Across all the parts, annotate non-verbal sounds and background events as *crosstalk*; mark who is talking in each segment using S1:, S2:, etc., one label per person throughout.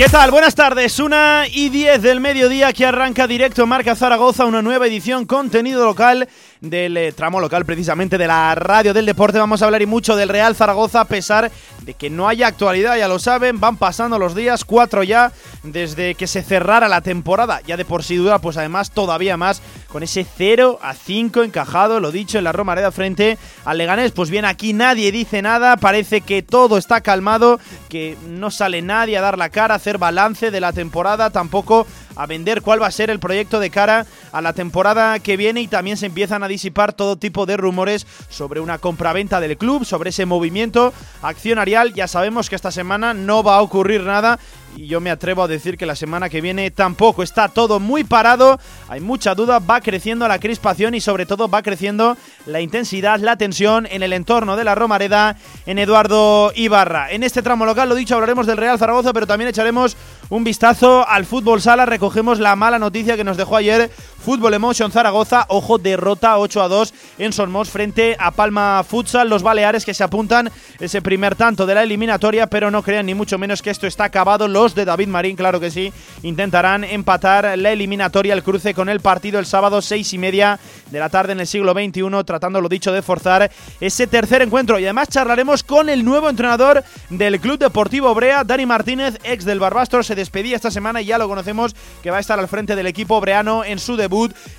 S1: ¿Qué tal? Buenas tardes, una y diez del mediodía que arranca directo Marca Zaragoza, una nueva edición contenido local del eh, tramo local precisamente de la radio del deporte. Vamos a hablar y mucho del Real Zaragoza a pesar de que no haya actualidad, ya lo saben, van pasando los días, cuatro ya desde que se cerrara la temporada, ya de por sí dura, pues además todavía más con ese 0 a 5 encajado, lo dicho en la Romareda frente al Leganés. Pues bien, aquí nadie dice nada, parece que todo está calmado, que no sale nadie a dar la cara, a hacer balance de la temporada, tampoco a vender cuál va a ser el proyecto de cara a la temporada que viene y también se empiezan a disipar todo tipo de rumores sobre una compraventa del club, sobre ese movimiento accionarial. Ya sabemos que esta semana no va a ocurrir nada y yo me atrevo a decir que la semana que viene tampoco. Está todo muy parado, hay mucha duda, va creciendo la crispación y sobre todo va creciendo la intensidad, la tensión en el entorno de la Romareda en Eduardo Ibarra. En este tramo local, lo dicho, hablaremos del Real Zaragoza, pero también echaremos un vistazo al fútbol sala. Recogemos la mala noticia que nos dejó ayer Fútbol Emotion Zaragoza. Ojo, derrota 8 a 2 en Sonmos frente a Palma Futsal. Los Baleares que se apuntan ese primer tanto de la eliminatoria, pero no crean ni mucho menos que esto está acabado. Los de David Marín, claro que sí, intentarán empatar la eliminatoria, el cruce con el partido el sábado 6 y media de la tarde en el siglo XXI, tratando lo dicho de forzar ese tercer encuentro. Y además charlaremos con el nuevo entrenador del Club Deportivo Brea, Dani Martínez, ex del Barbastro. Se despedía esta semana y ya lo conocemos que va a estar al frente del equipo breano en su debut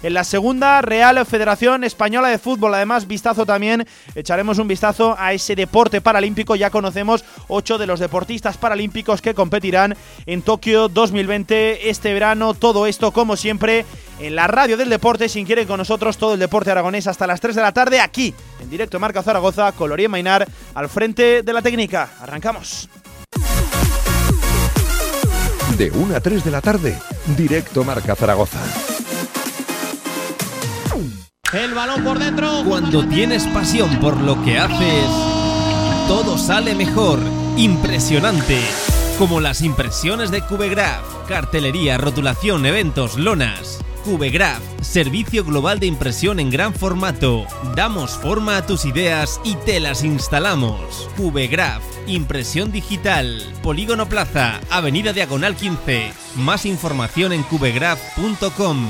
S1: en la segunda Real Federación Española de Fútbol. Además, vistazo también, echaremos un vistazo a ese deporte paralímpico. Ya conocemos ocho de los deportistas paralímpicos que competirán en Tokio 2020 este verano. Todo esto, como siempre, en la radio del deporte. Si quieren con nosotros todo el deporte aragonés hasta las 3 de la tarde, aquí, en directo Marca Zaragoza, Coloría Mainar, al frente de la técnica. Arrancamos.
S2: De 1 a 3 de la tarde, directo Marca Zaragoza.
S3: El balón por dentro.
S4: Cuando tienes pasión por lo que haces, todo sale mejor. Impresionante. Como las impresiones de Cubegraph, cartelería, rotulación, eventos, lonas. Cubegraph, servicio global de impresión en gran formato. Damos forma a tus ideas y te las instalamos. Cubegraph, impresión digital. Polígono Plaza, Avenida Diagonal 15. Más información en cubegraph.com.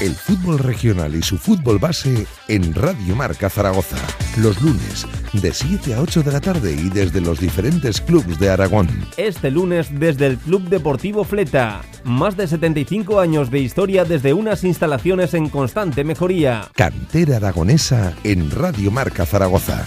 S2: El fútbol regional y su fútbol base en Radio Marca Zaragoza. Los lunes, de 7 a 8 de la tarde y desde los diferentes clubes de Aragón.
S5: Este lunes desde el Club Deportivo Fleta. Más de 75 años de historia desde unas instalaciones en constante mejoría.
S2: Cantera aragonesa en Radio Marca Zaragoza.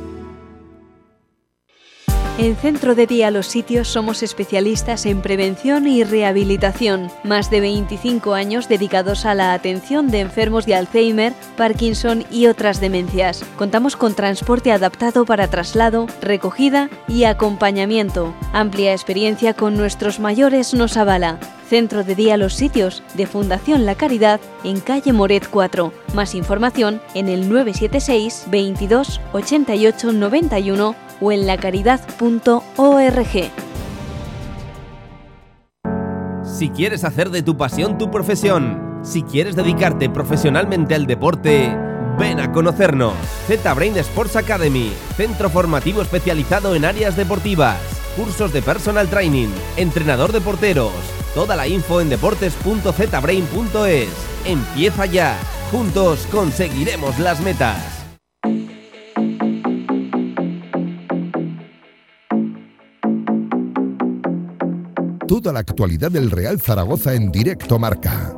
S6: En Centro de Día Los Sitios somos especialistas en prevención y rehabilitación. Más de 25 años dedicados a la atención de enfermos de Alzheimer, Parkinson y otras demencias. Contamos con transporte adaptado para traslado, recogida y acompañamiento. Amplia experiencia con nuestros mayores nos avala. Centro de Día Los Sitios de Fundación La Caridad en calle Moret 4. Más información en el 976 22 88 91 o en lacaridad.org.
S4: Si quieres hacer de tu pasión tu profesión, si quieres dedicarte profesionalmente al deporte, ven a conocernos. Z-Brain Sports Academy, centro formativo especializado en áreas deportivas, cursos de personal training, entrenador de porteros. Toda la info en deportes.zbrain.es. Empieza ya. Juntos conseguiremos las metas.
S2: Toda la actualidad del Real Zaragoza en directo marca.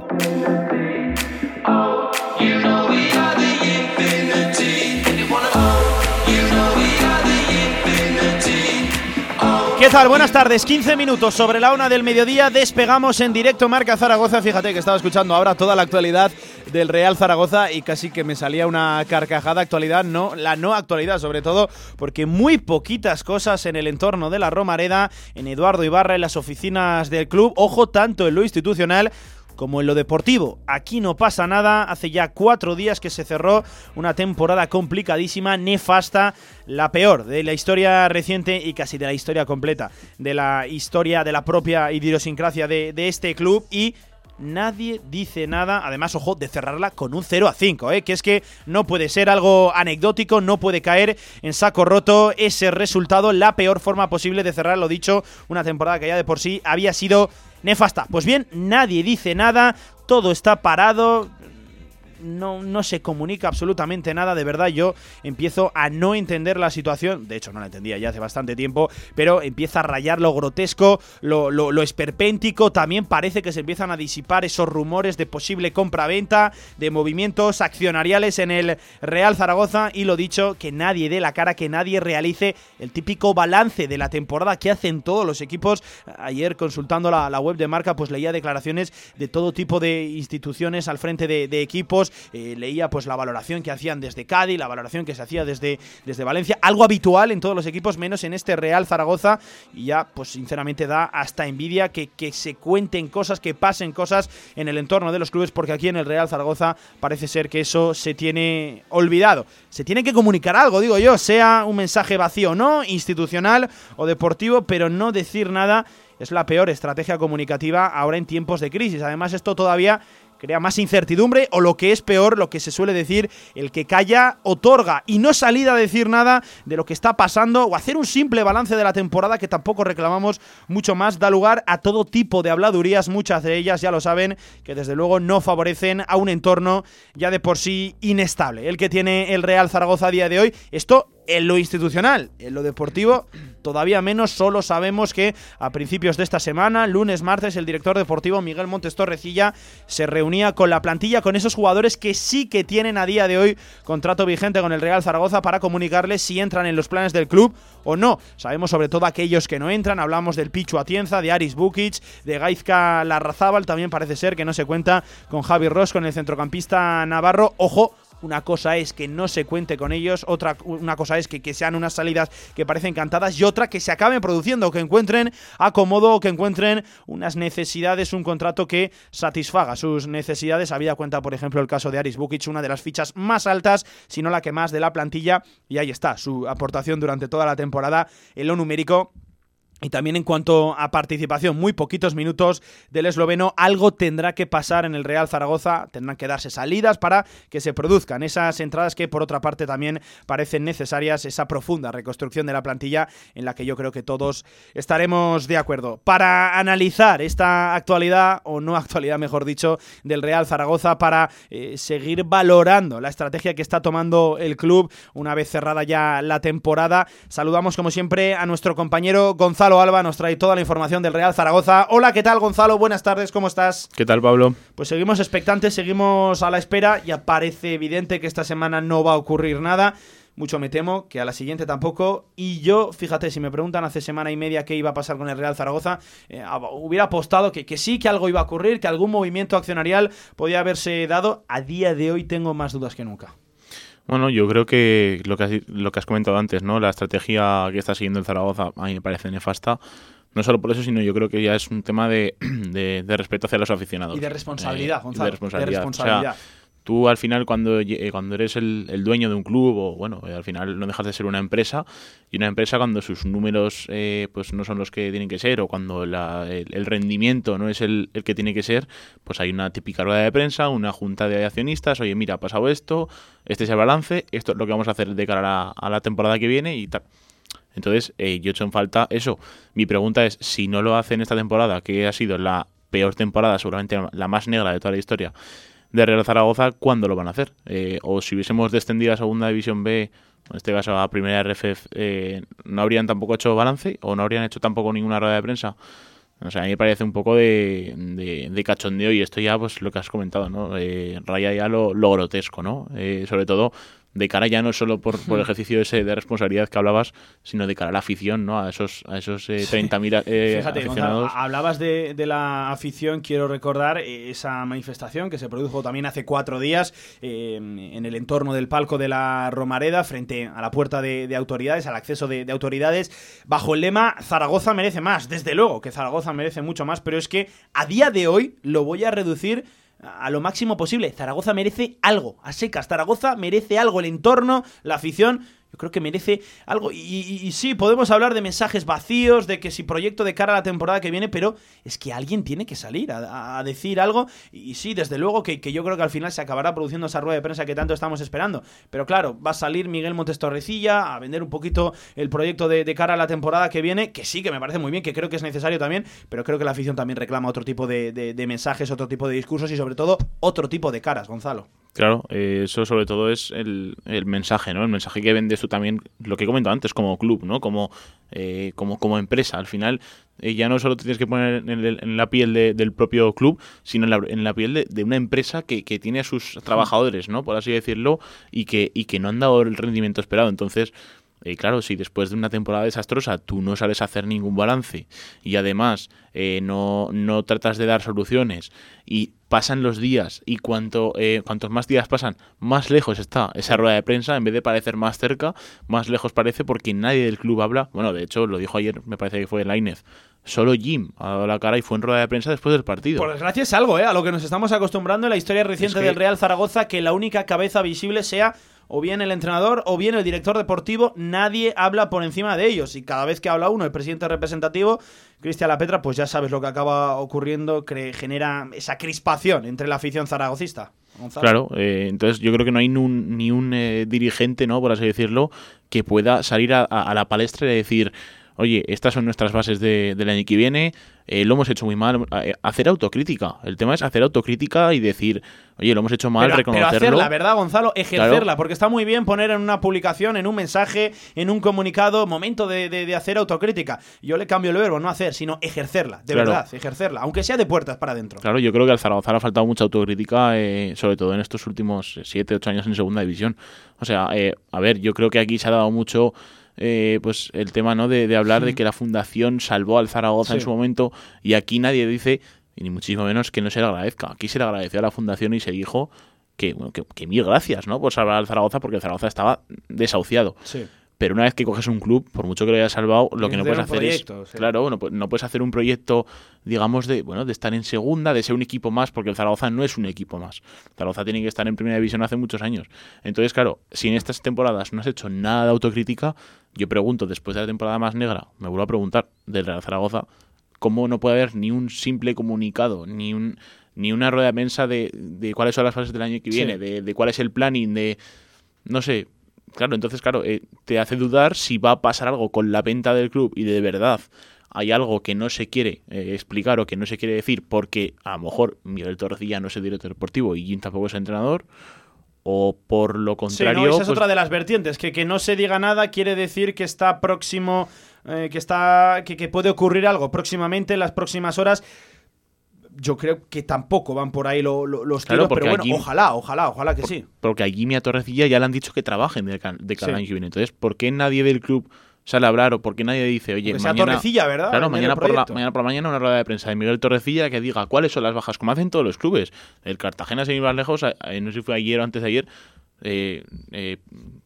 S1: Buenas tardes. 15 minutos sobre la una del mediodía. Despegamos en directo Marca Zaragoza. Fíjate que estaba escuchando ahora toda la actualidad del Real Zaragoza y casi que me salía una carcajada actualidad, no, la no actualidad sobre todo, porque muy poquitas cosas en el entorno de la Romareda, en Eduardo Ibarra, en las oficinas del club, ojo tanto en lo institucional como en lo deportivo. Aquí no pasa nada, hace ya cuatro días que se cerró una temporada complicadísima, nefasta, la peor de la historia reciente y casi de la historia completa, de la historia de la propia idiosincrasia de, este club y nadie dice nada, además, ojo, de cerrarla con un 0 a 5, ¿eh? que es que no puede ser algo anecdótico, no puede caer en saco roto ese resultado, la peor forma posible de cerrar, lo dicho, una temporada que ya de por sí había sido nefasta. Pues bien, nadie dice nada, todo está parado, no, no se comunica absolutamente nada. De verdad, yo empiezo a no entender la situación. De hecho, no la entendía ya hace bastante tiempo, pero empieza a rayar lo grotesco, lo, lo, esperpéntico. También parece que se empiezan a disipar esos rumores de posible compra-venta, de movimientos accionariales en el Real Zaragoza. Y lo dicho, que nadie dé la cara, que nadie realice el típico balance de la temporada que hacen todos los equipos. Ayer, consultando la, la web de marca, pues leía declaraciones de todo tipo de instituciones al frente de, de equipos eh, leía pues la valoración que hacían desde Cádiz, la valoración que se hacía desde, desde Valencia, algo habitual en todos los equipos, menos en este Real Zaragoza, y ya pues sinceramente da hasta envidia que, que se cuenten cosas, que pasen cosas en el entorno de los clubes, porque aquí en el Real Zaragoza parece ser que eso se tiene olvidado. Se tiene que comunicar algo, digo yo, sea un mensaje vacío o no, institucional o deportivo, pero no decir nada es la peor estrategia comunicativa ahora en tiempos de crisis. Además, esto todavía crea más incertidumbre o lo que es peor, lo que se suele decir, el que calla otorga y no salir a decir nada de lo que está pasando o hacer un simple balance de la temporada que tampoco reclamamos mucho más, da lugar a todo tipo de habladurías, muchas de ellas ya lo saben, que desde luego no favorecen a un entorno ya de por sí inestable, el que tiene el Real Zaragoza a día de hoy. Esto en lo institucional, en lo deportivo, todavía menos. Solo sabemos que a principios de esta semana, lunes, martes, el director deportivo Miguel Montes Torrecilla se reunía con la plantilla, con esos jugadores que sí que tienen a día de hoy contrato vigente con el Real Zaragoza para comunicarles si entran en los planes del club o no. Sabemos sobre todo aquellos que no entran. Hablamos del Pichu Atienza, de Aris Bukic, de Gaizka Larrazábal. También parece ser que no se cuenta con Javi Ross, con el centrocampista navarro. Ojo una cosa es que no se cuente con ellos, otra una cosa es que, que sean unas salidas que parecen cantadas y otra que se acaben produciendo, que encuentren acomodo, que encuentren unas necesidades, un contrato que satisfaga sus necesidades. Había cuenta, por ejemplo, el caso de Aris Bukic, una de las fichas más altas, si no la que más de la plantilla, y ahí está, su aportación durante toda la temporada en lo numérico y también en cuanto a participación, muy poquitos minutos del esloveno, algo tendrá que pasar en el Real Zaragoza, tendrán que darse salidas para que se produzcan esas entradas que por otra parte también parecen necesarias, esa profunda reconstrucción de la plantilla en la que yo creo que todos estaremos de acuerdo. Para analizar esta actualidad, o no actualidad mejor dicho, del Real Zaragoza, para eh, seguir valorando la estrategia que está tomando el club una vez cerrada ya la temporada, saludamos como siempre a nuestro compañero Gonzalo Alba nos trae toda la información del Real Zaragoza. Hola, ¿qué tal Gonzalo? Buenas tardes, ¿cómo estás?
S7: ¿Qué tal Pablo?
S1: Pues seguimos expectantes, seguimos a la espera. Ya parece evidente que esta semana no va a ocurrir nada. Mucho me temo que a la siguiente tampoco. Y yo, fíjate, si me preguntan hace semana y media qué iba a pasar con el Real Zaragoza, eh, hubiera apostado que, que sí, que algo iba a ocurrir, que algún movimiento accionarial podía haberse dado. A día de hoy tengo más dudas que nunca.
S7: Bueno, yo creo que lo que, has, lo que has comentado antes, ¿no? La estrategia que está siguiendo el Zaragoza a mí me parece nefasta. No solo por eso, sino yo creo que ya es un tema de, *clears throat* de, respeto hacia los aficionados.
S1: Y de responsabilidad,
S7: eh,
S1: Gonzalo.
S7: De responsabilidad tú al final cuando, eh, cuando eres el, dueño de un club o bueno, eh, al final no dejas de ser una empresa y una empresa cuando sus números eh, pues no son los que tienen que ser o cuando el, rendimiento no es el, que tiene que ser, pues hay una típica rueda de prensa, una junta de accionistas, oye mira, ha pasado esto, este es el balance, esto es lo que vamos a hacer de cara a la, temporada que viene y tal. Entonces, yo he hecho en falta eso. Mi pregunta es, si no lo hacen esta temporada, que ha sido la peor temporada, seguramente la más negra de toda la historia, de Real Zaragoza cuándo lo van a hacer. Eh, o si hubiésemos descendido a Segunda División B, en este caso a Primera RFF, eh, no habrían tampoco hecho balance o no habrían hecho tampoco ninguna rueda de prensa. O sea, a mí me parece un poco de, de, cachondeo y esto ya, pues lo que has comentado, ¿no? Eh, raya ya lo, lo grotesco, ¿no? sobre todo de cara ya no solo por, por el ejercicio ese de responsabilidad que hablabas, sino de cara a la afición, ¿no? A esos, a esos eh, 30.000 eh,
S1: Fíjate,
S7: aficionados.
S1: Gonzalo, hablabas de, de la afición, quiero recordar eh, esa manifestación que se produjo también hace cuatro días eh, en el entorno del palco de la Romareda, frente a la puerta de, de autoridades, al acceso de, de autoridades, bajo el lema Zaragoza merece más. Desde luego que Zaragoza merece mucho más, pero es que a día de hoy lo voy a reducir a lo máximo posible. Zaragoza merece algo, a secas. Zaragoza merece algo, el entorno, la afición. Yo creo que merece algo. Y, y- sí, podemos hablar de mensajes vacíos, de que si proyecto de cara a la temporada que viene, pero es que alguien tiene que salir a, decir algo. Y sí, desde luego que, que yo creo que al final se acabará produciendo esa rueda de prensa que tanto estamos esperando. Pero claro, va a salir Miguel Montes Torrecilla a vender un poquito el proyecto de, cara a la temporada que viene, que sí, que me parece muy bien, que creo que es necesario también, pero creo que la afición también reclama otro tipo de mensajes, otro tipo de discursos y sobre todo otro tipo de caras, Gonzalo.
S7: Claro, eh, eso sobre todo es el, el mensaje, ¿no? El mensaje que vendes tú también, lo que he comentado antes, como club, ¿no? Como, eh, como, como empresa. Al final, eh, ya no solo te tienes que poner en, el- en la piel de- del propio club, sino en la, en la piel de, de una empresa que, que tiene a sus trabajadores, ¿no? Por así decirlo, y que, y que no han dado el rendimiento esperado. Entonces, eh, claro, si después de una temporada desastrosa tú no sales a hacer ningún balance y además eh, no, no tratas de dar soluciones y pasan los días y cuanto eh, cuantos más días pasan, más lejos está esa rueda de prensa, en vez de parecer más cerca, más lejos parece porque nadie del club habla. Bueno, de hecho, lo dijo ayer, me parece que fue Lainez. Solo Jim ha dado la cara y fue en rueda de prensa después del partido.
S1: Por desgracia es algo, ¿eh? A lo que nos estamos acostumbrando en la historia reciente
S7: Es que-
S1: del Real Zaragoza, que la única cabeza visible sea o bien el entrenador o bien el director deportivo, nadie habla por encima de ellos. Y cada vez que habla uno, el presidente representativo, Cristian Lapetra, pues ya sabes lo que acaba ocurriendo, que genera esa crispación entre la afición zaragocista.
S7: Claro, eh, entonces yo creo que no hay ni un, eh, dirigente, ¿no? Por así decirlo, que pueda salir a la palestra y decir, oye, estas son nuestras bases de- del año que viene, eh, lo hemos hecho muy mal. Eh, hacer autocrítica. El tema es hacer autocrítica y decir, oye, lo hemos hecho mal,
S1: Pero, pero
S7: reconocerlo.
S1: hacerla, ¿verdad, Gonzalo? Ejercerla,
S7: Claro.
S1: porque está muy bien poner en una publicación, en un mensaje, en un comunicado, momento de, de- de hacer autocrítica. Yo le cambio el verbo, no hacer, sino ejercerla, de
S7: Claro.
S1: verdad, ejercerla, aunque sea de puertas para adentro.
S7: Claro, yo creo que al Zaragoza le ha faltado mucha autocrítica, eh, sobre todo en estos últimos 7, 8 años en segunda división. O sea, eh, a ver, yo creo que aquí se ha dado mucho eh, pues el tema ¿no? de, de hablar de que la fundación salvó al Zaragoza en su momento y aquí nadie dice, y ni muchísimo menos que no se le agradezca. Aquí se le agradeció a la fundación y se dijo que, bueno, que, que mil gracias ¿no? por salvar al Zaragoza porque el Zaragoza estaba desahuciado.
S1: Sí.
S7: Pero una vez que coges un club, por mucho que lo hayas salvado, lo que no puedes
S1: hacer proyecto,
S7: es.
S1: sí.
S7: Claro, no, no puedes hacer un proyecto, digamos, de bueno, de estar en segunda, de ser un equipo más, porque el Zaragoza no es un equipo más. El Zaragoza tiene que estar en primera división hace muchos años. Entonces, claro, si en estas temporadas no has hecho nada de autocrítica, yo pregunto, después de la temporada más negra, me vuelvo a preguntar del Real Zaragoza, ¿cómo no puede haber ni un simple comunicado, ni un ni una rueda de prensa de, de cuáles son las fases del año que
S1: Sí.
S7: viene, de, de cuál es el planning, de no sé, claro, entonces, claro, eh, te hace dudar si va a pasar algo con la venta del club y de verdad hay algo que no se quiere eh, explicar o que no se quiere decir porque a lo mejor Miguel Torrecilla no es el director deportivo y Jim tampoco es entrenador, o por lo
S1: Sí,
S7: contrario.
S1: ¿no? Esa es
S7: pues,
S1: otra de las vertientes, que, que no se diga nada quiere decir que está próximo, eh, que está que, que puede ocurrir algo próximamente en las próximas horas. Yo creo que tampoco van por ahí lo- lo- los
S7: Claro,
S1: tiros, pero bueno, ojalá, ojalá, ojalá que sí.
S7: Porque a Jimmy a Torrecilla ya le han dicho que trabajen de, de cada
S1: Sí.
S7: Entonces, ¿por qué nadie del club sale a hablar o por qué nadie dice, oye,
S1: sea
S7: mañana...
S1: Torrecilla, ¿verdad?
S7: Claro, mañana por, la, mañana por la mañana una rueda de prensa de Miguel Torrecilla que diga cuáles son las bajas, como hacen todos los clubes. El Cartagena, sin ir más lejos, no sé si fue ayer o antes de ayer, eh, eh,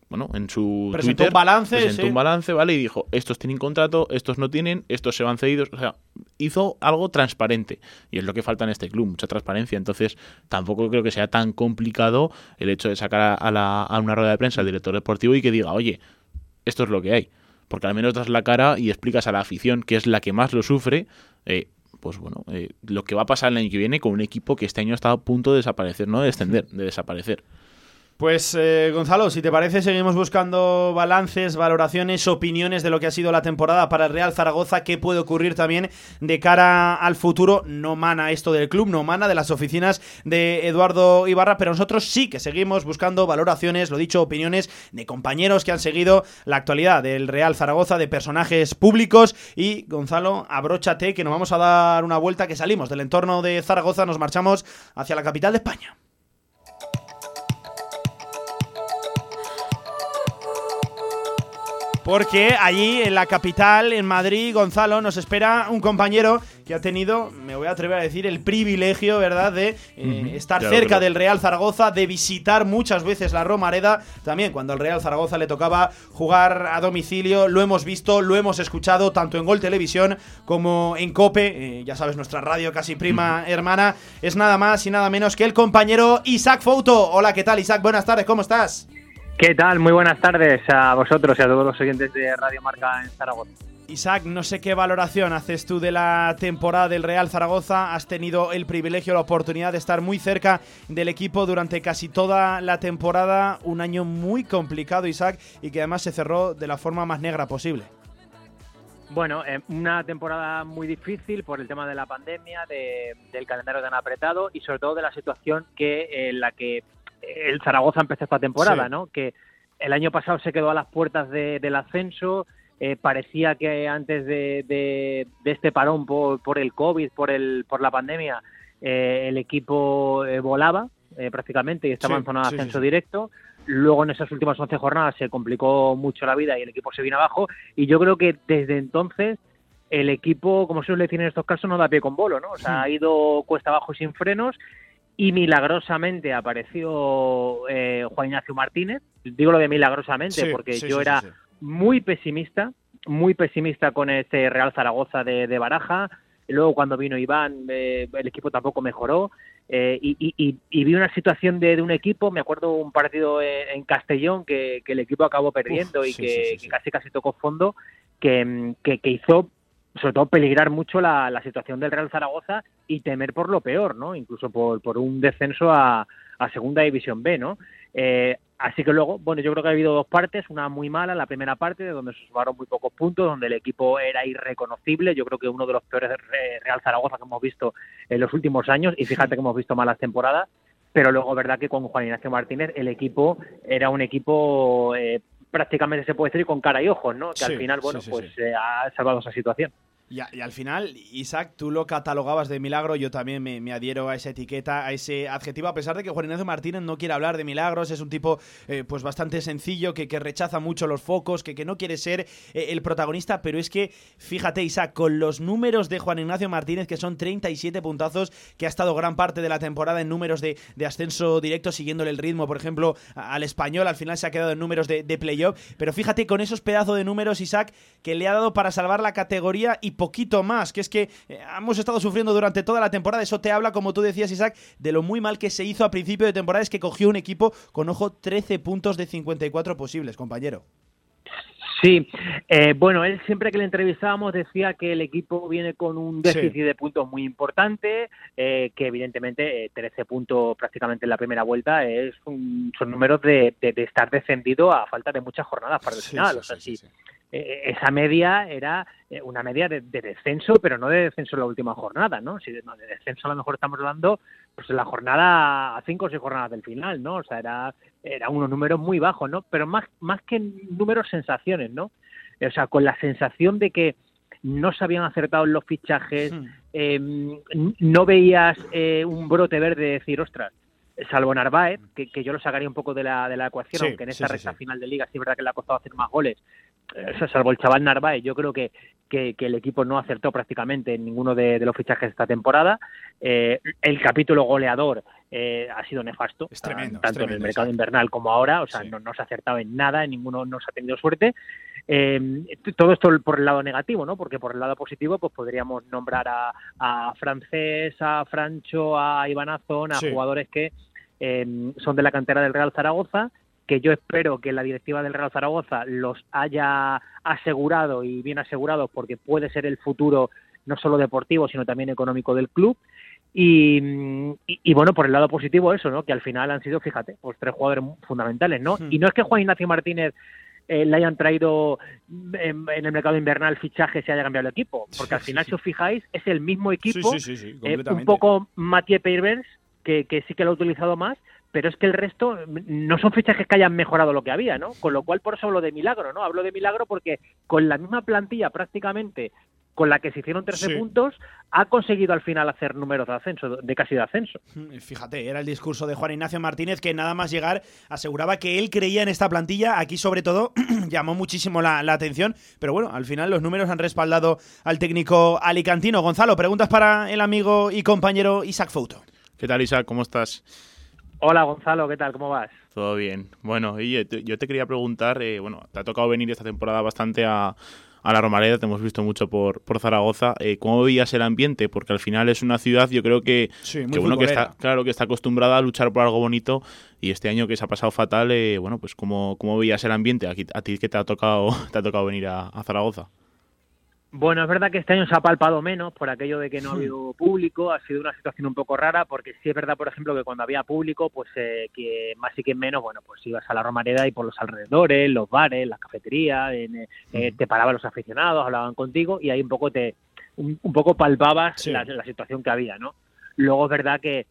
S7: bueno, en su
S1: Presentó
S7: Twitter
S1: un balance,
S7: presentó
S1: sí.
S7: un balance, ¿vale? Y dijo, estos tienen contrato, estos no tienen, estos se van cedidos. O sea, hizo algo transparente. Y es lo que falta en este club, mucha transparencia. Entonces, tampoco creo que sea tan complicado el hecho de sacar a, a la- a una rueda de prensa al director deportivo y que diga, oye, esto es lo que hay. Porque al menos das la cara y explicas a la afición, que es la que más lo sufre, eh, pues bueno, eh, lo que va a pasar el año que viene con un equipo que este año está a punto de desaparecer, no de descender, de desaparecer.
S1: Pues eh, Gonzalo, si te parece, seguimos buscando balances, valoraciones, opiniones de lo que ha sido la temporada para el Real Zaragoza, qué puede ocurrir también de cara al futuro. No mana esto del club, no mana de las oficinas de Eduardo Ibarra, pero nosotros sí que seguimos buscando valoraciones, lo dicho, opiniones de compañeros que han seguido la actualidad del Real Zaragoza, de personajes públicos. Y Gonzalo, abróchate que nos vamos a dar una vuelta, que salimos del entorno de Zaragoza, nos marchamos hacia la capital de España. Porque allí en la capital, en Madrid, Gonzalo, nos espera un compañero que ha tenido, me voy a atrever a decir, el privilegio, ¿verdad?, de eh, estar cerca del Real Zaragoza, de visitar muchas veces la Romareda, también cuando al Real Zaragoza le tocaba jugar a domicilio, lo hemos visto, lo hemos escuchado tanto en Gol Televisión como en Cope, eh, ya sabes, nuestra radio casi prima hermana, es nada más y nada menos que el compañero Isaac Fouto. Hola, ¿qué tal Isaac? Buenas tardes, ¿cómo estás?
S8: ¿Qué tal? Muy buenas tardes a vosotros y a todos los oyentes de Radio Marca en Zaragoza.
S1: Isaac, no sé qué valoración haces tú de la temporada del Real Zaragoza. Has tenido el privilegio, la oportunidad de estar muy cerca del equipo durante casi toda la temporada. Un año muy complicado, Isaac, y que además se cerró de la forma más negra posible.
S8: Bueno, eh, una temporada muy difícil por el tema de la pandemia, del calendario tan apretado y sobre todo de la situación que en la que el Zaragoza empezó esta temporada, ¿no? Que el año pasado se quedó a las puertas del ascenso. Eh, parecía que antes de, este parón por, el COVID, por, el, por la pandemia, eh, el equipo eh, volaba prácticamente y estaba en zona de ascenso directo. Luego en esas últimas 11 jornadas se complicó mucho la vida y el equipo se vino abajo. Y yo creo que desde entonces el equipo, como se suele decir en estos casos, no da pie con bolo, ¿no? O sea, ha ido cuesta abajo sin frenos y milagrosamente apareció eh, Juan Ignacio Martínez. Digo lo de milagrosamente porque yo era muy pesimista, muy pesimista con este Real Zaragoza de, Baraja. Luego cuando vino Iván, eh, el equipo tampoco mejoró. Eh, y, vi una situación de, un equipo, me acuerdo un partido en, Castellón que, el equipo acabó perdiendo y que, casi casi tocó fondo, que, que, hizo sobre todo peligrar mucho la, la, situación del Real Zaragoza y temer por lo peor, ¿no? Incluso por, por un descenso a, a Segunda División B, ¿no? Eh, así que luego, bueno, yo creo que ha habido dos partes, una muy mala, la primera parte, de donde se sumaron muy pocos puntos, donde el equipo era irreconocible, yo creo que uno de los peores Real Zaragoza que hemos visto en los últimos años, y fíjate que hemos visto malas temporadas, pero luego, verdad que con Juan Ignacio Martínez el equipo era un equipo eh, prácticamente se puede decir con cara y ojos, ¿no? Que al final, bueno, pues eh, ha salvado esa situación.
S1: Y, al final, Isaac, tú lo catalogabas de milagro, yo también me, adhiero a esa etiqueta, a ese adjetivo, a pesar de que Juan Ignacio Martínez no quiere hablar de milagros, es un tipo eh, pues bastante sencillo, que, rechaza mucho los focos, que, no quiere ser eh, el protagonista, pero es que, fíjate Isaac, con los números de Juan Ignacio Martínez, que son 37 puntazos, que ha estado gran parte de la temporada en números de, ascenso directo, siguiéndole el ritmo, por ejemplo, al español, al final se ha quedado en números de, de playoff, pero fíjate con esos pedazos de números, Isaac, que le ha dado para salvar la categoría y poquito más, que es que eh, hemos estado sufriendo durante toda la temporada. Eso te habla, como tú decías, Isaac, de lo muy mal que se hizo a principio de temporada, es que cogió un equipo con, ojo, 13 puntos de 54 posibles, compañero.
S8: Sí, eh, bueno, él siempre que le entrevistábamos decía que el equipo viene con un déficit de puntos muy importante, eh, que evidentemente 13 puntos prácticamente en la primera vuelta es un, son números de, estar descendido a falta de muchas jornadas para el final. o sea, sí, eh, esa media era eh, una media de, descenso, pero no de descenso en la última jornada, ¿no? Si de, descenso a lo mejor estamos hablando pues en la jornada a cinco o seis jornadas del final, ¿no? O sea, era, era unos números muy bajos, ¿no? Pero más, más que números, sensaciones, ¿no? O sea, con la sensación de que no se habían acertado en los fichajes, hmm. em, no veías eh, un brote verde de decir, ostras, salvo Narváez, que, que, yo lo sacaría un poco de la, de la ecuación, aunque en esta recta final de liga sí es verdad que le ha costado hacer más goles, salvo el chaval Narváez, yo creo que, que, el equipo no acertó prácticamente en ninguno de, los fichajes de esta temporada. Eh, el capítulo goleador eh, ha sido nefasto, tanto en el mercado invernal como ahora, o sea, no, no, se ha acertado en nada, en ninguno no se ha tenido suerte. Eh, todo esto por el lado negativo, ¿no? Porque por el lado positivo, pues podríamos nombrar a, a Francés, a Francho, a Ivanazón, a jugadores que son de la cantera del Real Zaragoza que yo espero que la directiva del Real Zaragoza los haya asegurado y bien asegurados porque puede ser el futuro no solo deportivo sino también económico del club. Y, y, bueno por el lado positivo eso no que al final han sido fíjate pues tres jugadores fundamentales no hmm. y no es que Juan Ignacio Martínez eh, le hayan traído en, el mercado invernal fichajes y haya cambiado el equipo porque al final si os fijáis es el mismo equipo eh, un poco Mathieu Peivers que, que sí que lo ha utilizado más pero es que el resto no son fichajes que hayan mejorado lo que había, ¿no? Con lo cual, por eso hablo de milagro, ¿no? Hablo de milagro porque con la misma plantilla prácticamente con la que se hicieron 13 puntos, ha conseguido al final hacer números de ascenso, de casi de ascenso.
S1: Fíjate, era el discurso de Juan Ignacio Martínez que nada más llegar aseguraba que él creía en esta plantilla. Aquí sobre todo *clears throat* llamó muchísimo la, atención, pero bueno, al final los números han respaldado al técnico alicantino. Gonzalo, preguntas para el amigo y compañero Isaac Fouto.
S7: ¿Qué tal Isaac? ¿Cómo estás?
S8: Hola Gonzalo, ¿qué tal? ¿Cómo vas?
S7: Todo bien. Bueno, y yo te quería preguntar, eh, bueno, te ha tocado venir esta temporada bastante a, a la Romareda, te hemos visto mucho por, por Zaragoza. Eh, ¿Cómo veías el ambiente? Porque al final es una ciudad, yo creo que, uno que está, claro, que está acostumbrada a luchar por algo bonito y este año que se ha pasado fatal, eh, bueno, pues ¿cómo, ¿cómo veías el ambiente? Aquí, a ti que te ha tocado, *laughs* te ha tocado venir a Zaragoza.
S8: Bueno, es verdad que este año se ha palpado menos por aquello de que no ha habido público, ha sido una situación un poco rara, porque sí es verdad, por ejemplo, que cuando había público, pues eh, que más y que menos, bueno, pues ibas a la Romareda y por los alrededores, los bares, las cafeterías, eh, eh, te paraban los aficionados, hablaban contigo y ahí un poco te, un, poco palpabas la, situación que había, ¿no? Luego es verdad que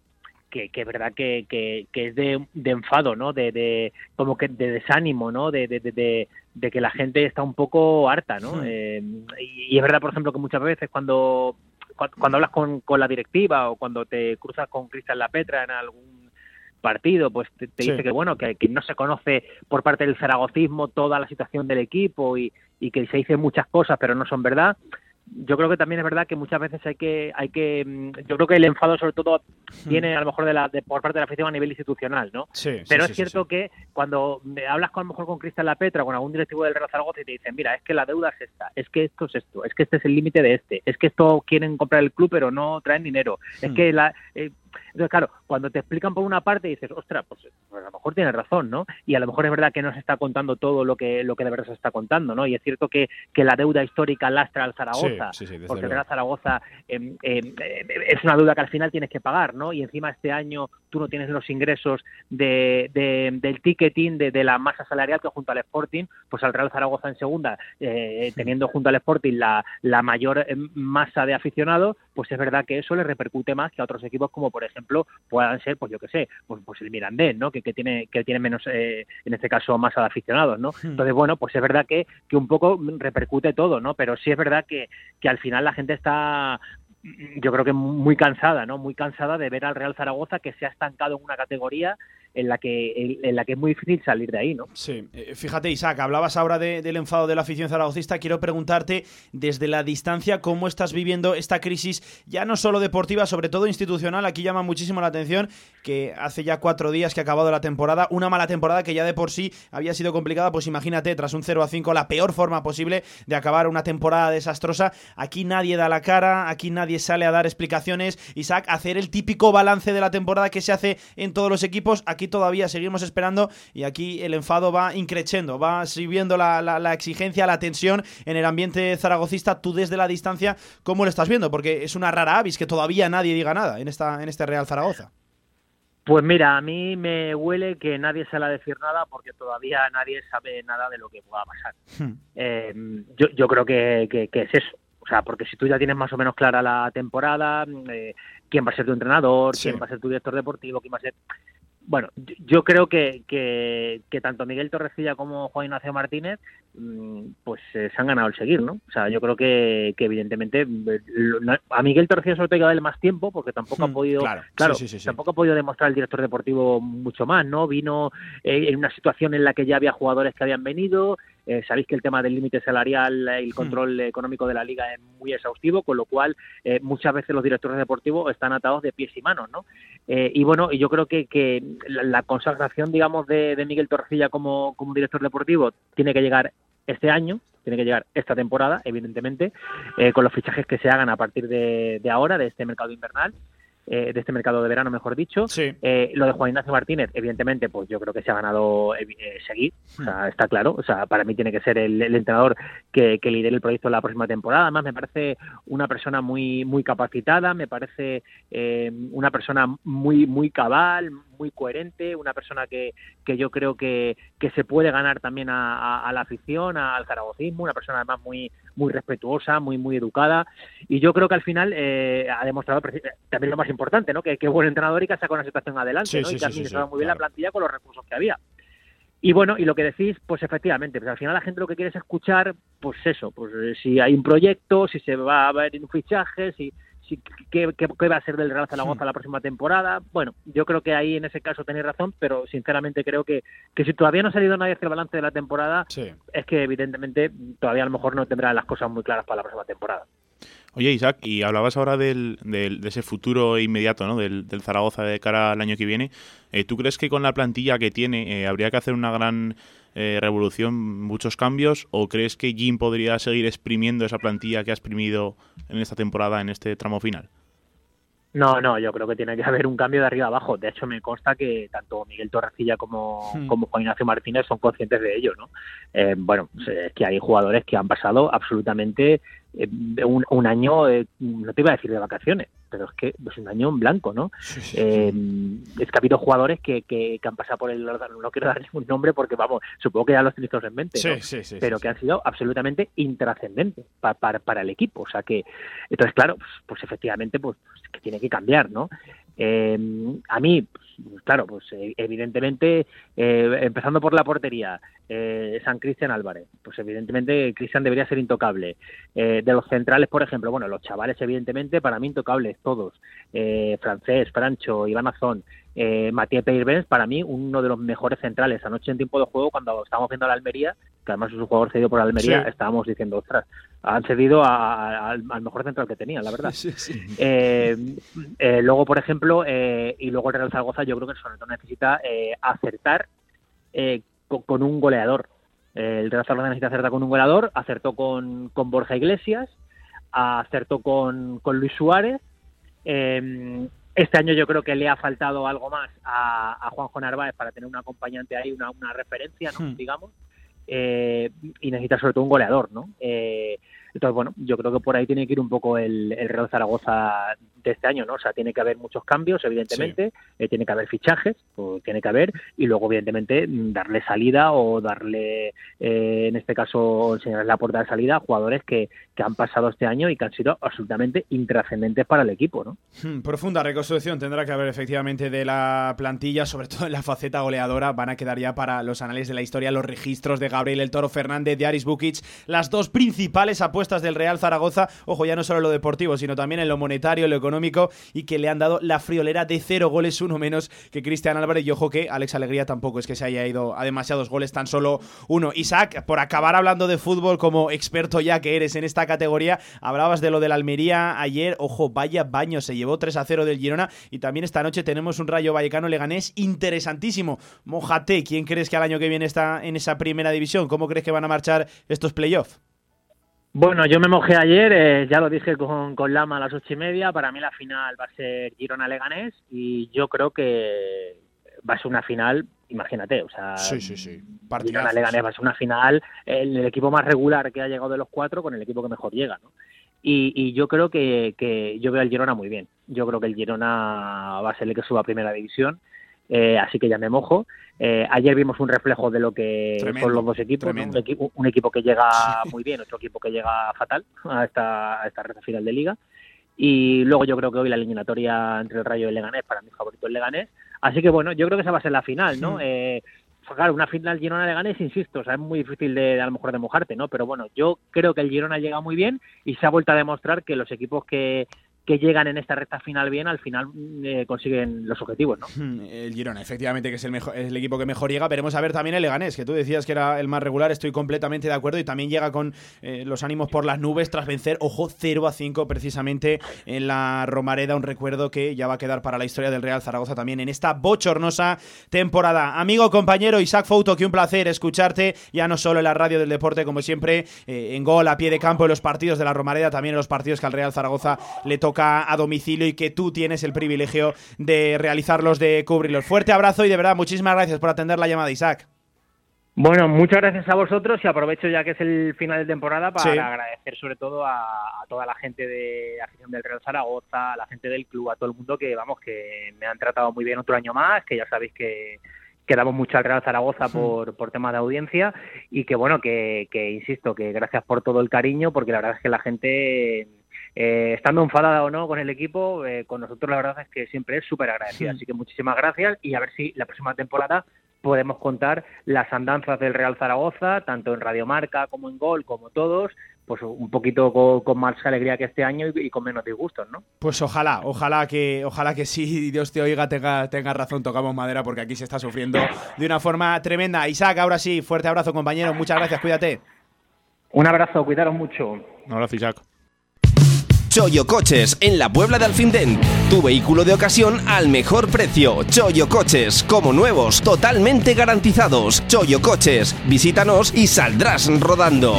S8: que, que, verdad que, que, que es de, de, enfado, ¿no? De, de, como que de desánimo, ¿no? De, de, de, de que la gente está un poco harta, ¿no? Eh, y, es verdad, por ejemplo, que muchas veces cuando, cuando, hablas con, con, la directiva o cuando te cruzas con Cristian La Petra en algún partido, pues te, dice que bueno, que, que, no se conoce por parte del zaragocismo toda la situación del equipo y, y que se dicen muchas cosas pero no son verdad yo creo que también es verdad que muchas veces hay que hay que mm, yo creo que el enfado sobre todo hmm. viene a lo mejor de la por parte de la afición a nivel institucional no
S1: sí,
S8: pero
S1: es
S8: cierto que cuando hablas con a lo mejor con Cristian La Petra con algún directivo del Real Zaragoza y te dicen mira es que la deuda es esta es que esto es esto es que este es el límite de este es que esto quieren comprar el club pero no traen dinero es hmm. que la eh, entonces, claro, cuando te explican por una parte dices, ostras, pues, pues, a lo mejor tienes razón, ¿no? Y a lo mejor es verdad que no se está contando todo lo que, lo que de verdad se está contando, ¿no? Y es cierto que, que la deuda histórica lastra al Zaragoza, porque el Zaragoza em, em, es una deuda que al final tienes que pagar, ¿no? Y encima este año tú no tienes los ingresos de, del ticketing, de, la masa salarial que junto al Sporting, pues al Real Zaragoza en segunda, eh, teniendo junto al Sporting la, la mayor masa de aficionados, pues es verdad que eso le repercute más que a otros equipos como por ejemplo, puedan ser, pues yo que sé, pues, pues el Mirandés, ¿no? Que, que tiene que tiene menos, eh, en este caso, masa de aficionados, ¿no? Hmm. Entonces, bueno, pues es verdad que, que un poco repercute todo, ¿no? Pero sí es verdad que, que al final la gente está yo creo que muy cansada, ¿no? Muy cansada de ver al Real Zaragoza que se ha estancado en una categoría en la que en la que es muy difícil salir de ahí, ¿no?
S1: Sí, eh, fíjate Isaac, hablabas ahora del enfado de la afición zaragocista, quiero preguntarte desde la distancia cómo estás viviendo esta crisis, ya no solo deportiva, sobre todo institucional, aquí llama muchísimo la atención que hace ya cuatro días que ha acabado la temporada, una mala temporada que ya de por sí había sido complicada, pues imagínate, tras un 0 a 5, la peor forma posible de acabar una temporada desastrosa, aquí nadie da la cara, aquí nadie sale a dar explicaciones, Isaac, hacer el típico balance de la temporada que se hace en todos los equipos, aquí todavía seguimos esperando y aquí el enfado va increciendo, va subiendo la, la, exigencia, la tensión en el ambiente zaragocista. Tú desde la distancia, ¿cómo lo estás viendo? Porque es una rara avis que todavía nadie diga nada en, esta, en este Real Zaragoza.
S8: Pues mira, a mí me huele que nadie sale a decir nada porque todavía nadie sabe nada de lo que pueda pasar. Hmm. Eh, yo, yo, creo que, que, es eso. O sea, porque si tú ya tienes más o menos clara la temporada, eh, quién va a ser tu entrenador, quién va a ser tu director deportivo, quién va a ser bueno, yo creo que, que, tanto Miguel Torrecilla como Juan Ignacio Martínez mm, pues eh, se han ganado el seguir, ¿no? O sea, yo creo que, que evidentemente eh, a Miguel Torrecilla solo te que darle más tiempo porque tampoco ha hmm, podido claro, tampoco ha podido demostrar el director deportivo mucho más, ¿no? Vino eh, en una situación en la que ya había jugadores que habían venido, eh, sabéis que el tema del límite salarial y el hmm. control económico de la liga es muy exhaustivo, con lo cual eh, muchas veces los directores deportivos están atados de pies y manos, ¿no? Eh, y bueno, yo creo que, que la, consagración, digamos, de, Miguel Torrecilla como, como director deportivo tiene que llegar este año, tiene que llegar esta temporada, evidentemente, con los fichajes que se hagan a partir de, de ahora, de este mercado invernal. Eh, de este mercado de verano, mejor dicho. Eh, lo de Juan Ignacio Martínez, evidentemente, pues yo creo que se ha ganado eh, seguir, o sea, hmm. está claro. O sea, para mí tiene que ser el, entrenador que, que, lidere el proyecto la próxima temporada. Además, me parece una persona muy, muy capacitada, me parece una persona muy, muy cabal, muy coherente, una persona que, que yo creo que, que se puede ganar también a, la afición, al zaragocismo, una persona además muy, muy respetuosa, muy, muy educada. Y yo creo que al final ha demostrado también lo más importante, ¿no? Que, que buen entrenador y que ha sacado una situación adelante, ¿no? y que ha administrado muy bien la plantilla con los recursos que había. Y bueno, y lo que decís, pues efectivamente, pues al final la gente lo que quiere es escuchar, pues eso, pues eh, si hay un proyecto, si se va a ver un fichaje, si, si qué, qué, va a ser del Real Zaragoza la próxima temporada. Bueno, yo creo que ahí en ese caso tenéis razón, pero sinceramente creo que, que si todavía no ha salido nadie hacia el balance de la temporada, es que evidentemente todavía a lo mejor no tendrá las cosas muy claras para la próxima temporada.
S7: Oye, Isaac, y hablabas ahora del, del, de ese futuro inmediato, ¿no? Del, del, Zaragoza de cara al año que viene. Eh, ¿Tú crees que con la plantilla que tiene eh, habría que hacer una gran eh, revolución, muchos cambios? ¿O crees que Jim podría seguir exprimiendo esa plantilla que ha exprimido en esta temporada, en este tramo final?
S8: No, no, yo creo que tiene que haber un cambio de arriba abajo. De hecho, me consta que tanto Miguel Torrecilla como, hmm. como Juan Ignacio Martínez son conscientes de ello, ¿no? Eh, bueno, es que hay jugadores que han pasado absolutamente eh, un, año, eh, no te iba a decir de vacaciones, pero es que es un año en blanco, ¿no? Eh, es que ha habido jugadores que, que, han pasado por el... No quiero dar ningún nombre porque, vamos, supongo que ya los tenéis en mente, ¿no? pero que han sido absolutamente intrascendentes para, para, el equipo. O sea que, entonces, claro, pues, pues efectivamente, pues, que tiene que cambiar, ¿no? A mí, pues, claro, pues evidentemente, empezando por la portería, eh, San Cristian Álvarez. Pues evidentemente Cristian debería ser intocable. Eh, de los centrales, por ejemplo, bueno, los chavales evidentemente para mí intocables todos. Eh, Francés, Francho, Iván Azón, eh, Matías Peirbenz, para mí uno de los mejores centrales. Anoche en tiempo de juego, cuando estábamos viendo a la Almería, que además es un jugador cedido por la Almería, estábamos diciendo, ostras, han cedido al mejor central que tenían, la verdad. luego, por ejemplo, y luego el Real Zaragoza, yo creo que sobre todo necesita acertar con, un goleador. El Real Zaragoza necesita acertar con un goleador, acertó con, con Borja Iglesias, acertó con, con Luis Suárez. Em, este año yo creo que le ha faltado algo más a, a Juanjo Narváez para tener un acompañante ahí, una, una referencia, ¿no? Hmm. digamos. Eh, y necesita sobre todo un goleador, ¿no? Eh, entonces, bueno, yo creo que por ahí tiene que ir un poco el, el Real Zaragoza de este año, ¿no? O sea, tiene que haber muchos cambios, evidentemente, eh, tiene que haber fichajes, pues, tiene que haber, y luego, evidentemente, darle salida o darle, eh, en este caso, enseñarles la puerta de salida a jugadores que, que han pasado este año y que han sido absolutamente intrascendentes para el equipo, ¿no?
S1: Hmm, profunda reconstrucción tendrá que haber, efectivamente, de la plantilla, sobre todo en la faceta goleadora, van a quedar ya para los análisis de la historia los registros de Gabriel El Toro Fernández, de Aris Bukic, las dos principales apuestas del Real Zaragoza, ojo, ya no solo en lo deportivo, sino también en lo monetario, en lo económico, y que le han dado la friolera de cero goles, uno menos que Cristian Álvarez. Y ojo que Alex Alegría tampoco es que se haya ido a demasiados goles, tan solo uno. Isaac, por acabar hablando de fútbol como experto ya que eres en esta categoría, hablabas de lo de la Almería ayer, ojo, vaya baño, se llevó 3 a 0 del Girona y también esta noche tenemos un Rayo Vallecano Leganés interesantísimo. Mojate, ¿quién crees que al año que viene está en esa primera división? ¿Cómo crees que van a marchar estos playoffs?
S8: Bueno, yo me mojé ayer, eh, ya lo dije con, con Lama a las ocho y media. Para mí la final va a ser Girona-Leganés y yo creo que va a ser una final, imagínate, o sea,
S1: sí, sí, sí.
S8: Girona-Leganés va a ser una final, el, equipo más regular que ha llegado de los cuatro con el equipo que mejor llega, ¿no? Y, y yo creo que, que yo veo al Girona muy bien. Yo creo que el Girona va a ser el que suba a primera división eh, así que ya me mojo. Eh, ayer vimos un reflejo de lo que son los dos equipos, un, equipo, que llega muy bien, otro equipo que llega fatal a esta, a esta recta final de liga. Y luego yo creo que hoy la eliminatoria entre el Rayo y el Leganés, para mi favorito el Leganés. Así que bueno, yo creo que esa va a ser la final, ¿no? Eh, claro, una final Girona-Leganés, insisto, o sea, es muy difícil de, a lo mejor de mojarte, ¿no? Pero bueno, yo creo que el Girona llega muy bien y se ha vuelto a demostrar que los equipos que, que llegan en esta recta final bien, al final eh, consiguen los objetivos, ¿no? *laughs*
S1: El Girona, efectivamente, que es el, mejor, es el equipo que mejor llega. Veremos a ver también el Leganés, que tú decías que era el más regular, estoy completamente de acuerdo, y también llega con eh, los ánimos por las nubes tras vencer, ojo, 0 a 5 precisamente en la Romareda, un recuerdo que ya va a quedar para la historia del Real Zaragoza también en esta bochornosa temporada. Amigo, compañero Isaac Fouto, que un placer escucharte, ya no solo en la radio del deporte, como siempre, eh, en gol, a pie de campo, en los partidos de la Romareda, también en los partidos que al Real Zaragoza le toca a domicilio y que tú tienes el privilegio de realizarlos, de cubrirlos. Fuerte abrazo y de verdad, muchísimas gracias por atender la llamada, Isaac.
S8: Bueno, muchas gracias a vosotros y aprovecho ya que es el final de temporada para agradecer sobre todo a, toda la gente de la afición del Real Zaragoza, a la gente del club, a todo el mundo que vamos que me han tratado muy bien otro año más, que ya sabéis que, que damos mucho al Real Zaragoza por, por temas de audiencia y que bueno, que, que insisto, que gracias por todo el cariño porque la verdad es que la gente eh, estando enfadada o no con el equipo, eh, con nosotros la verdad es que siempre es súper agradecida. Así que muchísimas gracias y a ver si la próxima temporada podemos contar las andanzas del Real Zaragoza, tanto en Radiomarca como en Gol, como todos, pues un poquito con, más alegría que este año y, con menos disgustos, ¿no?
S1: Pues ojalá, ojalá que, ojalá que sí, Dios te oiga, tenga, tenga razón, tocamos madera, porque aquí se está sufriendo de una forma tremenda. Isaac, ahora sí, fuerte abrazo, compañero, muchas gracias, cuídate.
S8: Un abrazo, cuidaros mucho.
S7: Un abrazo, Isaac.
S4: Choyo Coches, en la Puebla de Alfindén. Tu vehículo de ocasión al mejor precio. Choyo Coches, como nuevos, totalmente garantizados. Choyo Coches, visítanos y saldrás rodando.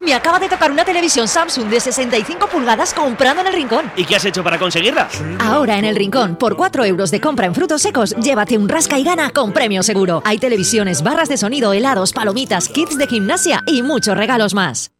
S9: Me acaba de tocar una televisión Samsung de 65 pulgadas comprando en el Rincón.
S10: ¿Y qué has hecho para conseguirla?
S9: Ahora en el Rincón, por 4 euros de compra en frutos secos, llévate un rasca y gana con premio seguro. Hay televisiones, barras de sonido, helados, palomitas, kits de gimnasia y muchos regalos más.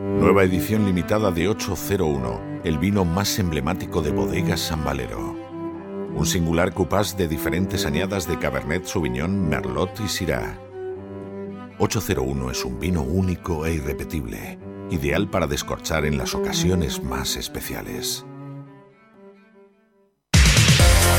S11: Nueva edición limitada de 801, el vino más emblemático de bodegas San Valero. Un singular cupás de diferentes añadas de Cabernet Sauvignon, Merlot y Syrah. 801 es un vino único e irrepetible, ideal para descorchar en las ocasiones más especiales.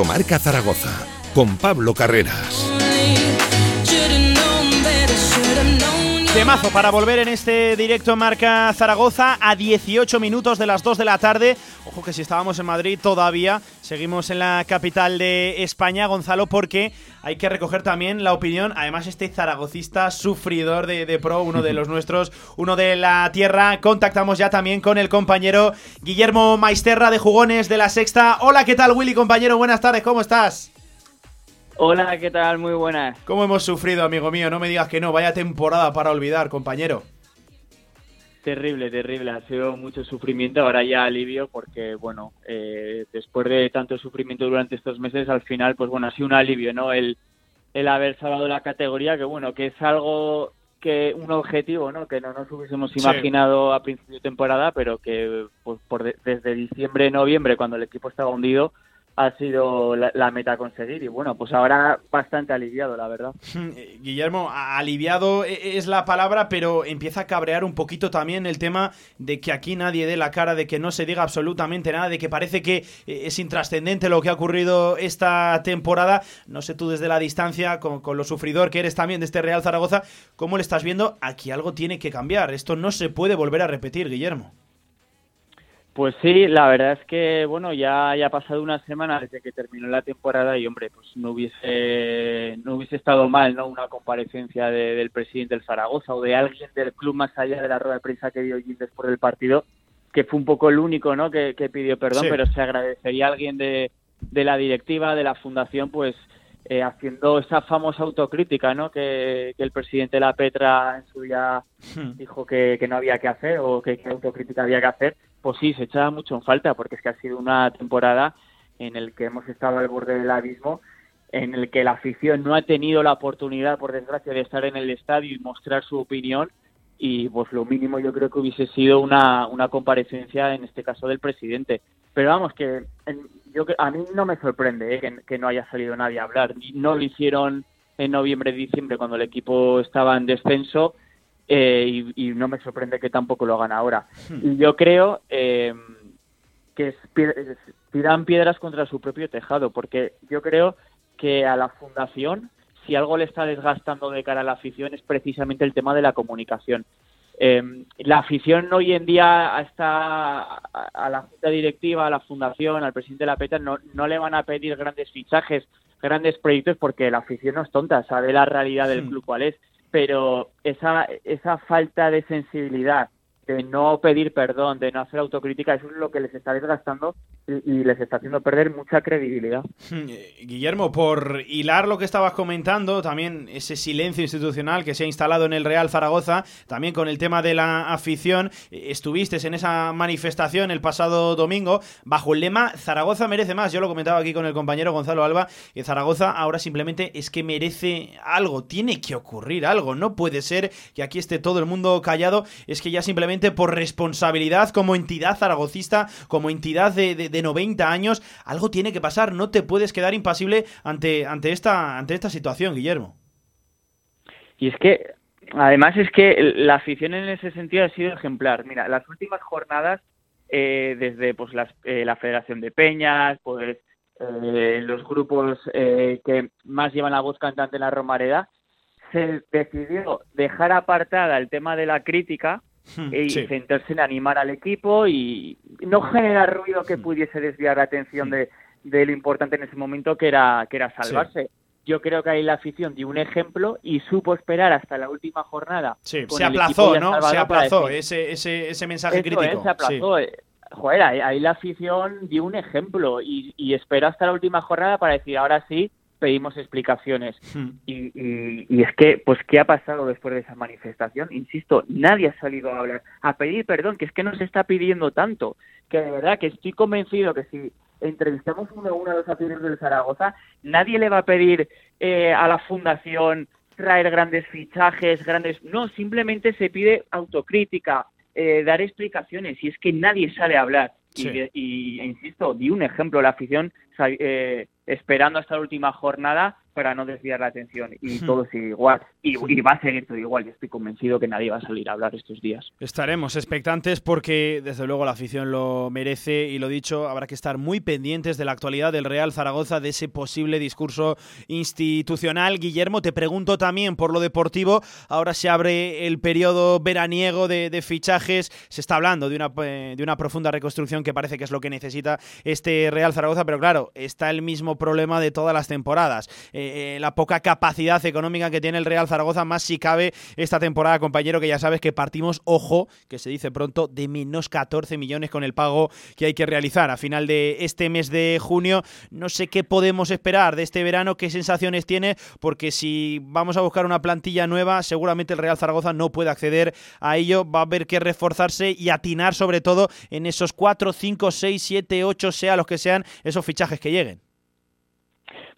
S11: Marca Zaragoza con Pablo Carreras.
S1: Temazo para volver en este directo Marca Zaragoza a 18 minutos de las 2 de la tarde. Ojo que si estábamos en Madrid todavía seguimos en la capital de España, Gonzalo, porque hay que recoger también la opinión. Además, este zaragocista sufridor de, de pro, uno de los *laughs* nuestros, uno de la tierra. Contactamos ya también con el compañero Guillermo Maisterra de Jugones de la Sexta. Hola, ¿qué tal, Willy, compañero? Buenas tardes, ¿cómo estás?
S12: Hola, ¿qué tal? Muy buenas.
S1: ¿Cómo hemos sufrido, amigo mío? No me digas que no, vaya temporada para olvidar, compañero.
S12: Terrible, terrible. Ha sido mucho sufrimiento, ahora ya alivio, porque, bueno, eh, después de tanto sufrimiento durante estos meses, al final, pues bueno, ha sido un alivio, ¿no? El, el haber salvado la categoría, que bueno, que es algo que un objetivo, ¿no? Que no nos hubiésemos imaginado a principio de temporada, pero que pues, por desde diciembre, noviembre, cuando el equipo estaba hundido, ha sido la, meta a conseguir y bueno, pues ahora bastante aliviado, la verdad. *laughs*
S1: Guillermo, aliviado e, es la palabra, pero empieza a cabrear un poquito también el tema de que aquí nadie dé la cara, de que no se diga absolutamente nada, de que parece que eh, es intrascendente lo que ha ocurrido esta temporada. No sé tú desde la distancia, con, con lo sufridor que eres también de este Real Zaragoza, ¿cómo le estás viendo? Aquí algo tiene que cambiar, esto no se puede volver a repetir, Guillermo.
S12: Pues sí, la verdad es que bueno, ya ha pasado una semana desde que terminó la temporada y hombre, pues no hubiese no hubiese estado mal, ¿no? Una comparecencia del presidente del Zaragoza o de alguien del club más allá de la rueda de prensa que dio Gil después del partido, que fue un poco el único, ¿no? Que, pidió perdón, pero se agradecería a alguien de, de la directiva, de la fundación, pues eh, haciendo esa famosa autocrítica, ¿no? Que, el presidente de la Petra en su día hmm. dijo que, que no había que hacer o que, que autocrítica había que hacer pues sí, se echaba mucho en falta, porque es que ha sido una temporada en el que hemos estado al borde del abismo, en el que la afición no ha tenido la oportunidad, por desgracia, de estar en el estadio y mostrar su opinión, y pues lo mínimo yo creo que hubiese sido una, una comparecencia, en este caso del presidente. Pero vamos, que yo a mí no me sorprende ¿eh? que, no haya salido nadie a hablar. No lo hicieron en noviembre, diciembre, cuando el equipo estaba en descenso, eh, y, no me sorprende que tampoco lo hagan ahora. Hmm. Y yo creo eh, que tiran piedras contra su propio tejado, porque yo creo que a la fundación, si algo le está desgastando de cara a la afición, es precisamente el tema de la comunicación. Em, la afición hoy en día hasta a, la junta directiva, a la fundación, al presidente de la PETA no, no le van a pedir grandes fichajes, grandes proyectos porque la afición no es tonta, sabe la realidad del club cuál es, pero esa, esa falta de sensibilidad de no pedir perdón, de no hacer autocrítica, eso es lo que les está desgastando y, les está haciendo perder mucha credibilidad.
S1: Eh, Guillermo, por hilar lo que estabas comentando, también ese silencio institucional que se ha instalado en el Real Zaragoza, también con el tema de la afición, eh, estuviste en esa manifestación el pasado domingo bajo el lema Zaragoza merece más. Yo lo comentaba aquí con el compañero Gonzalo Alba, que Zaragoza ahora simplemente es que merece algo, tiene que ocurrir algo, no puede ser que aquí esté todo el mundo callado, es que ya simplemente por responsabilidad como entidad zaragocista, como entidad de, de, 90 años, algo tiene que pasar, no te puedes quedar impasible ante, ante, esta, ante esta situación, Guillermo.
S12: Y es que, además es que la afición en ese sentido ha sido ejemplar. Mira, las últimas jornadas, eh, desde pues eh, la Federación de Peñas, pues eh, los grupos que más llevan la voz cantante en la Romareda, se decidió dejar apartada el tema de la crítica *laughs* Y centrarse en animar al equipo y no generar ruido que pudiese desviar la atención de, de lo importante en ese momento que era que era salvarse. Yo creo que ahí la afición dio un ejemplo y supo esperar hasta la última jornada.
S1: se aplazó, ¿no? Se aplazó ese, ese, ese mensaje crítico.
S12: se aplazó. Eh, joder, ahí, la afición dio un ejemplo y, y esperó hasta la última jornada para decir, ahora sí, pedimos explicaciones. Hmm. Y, y, es que, pues, ¿qué ha pasado después de esa manifestación? Insisto, nadie ha salido a hablar, a pedir perdón, que es que no se está pidiendo tanto, que de verdad que estoy convencido que si entrevistamos uno a uno a los afiliados del Zaragoza, nadie le va a pedir eh, a la fundación traer grandes fichajes, grandes... No, simplemente se pide autocrítica, eh, dar explicaciones, y es que nadie sale a hablar. Y, y, insisto, di un ejemplo, la afición eh, esperando hasta la última jornada para no desviar la atención y todo sigue igual y, va a seguir todo igual. Yo estoy convencido que nadie va a salir a hablar estos días.
S1: Estaremos expectantes porque desde luego la afición lo merece y lo dicho, habrá que estar muy pendientes de la actualidad del Real Zaragoza, de ese posible discurso institucional. Guillermo, te pregunto también por lo deportivo, ahora se abre el periodo veraniego de, fichajes, se está hablando de una, eh, de una profunda reconstrucción que parece que es lo que necesita este Real Zaragoza, pero claro, está el mismo problema de todas las temporadas. Eh, la poca capacidad económica que tiene el Real Zaragoza, más si cabe esta temporada, compañero, que ya sabes que partimos, ojo, que se dice pronto, de menos 14 millones con el pago que hay que realizar a final de este mes de junio. No sé qué podemos esperar de este verano, qué sensaciones tiene, porque si vamos a buscar una plantilla nueva, seguramente el Real Zaragoza no puede acceder a ello, va a haber que reforzarse y atinar sobre todo en esos 4, 5, 6, 7, 8, sea los que sean esos fichajes que lleguen.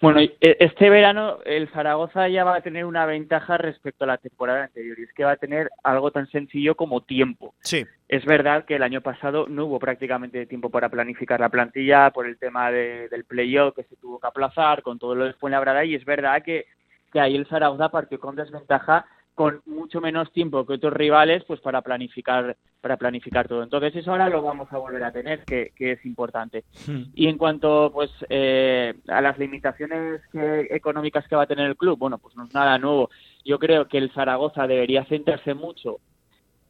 S12: Bueno, e, este verano el Zaragoza ya va a tener una ventaja respecto a la temporada anterior y es que va a tener algo tan sencillo como tiempo.
S1: Sí.
S12: Es verdad que el año pasado no hubo prácticamente tiempo para planificar la plantilla por el tema del playoff que se tuvo que aplazar con todo lo de Fuenlabrada y es verdad que, que ahí el Zaragoza partió con desventaja con mucho menos tiempo que otros rivales pues para planificar para planificar todo. Entonces eso ahora lo vamos a volver a tener que, es importante. Hmm. y en cuanto pues eh, a las limitaciones económicas que va a tener el club bueno pues no es nada nuevo. Yo creo que el Zaragoza debería centrarse mucho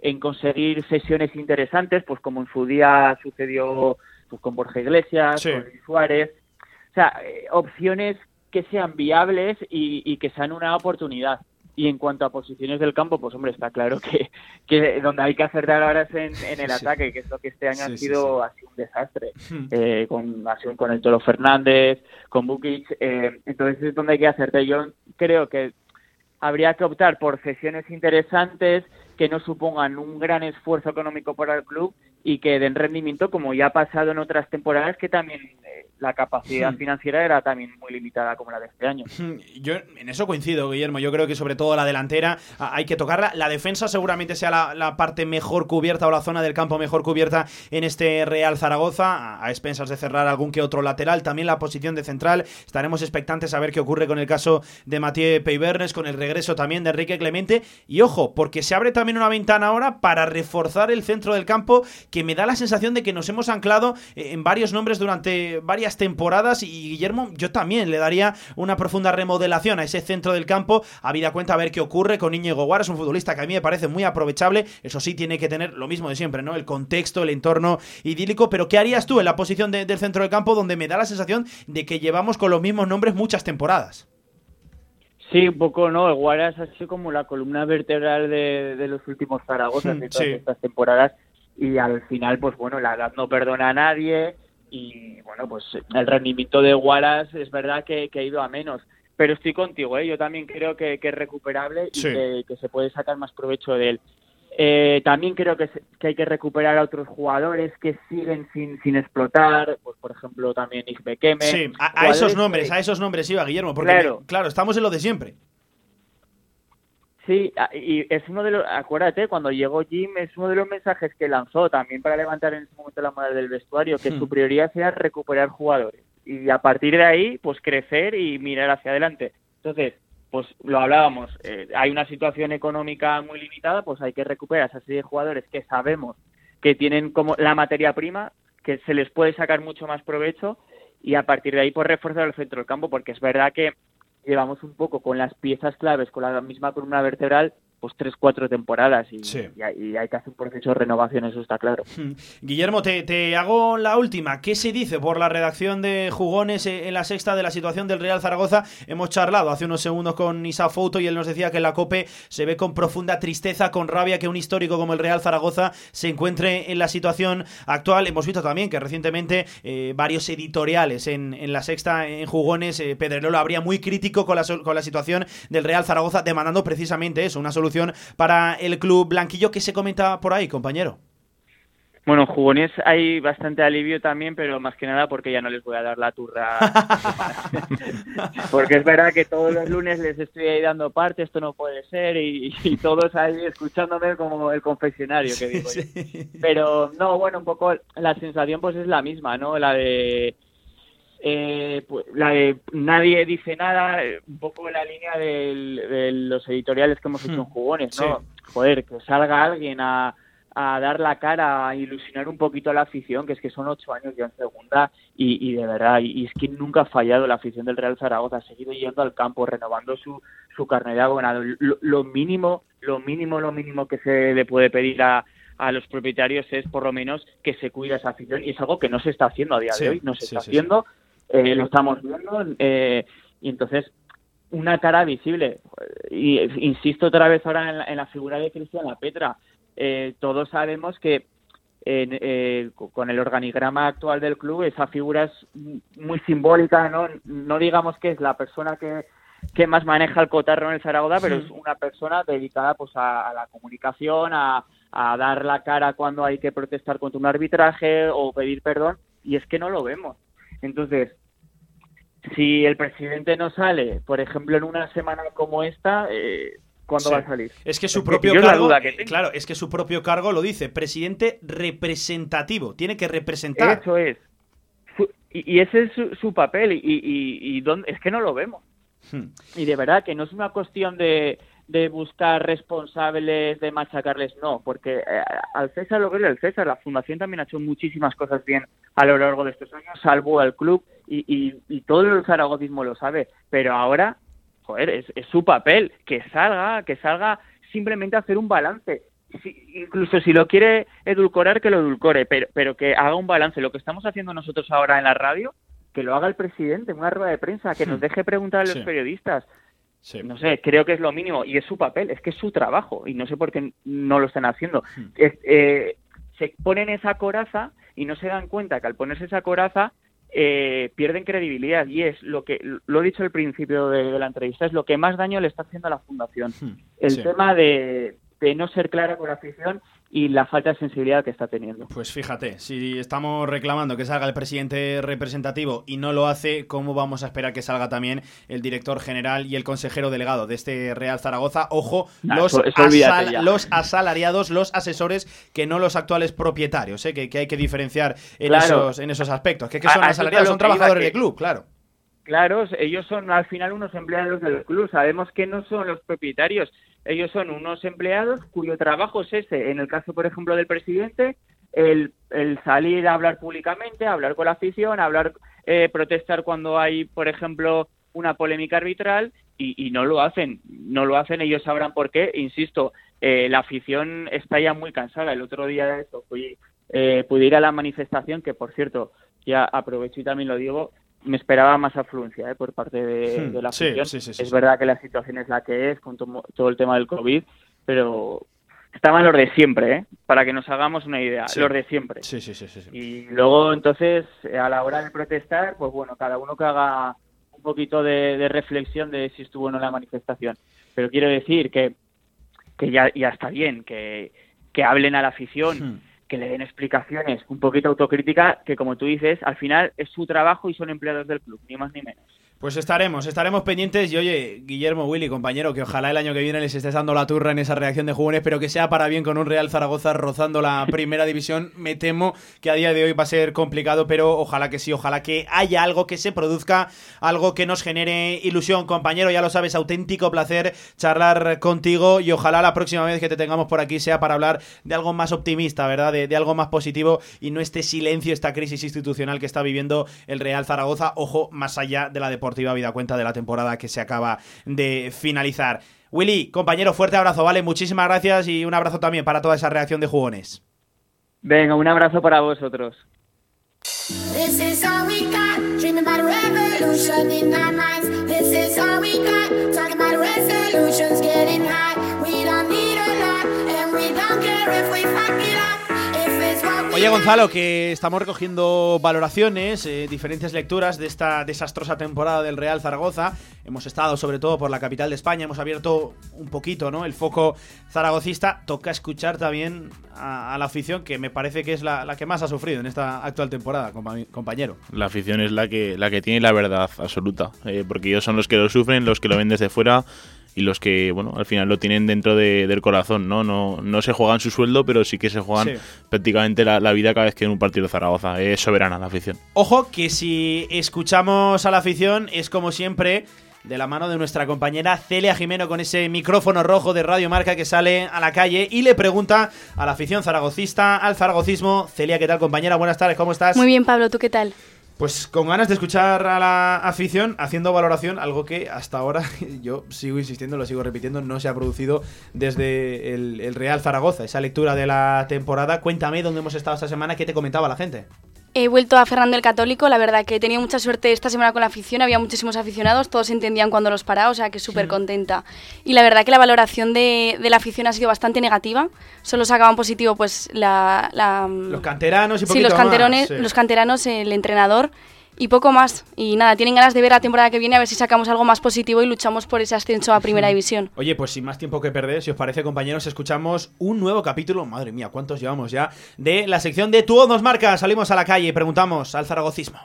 S12: en conseguir sesiones interesantes pues como en su día sucedió pues con Borja Iglesias con Luis Suárez. O sea eh, opciones que sean viables y que sean una oportunidad y en cuanto a posiciones del campo, pues hombre, está claro que, que donde hay que acertar ahora es en, el ataque, que es lo que este año ha, sido, ha sido un desastre. Hmm. Eh, con, con el Tolo Fernández, con Bukic, eh, entonces es donde hay que acertar. Yo creo que habría que optar por sesiones interesantes que no supongan un gran esfuerzo económico para el club y que den rendimiento como ya ha pasado en otras temporadas que también eh, la capacidad hmm. financiera era también muy limitada como la de este año.
S1: Hmm. Yo en eso coincido, Guillermo. Yo creo que sobre todo la delantera hay que tocarla. La defensa seguramente sea la, parte mejor cubierta o la zona del campo mejor cubierta en este Real Zaragoza, a, expensas de cerrar algún que otro lateral. También la posición de central. Estaremos expectantes a ver qué ocurre con el caso de Mathieu Peibernes, con el regreso también de Enrique Clemente. Y ojo, porque se abre también una ventana ahora para reforzar el centro del campo que me da la sensación de que nos hemos anclado eh, en varios nombres durante varias temporadas y Guillermo, yo también le daría una profunda remodelación a ese centro del campo, habida cuenta a ver qué ocurre con Íñigo Guara, es un futbolista que a mí me parece muy aprovechable, eso sí, tiene que tener lo mismo de siempre, ¿no? El contexto, el entorno idílico, pero ¿qué harías tú en la posición del centro del campo donde me da la sensación de que llevamos con los mismos nombres muchas temporadas?
S12: Sí, un poco, ¿no? El Guara es así como la columna vertebral de, los últimos Zaragoza de todas estas temporadas y al final, pues bueno, la edad no perdona a nadie y bueno, pues el rendimiento de Guaras es verdad que, ha ido a menos. Pero estoy contigo, ¿eh? yo también creo que, es recuperable y que, se puede sacar más provecho de él. Eh, también creo que, hay que recuperar a otros jugadores que siguen sin, sin explotar, pues por ejemplo también Isbekeme.
S1: Sí, a, esos nombres, a esos nombres iba Guillermo, porque claro, claro estamos en lo de siempre.
S12: Sí, y es uno de los, acuérdate, cuando llegó Jim, es uno de los mensajes que lanzó también para levantar en ese momento la moral del vestuario, que su hmm. prioridad era recuperar jugadores. Y a partir de ahí, pues crecer y mirar hacia adelante. Entonces, pues lo hablábamos, eh, hay una situación económica muy limitada, pues hay que recuperar esa serie de jugadores que sabemos que tienen como la materia prima, que se les puede sacar mucho más provecho y a partir de ahí pues reforzar el centro del campo, porque es verdad que llevamos un poco con las piezas claves, con la misma columna vertebral, pues tres, cuatro temporadas y, hay, que hacer un proceso de renovación, eso está claro. *laughs*
S1: Guillermo, te, hago la última. ¿Qué se dice por la redacción de Jugones en la sexta de la situación del Real Zaragoza? Hemos charlado hace unos segundos con Isa Foto y él nos decía que la COPE se ve con profunda tristeza, con rabia que un histórico como el Real Zaragoza se encuentre en la situación actual. Hemos visto también que recientemente eh, varios editoriales en, la sexta, en Jugones, eh, Pedrerolo habría muy crítico con la, con la situación del Real Zaragoza, demandando precisamente eso, una solución para el club blanquillo. ¿Qué se comenta por ahí, compañero?
S12: Bueno, jugones hay bastante alivio también, pero más que nada porque ya no les voy a dar la turra. *laughs* porque es verdad que todos los lunes les estoy ahí dando parte, esto no puede ser, y, todos ahí escuchándome como el confesionario que digo. Pero no, bueno, un poco la sensación pues es la misma, ¿no? La de eh, pues, la de nadie dice nada, un poco la línea de los editoriales que hemos hecho en hmm. Jugones, ¿no? Joder, que salga alguien a, dar la cara, a ilusionar un poquito a la afición, que es que son ocho años ya en segunda y, de verdad, y, es que nunca ha fallado la afición del Real Zaragoza, ha seguido yendo al campo, renovando su, su carnet de abonado. Lo, mínimo, lo mínimo, lo mínimo que se le puede pedir a, a los propietarios es por lo menos que se cuide esa afición y es algo que no se está haciendo a día de hoy, no se está haciendo eh, lo estamos viendo eh, y entonces una cara visible. Y insisto otra vez ahora en la, figura de Cristian La Petra. Eh, todos sabemos que con el organigrama actual del club esa figura es muy simbólica, no, no digamos que es la persona que, que más maneja el cotarro en el Zaragoza, pero es una persona dedicada pues a, la comunicación, a, a, dar la cara cuando hay que protestar contra un arbitraje o pedir perdón, y es que no lo vemos. Entonces, si el presidente no sale, por ejemplo, en una semana como esta, eh, ¿cuándo va a salir?
S1: Es que su propio cargo, claro, es que su propio cargo lo dice, presidente representativo, tiene que representar.
S12: Eso es. Y, ese es su, papel y, y, es que no lo vemos. Hmm. Y de verdad que no es una cuestión de, de buscar responsables, de machacarles, no, porque eh, al César lo que es el César, la Fundación también ha hecho muchísimas cosas bien a lo largo de estos años, salvo al club, y, y, todo el zaragotismo lo sabe, pero ahora, joder, es, su papel, que salga, que salga simplemente a hacer un balance. incluso si lo quiere edulcorar, que lo edulcore, pero, pero que haga un balance. Lo que estamos haciendo nosotros ahora en la radio, que lo haga el presidente en una rueda de prensa, que nos hmm. deje preguntar a los periodistas, no sé, creo que es lo mínimo y es su papel, es que es su trabajo y no sé por qué no lo están haciendo. Hmm. Eh, se ponen esa coraza y no se dan cuenta que al ponerse esa coraza eh, pierden credibilidad y es lo que lo he dicho al principio de, la entrevista es lo que más daño le está haciendo a la fundación hmm. el tema de, de no ser clara con la afición y la falta de sensibilidad que está teniendo.
S1: Pues fíjate, si estamos reclamando que salga el presidente representativo y no lo hace, ¿cómo vamos a esperar que salga también el director general y el consejero delegado de este Real Zaragoza? Ojo, los, los asalariados, los asesores, que no los actuales propietarios, ¿eh? que, hay que diferenciar en, esos, en esos aspectos. Que, son asalariados, son trabajadores del club, claro.
S12: Claro, ellos son al final unos empleados del club, sabemos que no son los propietarios ellos son unos empleados cuyo trabajo es ese. En el caso, por ejemplo, del presidente, el, salir a hablar públicamente, hablar con la afición, hablar, eh, protestar cuando hay, por ejemplo, una polémica arbitral y, no lo hacen, no lo hacen, ellos sabrán por qué, insisto, eh, la afición está ya muy cansada. El otro día de eso fui, eh, pude ir a la manifestación, que por cierto, ya aprovecho y también lo digo, me esperaba más afluencia eh, por parte de, hmm, la afición. es verdad que la situación es la que es con todo el tema del COVID, pero estaban los de siempre, ¿eh? para que nos hagamos una idea, los de siempre.
S1: Sí, sí, sí,
S12: Y luego, entonces, a la hora de protestar, pues bueno, cada uno que haga un poquito de, reflexión de si estuvo o no la manifestación. Pero quiero decir que, que ya, ya está bien, que, que hablen a la afición. Que le den explicaciones, un poquito autocrítica, que como tú dices, al final es su trabajo y son empleados del club, ni más ni menos.
S1: Pues estaremos, estaremos pendientes. Y oye, Guillermo, Willy, compañero, que ojalá el año que viene les estés dando la turra en esa reacción de jóvenes, pero que sea para bien con un Real Zaragoza rozando la *laughs* primera división. Me temo que a día de hoy va a ser complicado, pero ojalá que sí, ojalá que haya algo que se produzca, algo que nos genere ilusión, compañero. Ya lo sabes, auténtico placer charlar contigo y ojalá la próxima vez que te tengamos por aquí sea para hablar de algo más optimista, ¿verdad? De, de algo más positivo y no este silencio, esta crisis institucional que está viviendo el Real Zaragoza. Ojo, más allá de la deportiva Deportiva Vida Cuenta de la temporada que se acaba de finalizar. Willy, compañero, fuerte abrazo, ¿vale? Muchísimas gracias y un abrazo también para toda esa reacción de jugones.
S12: Venga, un abrazo para vosotros.
S1: Oye Gonzalo, que estamos recogiendo valoraciones, eh, diferentes lecturas de esta desastrosa temporada del Real Zaragoza. Hemos estado sobre todo por la capital de España, hemos abierto un poquito ¿no? el foco zaragocista. Toca escuchar también a, la afición, que me parece que es la, que más ha sufrido en esta actual temporada, compañero.
S7: La afición es la que, la que tiene la verdad absoluta, eh, porque ellos son los que lo sufren, los que lo ven desde fuera y los que, bueno, al final lo tienen dentro del corazón, ¿no? ¿no? No se juegan su sueldo, pero sí que se juegan prácticamente la, vida cada vez que en un partido de Zaragoza. Es soberana la afición.
S1: Ojo que si escuchamos a la afición es como siempre de la mano de nuestra compañera Celia Jimeno con ese micrófono rojo de Radio Marca que sale a la calle y le pregunta a la afición zaragocista, al zaragocismo. Celia, ¿qué tal compañera? Buenas tardes, ¿cómo estás?
S10: Muy bien, Pablo, ¿tú qué tal?
S1: Pues con ganas de escuchar a la afición haciendo valoración, algo que hasta ahora *laughs* yo sigo insistiendo, lo sigo repitiendo, no se ha producido desde el, Real Zaragoza, esa lectura de la temporada. Cuéntame dónde hemos estado esta semana, qué te comentaba la gente.
S10: He vuelto a Fernando el Católico, la verdad que he tenido mucha suerte esta semana con la afición, había muchísimos aficionados, todos entendían cuando los paraba, o sea que súper contenta. Y la verdad que la valoración de, la afición ha sido bastante negativa, solo sacaban positivo pues la...
S1: los canteranos y
S10: Sí, los, canterones, los canteranos, el entrenador y poco más. Y nada, tienen ganas de ver la temporada que viene a ver si sacamos algo más positivo y luchamos por ese ascenso a Primera División.
S1: Oye, pues sin más tiempo que perder, si os parece, compañeros, escuchamos un nuevo capítulo, madre mía, ¿cuántos llevamos ya? De la sección de Tu nos marca. Salimos a la calle y preguntamos al zaragocismo.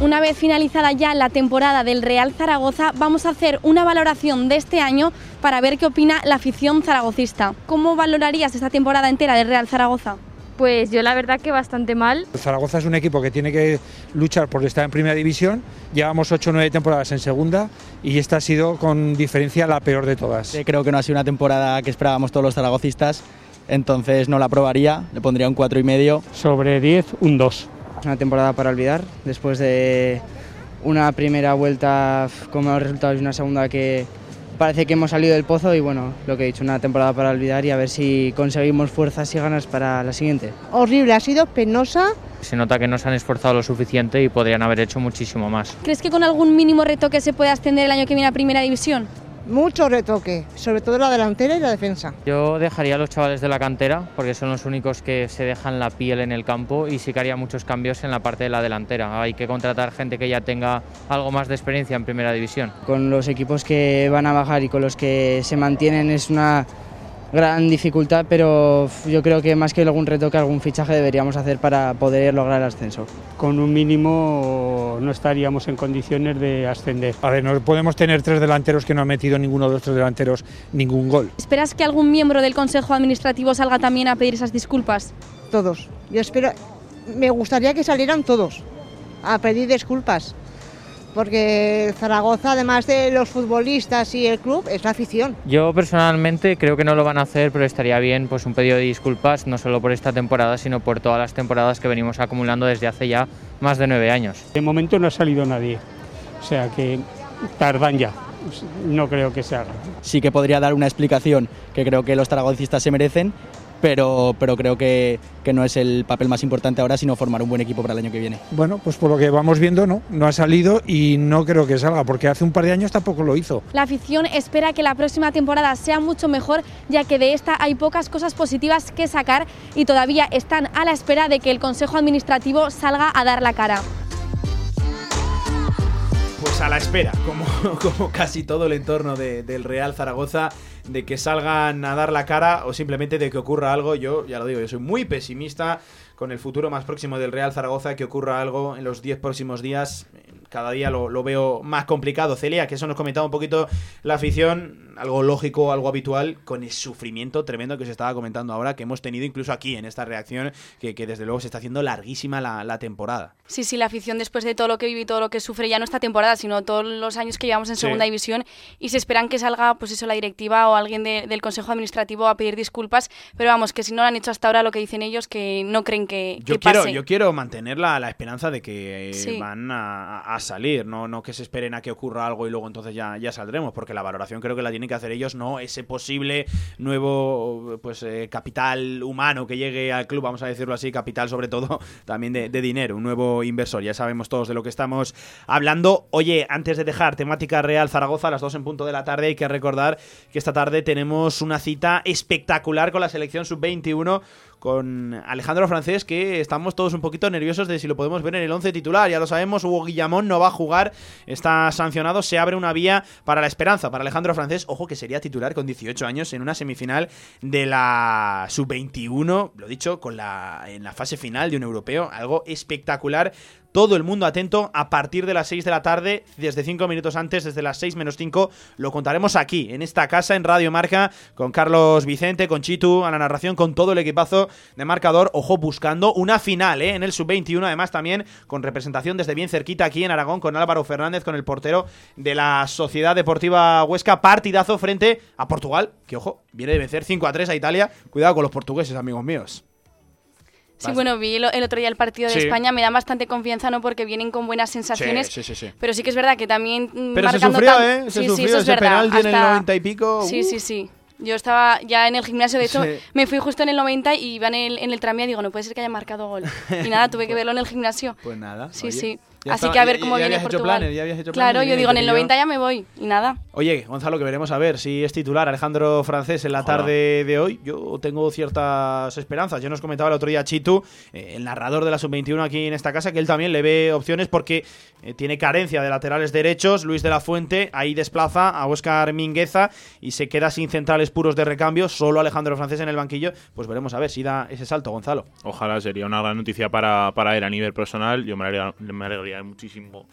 S10: Una vez finalizada ya la temporada del Real Zaragoza, vamos a hacer una valoración de este año para ver qué opina la afición zaragocista. ¿Cómo valorarías esta temporada entera del Real Zaragoza?
S13: Pues yo la verdad que bastante mal.
S14: Zaragoza es un equipo que tiene que luchar por estar en primera división. Llevamos 8 o 9 temporadas en segunda y esta ha sido con diferencia la peor de todas.
S15: Creo que no ha sido una temporada que esperábamos todos los zaragocistas, entonces no la aprobaría, le pondría un 4 y medio.
S16: Sobre 10, un 2.
S17: Es una temporada para olvidar, después de una primera vuelta con malos resultados y una segunda que parece que hemos salido del pozo y bueno, lo que he dicho, una temporada para olvidar y a ver si conseguimos fuerzas y ganas para la siguiente.
S18: Horrible, ha sido penosa.
S19: Se nota que no se han esforzado lo suficiente y podrían haber hecho muchísimo más.
S10: ¿Crees que con algún mínimo retoque se puede ascender el año que viene a Primera División?
S18: Mucho retoque, sobre todo la delantera y la defensa.
S19: Yo dejaría a los chavales de la cantera, porque son los únicos que se dejan la piel en el campo y sí que haría muchos cambios en la parte de la delantera. Hay que contratar gente que ya tenga algo más de experiencia en primera división.
S17: Con los equipos que van a bajar y con los que se mantienen es una gran dificultad, pero yo creo que más que algún reto que algún fichaje deberíamos hacer para poder lograr el ascenso.
S16: Con un mínimo no estaríamos en condiciones de ascender.
S14: A ver, no podemos tener tres delanteros que no han metido ninguno de los tres delanteros ningún gol.
S10: ¿Esperas que algún miembro del Consejo Administrativo salga también a pedir esas disculpas?
S18: Todos. Yo espero, me gustaría que salieran todos a pedir disculpas porque Zaragoza, además de los futbolistas y el club, es la afición.
S19: Yo personalmente creo que no lo van a hacer, pero estaría bien pues un pedido de disculpas, no solo por esta temporada, sino por todas las temporadas que venimos acumulando desde hace ya más de nueve años.
S16: De momento no ha salido nadie, o sea que tardan ya. No creo que se haga.
S15: Sí que podría dar una explicación que creo que los zaragocistas se merecen, pero, pero creo que, que, no es el papel más importante ahora, sino formar un buen equipo para el año que viene.
S14: Bueno, pues por lo que vamos viendo, no, no ha salido y no creo que salga, porque hace un par de años tampoco lo hizo.
S20: La afición espera que la próxima temporada sea mucho mejor, ya que de esta hay pocas cosas positivas que sacar y todavía están a la espera de que el Consejo Administrativo salga a dar la cara.
S1: Pues a la espera, como, *laughs* como casi todo el entorno de, del Real Zaragoza, de que salgan a dar la cara o simplemente de que ocurra algo. Yo ya lo digo, yo soy muy pesimista con el futuro más próximo del Real Zaragoza, que ocurra algo en los 10 próximos días. Cada día lo, lo, veo más complicado. Celia, que eso nos comentaba un poquito la afición, algo lógico, algo habitual, con el sufrimiento tremendo que se estaba comentando ahora, que hemos tenido incluso aquí en esta reacción, que, que desde luego se está haciendo larguísima la, la, temporada.
S10: Sí, sí, la afición después de todo lo que vive y todo lo que sufre, ya no esta temporada, sino todos los años que llevamos en segunda sí. división, y se esperan que salga, pues eso, la directiva o alguien de, del Consejo Administrativo a pedir disculpas, pero vamos, que si no lo han hecho hasta ahora, lo que dicen ellos, que no creen que,
S1: yo
S10: que
S1: quiero,
S10: pase.
S1: Yo quiero mantener la, la esperanza de que
S10: Sí.
S1: van a, a salir, no, no que se esperen a que ocurra algo y luego entonces ya, ya saldremos, porque la valoración creo que la tienen que hacer ellos, no ese posible nuevo pues eh, capital humano que llegue al club, vamos a decirlo así, capital sobre todo *laughs* también de, dinero, un nuevo inversor, ya sabemos todos de lo que estamos hablando. Oye, antes de dejar temática Real Zaragoza a las 2 en punto de la tarde, hay que recordar que esta tarde tenemos una cita espectacular con la selección sub-21 con Alejandro Francés, que estamos todos un poquito nerviosos de si lo podemos ver en el 11 titular. Ya lo sabemos, Hugo Guillamón no va a jugar, está sancionado, se abre una vía para la esperanza para Alejandro Francés. Ojo que sería titular con 18 años en una semifinal de la sub-21, lo dicho, con la en la fase final de un europeo, algo espectacular todo el mundo atento a partir de las 6 de la tarde, desde 5 minutos antes, desde las 6 menos 5, lo contaremos aquí, en esta casa, en Radio Marca, con Carlos Vicente, con Chitu, a la narración, con todo el equipazo de marcador, ojo, buscando una final, ¿eh? en el sub-21, además también con representación desde bien cerquita aquí en Aragón, con Álvaro Fernández, con el portero de la Sociedad Deportiva Huesca, partidazo frente a Portugal, que ojo, viene de vencer 5 a 3 a Italia, cuidado con los portugueses, amigos míos.
S10: Sí, bueno, vi el, otro día el partido de
S1: Sí.
S10: España, me da bastante confianza, ¿no? Porque vienen con buenas sensaciones.
S1: Sí, sí, sí, sí.
S10: Pero sí que es verdad que también.
S1: Pero se
S10: marcando
S1: sufrió,
S10: tan-
S1: ¿eh? Se sufrió
S10: eso es
S1: ese
S10: verdad.
S1: penalti en el
S10: hasta-
S1: 90 y pico,
S10: Sí,
S1: uh.
S10: sí, sí. Yo estaba ya en el gimnasio, de hecho,
S1: Sí.
S10: me fui justo en el 90 y iba en el, en el tranvía y digo, no puede ser que haya marcado gol. Y nada, tuve que *laughs* verlo en el gimnasio.
S1: Pues nada.
S10: Sí,
S1: oye.
S10: sí.
S1: Ya
S10: Así
S1: estaba-
S10: que a ver cómo
S1: ya
S10: viene
S1: habías hecho
S10: Portugal.
S1: planes, ya habías hecho
S10: claro,
S1: planes,
S10: yo
S1: bien,
S10: digo, en el
S1: yo-
S10: 90 ya me voy. Y nada.
S1: Oye, Gonzalo, que veremos a ver si es titular Alejandro Francés en la
S7: Ojalá.
S1: tarde de hoy. Yo tengo ciertas esperanzas. Ya nos comentaba el otro día Chitu, eh, el narrador de la sub-21 aquí en esta casa, que él también le ve opciones porque eh, tiene carencia de laterales derechos. Luis de la Fuente ahí desplaza a Óscar Mingueza y se queda sin centrales puros de recambio. Solo Alejandro Francés en el banquillo. Pues veremos a ver si da ese salto, Gonzalo.
S7: Ojalá sería una gran noticia para, para él a nivel personal. Yo me alegraría, alegraría muchísimo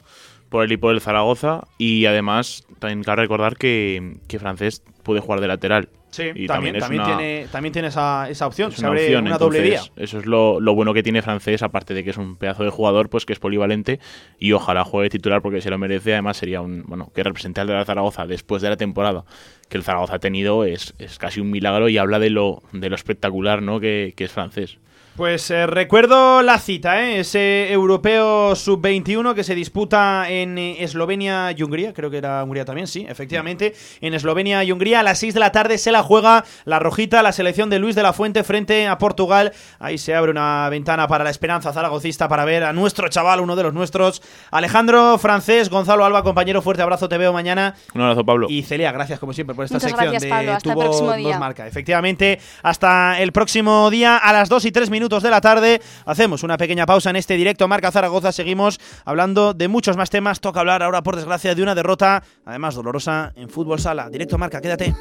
S7: por él y por el Zaragoza. Y además, también cabe recordar que, que Francés puede jugar de lateral.
S1: Sí,
S7: y
S1: también,
S7: es
S1: también,
S7: una-
S1: tiene, también tiene esa, esa opción.
S7: es
S1: Se
S7: una
S1: abre
S7: opción,
S1: una doble vía.
S7: entonces, Eso es lo, lo bueno que tiene francés, aparte de que es un pedazo de jugador, pues que es polivalente y ojalá juegue titular porque se lo merece. Además sería un, bueno, que represente al de la Zaragoza después de la temporada que el Zaragoza ha tenido es, es casi un milagro y habla de lo, de lo espectacular, ¿no? Que, que es francés.
S1: Pues eh, recuerdo la cita, ¿eh? ese europeo sub-21 que se disputa en eh, Eslovenia y Hungría, creo que era Hungría también, sí, efectivamente, en Eslovenia y Hungría a las 6 de la tarde se la juega la rojita, la selección de Luis de la Fuente frente a Portugal, ahí se abre una ventana para la esperanza zaragocista para ver a nuestro chaval, uno de los nuestros, Alejandro Francés, Gonzalo Alba, compañero, fuerte abrazo, te veo mañana.
S7: Un abrazo, Pablo.
S1: Y Celia, gracias como siempre por esta
S10: Muchas
S1: sección
S10: gracias,
S1: de
S10: Pablo. Hasta
S1: Tu
S10: el próximo
S1: Nos
S10: día.
S1: marca. Efectivamente, hasta el próximo día a las 2 y 3 minutos de la tarde. Hacemos una pequeña pausa en este directo Marca Zaragoza. Seguimos hablando de muchos más temas. Toca hablar ahora, por desgracia, de una derrota, además dolorosa, en Fútbol Sala. Directo Marca, quédate.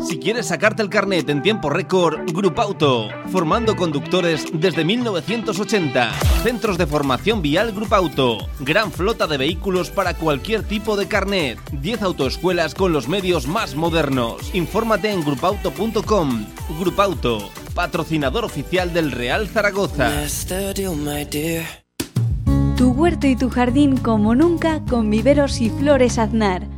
S21: Si quieres sacarte el carnet en tiempo récord, Grupo Auto, formando conductores desde 1980. Centros de formación vial Grupo Auto, gran flota de vehículos para cualquier tipo de carnet. 10 autoescuelas con los medios más modernos. Infórmate en grupauto.com. Grupo Auto, patrocinador oficial del Real Zaragoza.
S6: Tu huerto y tu jardín como nunca con viveros y flores Aznar.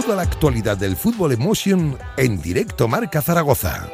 S2: Toda la actualidad del fútbol emotion en directo Marca Zaragoza.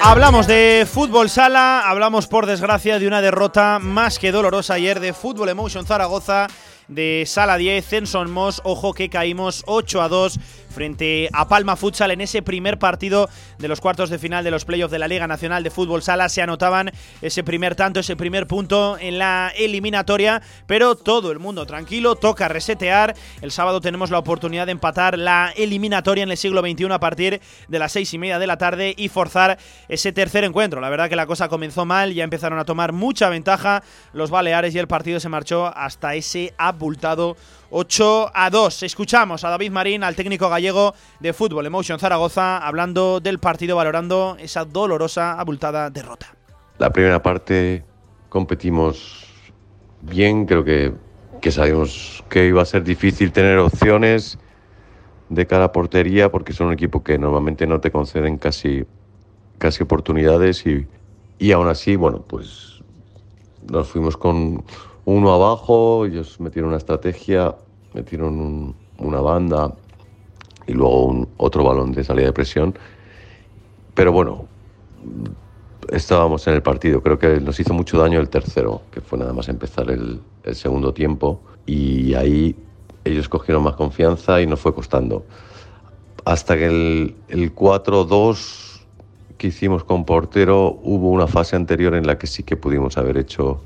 S1: Hablamos de fútbol sala, hablamos por desgracia de una derrota más que dolorosa ayer de Fútbol Emotion Zaragoza de Sala 10 en Sonmos. Ojo que caímos 8 a 2 frente a Palma Futsal en ese primer partido de los cuartos de final de los playoffs de la Liga Nacional de Fútbol Sala. Se anotaban ese primer tanto, ese primer punto en la eliminatoria, pero todo el mundo tranquilo, toca resetear. El sábado tenemos la oportunidad de empatar la eliminatoria en el siglo XXI a partir de las seis y media de la tarde y forzar ese tercer encuentro. La verdad que la cosa comenzó mal, ya empezaron a tomar mucha ventaja los Baleares y el partido se marchó hasta ese abultado 8 a 2. Escuchamos a David Marín, al técnico gallego de Fútbol Emotion Zaragoza, hablando del partido, valorando esa dolorosa, abultada derrota.
S22: La primera parte competimos bien, creo que, que sabíamos que iba a ser difícil tener opciones de cada portería porque son un equipo que normalmente no te conceden casi, casi oportunidades y, y aún así, bueno, pues nos fuimos con uno abajo, ellos metieron una estrategia, metieron una banda y luego un, otro balón de salida de presión. Pero bueno, estábamos en el partido. Creo que nos hizo mucho daño el tercero, que fue nada más empezar el, el segundo tiempo. Y ahí ellos cogieron más confianza y nos fue costando. Hasta que el, el 4-2 que hicimos con portero, hubo una fase anterior en la que sí que pudimos haber hecho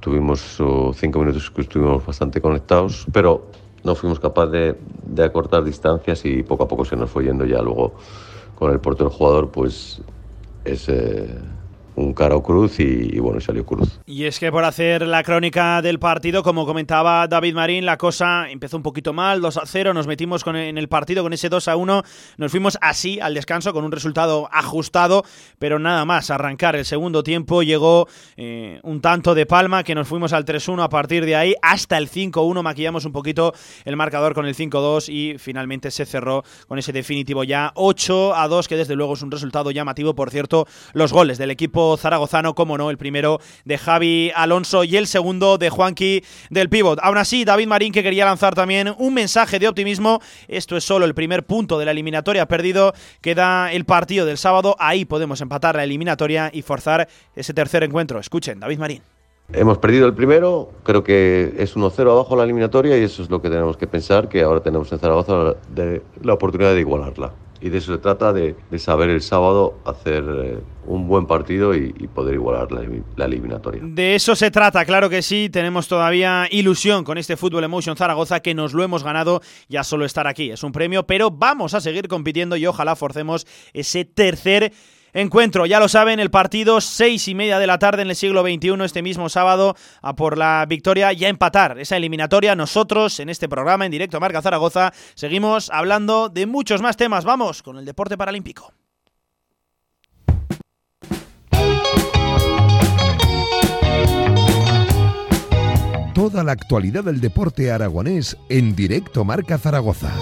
S22: Tuvimos uh, cinco minutos que estuvimos bastante conectados, pero no fuimos capaces de, de, acortar distancias y poco a poco se nos fue yendo ya luego con el portero jugador, pues es... Un caro cruz y, y, bueno, salió cruz.
S1: Y es que por hacer la crónica del partido, como comentaba David Marín, la cosa empezó un poquito mal, 2 a 0, nos metimos con, en el partido con ese 2 a 1, nos fuimos así al descanso con un resultado ajustado, pero nada más, arrancar el segundo tiempo llegó eh, un tanto de palma que nos fuimos al 3-1 a partir de ahí hasta el 5-1, maquillamos un poquito el marcador con el 5-2 y finalmente se cerró con ese definitivo ya 8 a 2, que desde luego es un resultado llamativo, por cierto, los goles del equipo zaragozano, como no, el primero de Javi Alonso y el segundo de Juanqui del Pivot. Aún así, David Marín que quería lanzar también un mensaje de optimismo. Esto es solo el primer punto de la eliminatoria perdido. Queda el partido del sábado. Ahí podemos empatar la eliminatoria y forzar ese tercer encuentro. Escuchen, David Marín.
S22: Hemos perdido el primero, creo que es 1-0 abajo la eliminatoria y eso es lo que tenemos que pensar, que ahora tenemos en Zaragoza la oportunidad de igualarla y de eso se trata, de, saber el sábado hacer eh, un buen partido y, y poder igualar la, la, eliminatoria.
S1: De eso se trata, claro que sí, tenemos todavía ilusión con este Fútbol Emotion Zaragoza que nos lo hemos ganado ya solo estar aquí, es un premio, pero vamos a seguir compitiendo y ojalá forcemos ese tercer encuentro. Ya lo saben, el partido seis y media de la tarde en el siglo XXI, este mismo sábado, a por la victoria y a empatar esa eliminatoria. Nosotros, en este programa, en directo Marca Zaragoza, seguimos hablando de muchos más temas. Vamos con el deporte paralímpico.
S2: Toda la actualidad del deporte aragonés en directo Marca Zaragoza.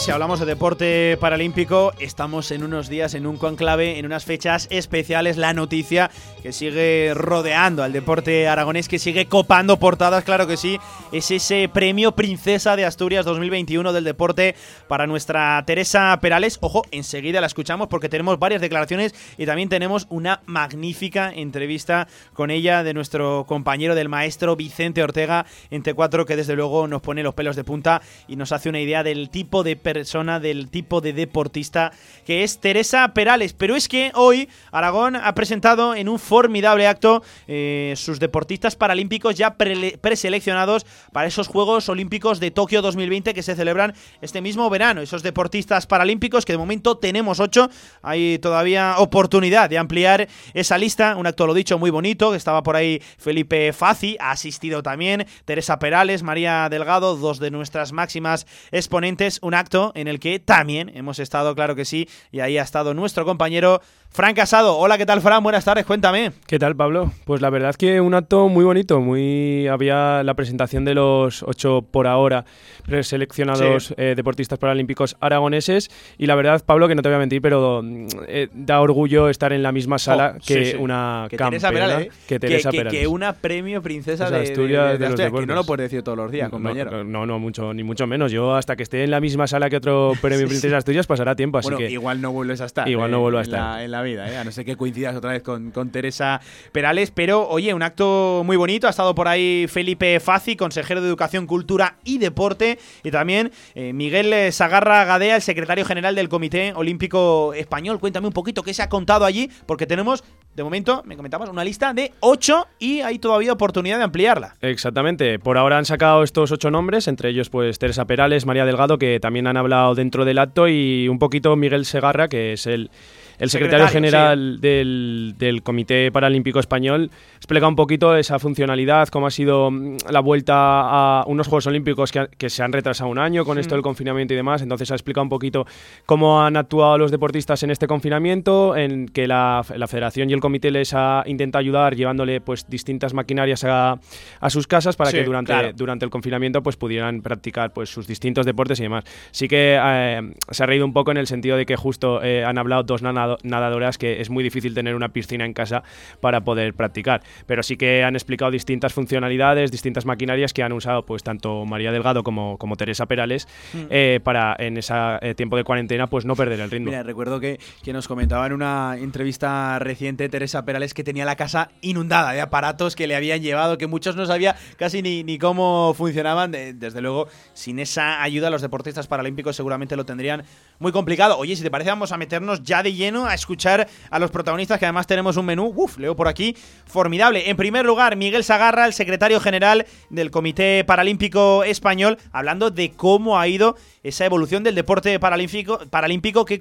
S1: Si hablamos de deporte paralímpico, estamos en unos días, en un conclave, en unas fechas especiales. La noticia que sigue rodeando al deporte aragonés, que sigue copando portadas, claro que sí, es ese premio Princesa de Asturias 2021 del deporte para nuestra Teresa Perales. Ojo, enseguida la escuchamos porque tenemos varias declaraciones y también tenemos una magnífica entrevista con ella de nuestro compañero del maestro Vicente Ortega en T4, que desde luego nos pone los pelos de punta y nos hace una idea del tipo de persona, del tipo de deportista que es Teresa Perales. Pero es que hoy Aragón ha presentado en un formidable acto eh, sus deportistas paralímpicos ya preseleccionados para esos Juegos Olímpicos de Tokio 2020 que se celebran este mismo verano. Esos deportistas paralímpicos que de momento tenemos ocho. Hay todavía oportunidad de ampliar esa lista. Un acto, lo dicho, muy bonito. Que estaba por ahí Felipe Fazi, ha asistido también Teresa Perales, María Delgado, dos de nuestras máximas exponentes. Un acto en el que también hemos estado, claro que sí, y ahí ha estado nuestro compañero Fran Casado. Hola, ¿qué tal, Fran? Buenas tardes, cuéntame.
S23: ¿Qué tal, Pablo? Pues la verdad es que un acto muy bonito, muy había la presentación de los ocho por ahora preseleccionados eh, deportistas paralímpicos aragoneses y la verdad, Pablo, que no te voy a mentir, pero eh, da orgullo estar en la misma sala
S1: Oh,
S23: que
S1: sí, sí.
S23: una
S1: Que
S23: campeona,
S1: Teresa Perales, ¿eh?
S23: que Teresa
S1: que,
S23: Perales.
S1: que una premio princesa de, de-
S23: Asturias
S1: de
S23: de los
S1: Asturias, que no lo puedes decir todos los días, compañero.
S23: No, no, mucho, ni mucho menos. Yo hasta que esté en la misma sala que otro *laughs* premio Princesa de Asturias pasará tiempo, así
S1: bueno,
S23: que
S1: igual no vuelves a estar.
S23: Igual no vuelvo a
S1: en
S23: estar.
S1: la- En la, eh, no ser que coincidas otra vez con, Teresa Perales. Pero, oye, un acto muy bonito. Ha estado por ahí Felipe Fazi, consejero de Educación, Cultura y Deporte. Y también eh, Miguel Sagarra Gadea, el secretario general del Comité Olímpico Español. Cuéntame un poquito qué se ha contado allí, porque tenemos, de momento, me comentabas, una lista de ocho y hay todavía oportunidad de ampliarla.
S23: Exactamente. Por ahora han sacado estos ocho nombres, entre ellos pues Teresa Perales, María Delgado, que también han hablado dentro del acto, y un poquito Miguel Segarra, que es el, el secretario,
S1: Secretario,
S23: general del, del Comité Paralímpico Español. Explica un poquito esa funcionalidad, cómo ha sido mm, la vuelta a unos Juegos Olímpicos que, se han retrasado un año con esto del confinamiento y demás. Entonces ha explicado un poquito cómo han actuado los deportistas en este confinamiento, en que la, la federación y el comité les ha intentado ayudar llevándole pues distintas maquinarias a, a sus casas para
S1: Sí,
S23: que durante,
S1: claro.
S23: durante el confinamiento pues pudieran practicar pues sus distintos deportes y demás. Sí que eh, se ha reído un poco en el sentido de que justo eh, han hablado dos nado- nadadoras que es muy difícil tener una piscina en casa para poder practicar, pero sí que han explicado distintas funcionalidades, distintas maquinarias que han usado pues tanto María Delgado como, como Teresa Perales
S1: Mm.
S23: eh, para en ese tiempo de cuarentena pues no perder el ritmo.
S1: Mira, recuerdo que, que nos comentaba en una entrevista reciente Teresa Perales que tenía la casa inundada de aparatos que le habían llevado, que muchos no sabía casi ni, ni cómo funcionaban. De- desde luego, sin esa ayuda, los deportistas paralímpicos seguramente lo tendrían muy complicado. Oye, si te parece, vamos a meternos ya de lleno a escuchar a los protagonistas, que además tenemos un menú, uf, leo por aquí, formidable. En primer lugar, Miguel Sagarra, el secretario general del Comité Paralímpico Español, hablando de cómo ha ido esa evolución del deporte paralímpico, paralímpico que,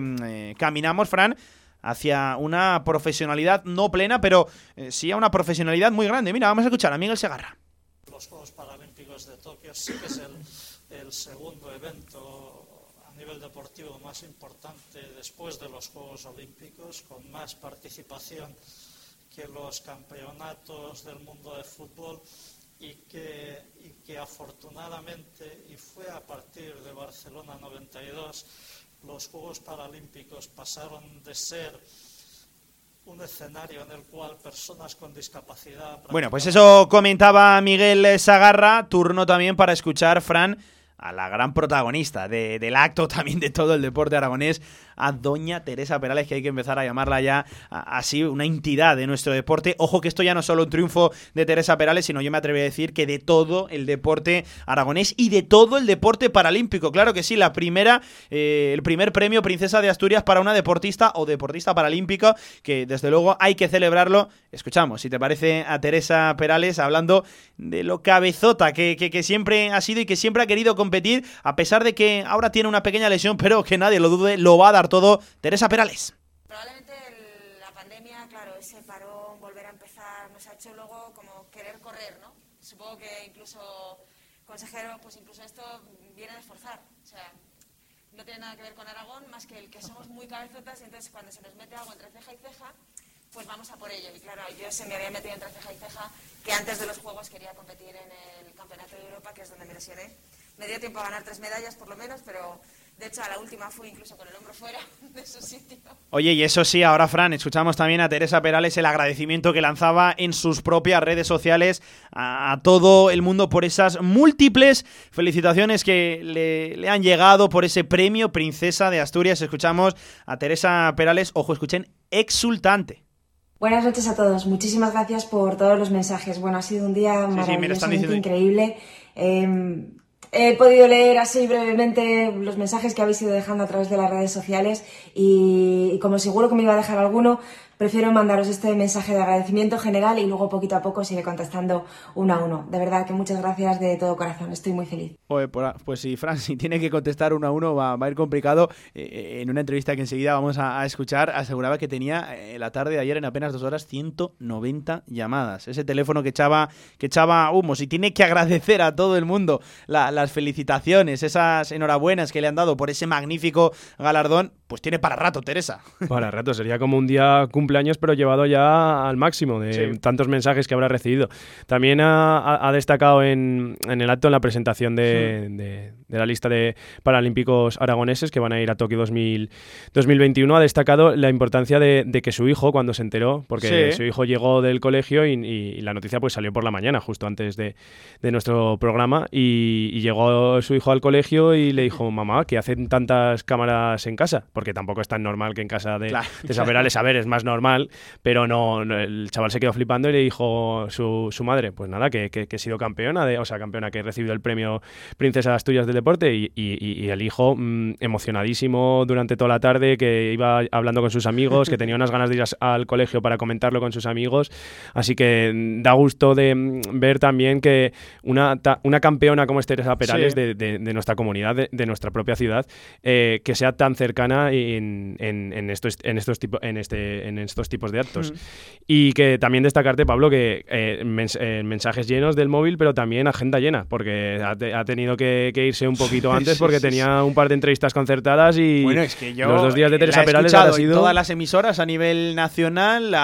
S1: mm, eh, caminamos, Fran, hacia una profesionalidad no plena, pero eh, sí a una profesionalidad muy grande. Mira, vamos a escuchar a Miguel Segarra.
S24: Los Juegos Paralímpicos de Tokio sí que es el, segundo evento nivel deportivo más importante después de los Juegos Olímpicos, con más participación que los campeonatos del mundo de fútbol y que, y que afortunadamente, y fue a partir de Barcelona 92, los Juegos Paralímpicos pasaron de ser un escenario en el cual personas con discapacidad
S1: Bueno, pues eso comentaba Miguel Sagarra. Turno también para escuchar, Fran, a la gran protagonista de- del acto también de todo el deporte aragonés, a doña Teresa Perales, que hay que empezar a llamarla ya así una entidad de nuestro deporte. Ojo que esto ya no es solo un triunfo de Teresa Perales, sino yo me atrevo a decir que de todo el deporte aragonés y de todo el deporte paralímpico. Claro que sí, la primera, eh, el primer premio Princesa de Asturias para una deportista o deportista paralímpico, que desde luego hay que celebrarlo. Escuchamos, si te parece, a Teresa Perales hablando de lo cabezota que, que- que siempre ha sido y que siempre ha querido competir, a pesar de que ahora tiene una pequeña lesión, pero que nadie lo dude, lo va a dar todo Teresa Perales.
S25: Probablemente la pandemia, claro, ese parón, volver a empezar, nos ha hecho luego como querer correr, ¿no? Supongo que incluso, consejero, pues incluso esto viene de esforzar. O sea, no tiene nada que ver con Aragón, más que el que somos muy cabezotas y entonces cuando se nos mete algo entre ceja y ceja, pues vamos a por ello. Y claro, yo se me había metido entre ceja y ceja que antes de los Juegos quería competir en el Campeonato de Europa, que es donde me lesioné, me dio tiempo a ganar tres medallas por lo menos, pero de hecho a la última fui incluso con el hombro fuera *laughs* de su sitio.
S1: Oye, y eso sí, ahora Fran, escuchamos también a Teresa Perales el agradecimiento que lanzaba en sus propias redes sociales a, todo el mundo por esas múltiples felicitaciones que le, le han llegado por ese premio Princesa de Asturias. Escuchamos a Teresa Perales, ojo, escuchen, exultante.
S26: Buenas noches a todos. Muchísimas gracias por todos los mensajes. Bueno, ha sido un día maravillosamente increíble. Eh, He podido leer así brevemente los mensajes que habéis ido dejando a través de las redes sociales y, como seguro que me iba a dejar alguno, prefiero mandaros este mensaje de agradecimiento general y luego poquito a poco sigue contestando uno a uno. De verdad que muchas gracias de todo corazón, estoy muy feliz.
S1: pues sí, Fran, si tiene que contestar uno a uno va, a ir complicado. Eh, eh, en una entrevista que enseguida vamos a, escuchar, aseguraba que tenía eh, la tarde de ayer en apenas dos horas 190 llamadas. Ese teléfono que echaba, que echaba humos y tiene que agradecer a todo el mundo las felicitaciones, esas enhorabuenas que le han dado por ese magnífico galardón pues tiene para rato, Teresa.
S23: Para rato, sería como un día cumpleaños, pero llevado ya al máximo de tantos mensajes que habrá recibido. También ha, destacado en, el acto, en la presentación de, la lista de paralímpicos aragoneses que van a ir a Tokio 2021, ha destacado la importancia de, que su hijo, cuando se enteró, porque su hijo llegó del colegio y, la noticia pues salió por la mañana, justo antes de, nuestro programa, y, llegó su hijo al colegio y le dijo, mamá, que hacen tantas cámaras en casa? porque tampoco es tan normal que en casa de, claro, a ver, es más normal, pero no, el chaval se quedó flipando y le dijo su, su madre, pues nada, que, que, he sido campeona, de, o sea, campeona, que he recibido el premio Princesa de Asturias del Deporte y, y, el hijo mm, emocionadísimo durante toda la tarde, que iba hablando con sus amigos, que tenía unas ganas de ir al colegio para comentarlo con sus amigos, así que mm, da gusto de mm, ver también que una, una campeona como es Teresa Perales de, de, nuestra comunidad, de, nuestra propia ciudad, eh, que sea tan cercana en, en, estos, en, estos tipo, en, este, en estos tipos de actos. Y que también destacarte, Pablo, que eh, eh, mensajes llenos del móvil, pero también agenda llena, porque ha, tenido que, irse un poquito antes porque tenía un par de entrevistas concertadas y
S1: bueno, es que yo
S23: los dos días de Teresa Perales
S1: ha sido... en todas las emisoras a nivel nacional.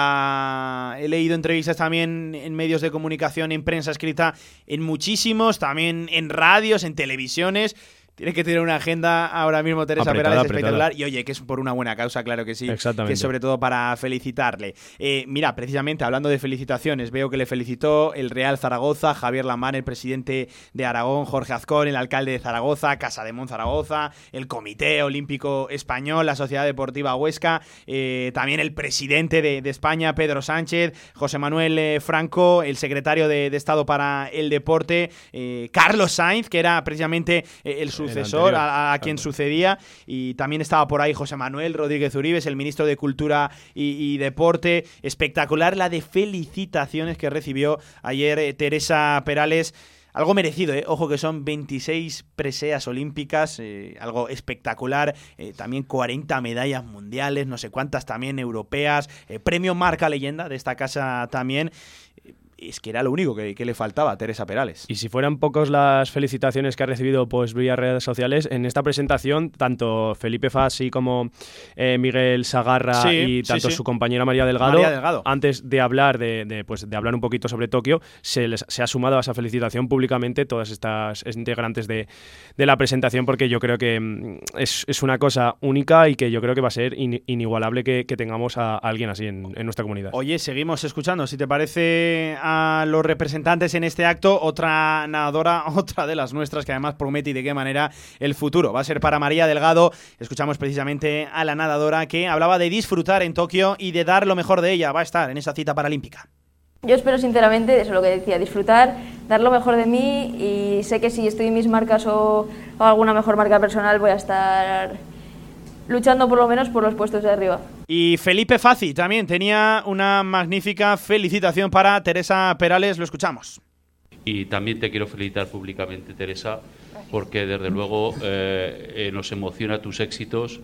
S1: he leído entrevistas también en medios de comunicación, en prensa escrita, en muchísimos, también en radios, en televisiones. Tiene que tener una agenda ahora mismo Teresa Perales espectacular. Y oye, que es por una buena causa, claro que sí. Que es sobre todo para felicitarle. Eh, mira, precisamente hablando de felicitaciones, veo que le felicitó el Real Zaragoza, Javier Lamán, el presidente de Aragón, Jorge Azcón, el alcalde de Zaragoza, Casa de Zaragoza, el Comité Olímpico Español, la Sociedad Deportiva Huesca, eh, también el presidente de, España, Pedro Sánchez, José Manuel eh, Franco, el secretario de, Estado para el Deporte, Carlos Sainz, que era precisamente el sucesor, a, quien sucedía. Y también estaba por ahí José Manuel Rodríguez Uribes, el ministro de Cultura y, Deporte. Espectacular la de felicitaciones que recibió ayer eh, Teresa Perales. Algo merecido, ¿eh? ojo que son 26 preseas olímpicas, eh, algo espectacular, eh, también 40 medallas mundiales, no sé cuántas también europeas, premio marca leyenda de esta casa también es que era lo único que, le faltaba a Teresa Perales.
S23: Y si fueran pocos las felicitaciones que ha recibido pues vía redes sociales, en esta presentación, tanto Felipe Fassi como eh, Miguel Sagarra y tanto su compañera María Delgado, antes de hablar de, pues, de hablar un poquito sobre Tokio, se, les, se ha sumado a esa felicitación públicamente todas estas integrantes de, la presentación, porque yo creo que mm, es, una cosa única y que yo creo que va a ser inigualable que, tengamos a, alguien así en, en nuestra comunidad.
S1: Oye, seguimos escuchando, si te parece a los representantes en este acto. Otra nadadora, *laughs* otra de las nuestras, que además promete y de qué manera el futuro va a ser para María Delgado. Escuchamos precisamente a la nadadora que hablaba de disfrutar en Tokio y de dar lo mejor de ella. Va a estar en esa cita paralímpica.
S27: Yo espero sinceramente, eso es lo que decía, disfrutar, dar lo mejor de mí y sé que si estoy en mis marcas o alguna mejor marca personal voy a estar luchando por lo menos por los puestos de arriba.
S1: Y Felipe Fazi también tenía una magnífica felicitación para Teresa Perales, lo escuchamos.
S28: Y también te quiero felicitar públicamente, Teresa, porque desde luego eh, eh, nos emociona tus éxitos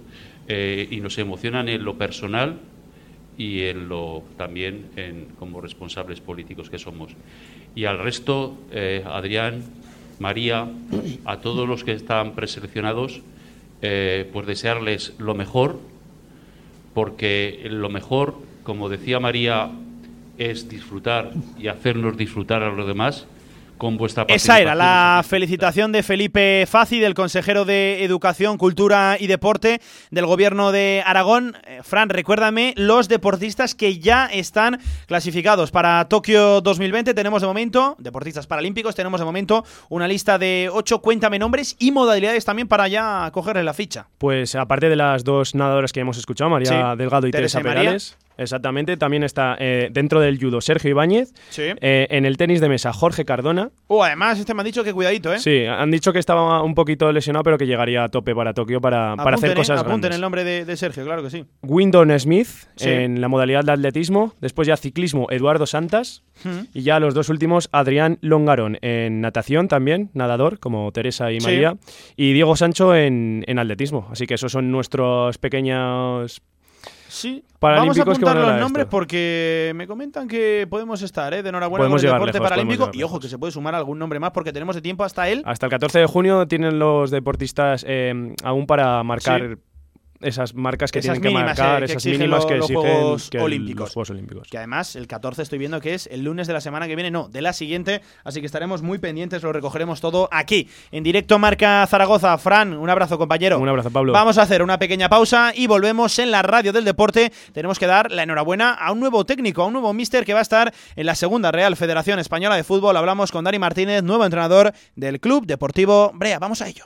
S28: eh, y nos emocionan en lo personal y en lo también en, como responsables políticos que somos. Y al resto, Adrián, María, a todos los que están preseleccionados, eh, pues desearles lo mejor, porque lo mejor, como decía María, es disfrutar y hacernos disfrutar a los demás, con vuestra
S1: Esa era la felicitación de Felipe Faci, del consejero de Educación, Cultura y Deporte del Gobierno de Aragón. Eh, Fran, recuérdame los deportistas que ya están clasificados para Tokio 2020. Tenemos de momento, deportistas paralímpicos, tenemos de momento una lista de ocho, cuéntame nombres y modalidades también para ya cogerle la ficha.
S23: Pues aparte de las dos nadadoras que hemos escuchado, María Delgado y Teresa, Perales. Exactamente, también está eh, dentro del judo Sergio Ibáñez, eh, en el tenis de mesa Jorge Cardona.
S1: Oh, además este me han dicho que cuidadito, ¿eh?
S23: Sí, han dicho que estaba un poquito lesionado, pero que llegaría a tope para Tokio para, para hacer cosas
S1: apunten
S23: grandes.
S1: el nombre de, Sergio, claro que sí.
S23: Wyndon Smith en la modalidad de atletismo, después ya ciclismo Eduardo Santas
S1: Hmm.
S23: y ya los dos últimos Adrián Longarón en natación también, nadador como Teresa y
S1: Sí.
S23: María, y Diego Sancho en, en atletismo. Así que esos son nuestros pequeños
S1: Sí, vamos a apuntar los nombres
S23: esto.
S1: porque me comentan que podemos estar, ¿eh? De enhorabuena
S23: Podemos
S1: con el deporte
S23: lejos,
S1: paralímpico. Y ojo, que se puede sumar algún nombre más porque tenemos de tiempo hasta él.
S23: Hasta el 14 de junio tienen los deportistas eh, aún para marcar esas marcas que
S1: Esas
S23: tienen que marcar,
S1: eh, que
S23: esas mínimas
S1: lo-
S23: que
S1: los
S23: exigen
S1: Juegos
S23: que el-
S1: Olímpicos.
S23: los Juegos Olímpicos.
S1: Que además el 14 estoy viendo que es el lunes de la semana que viene, no, de la siguiente, así que estaremos muy pendientes, lo recogeremos todo aquí, en directo Marca Zaragoza. Fran, un abrazo compañero.
S23: Un abrazo, Pablo.
S1: Vamos a hacer una pequeña pausa y volvemos en la radio del deporte. Tenemos que dar la enhorabuena a un nuevo técnico, a un nuevo mister que va a estar en la segunda Real Federación Española de Fútbol. Hablamos con Dani Martínez, nuevo entrenador del Club Deportivo Brea. Vamos a ello.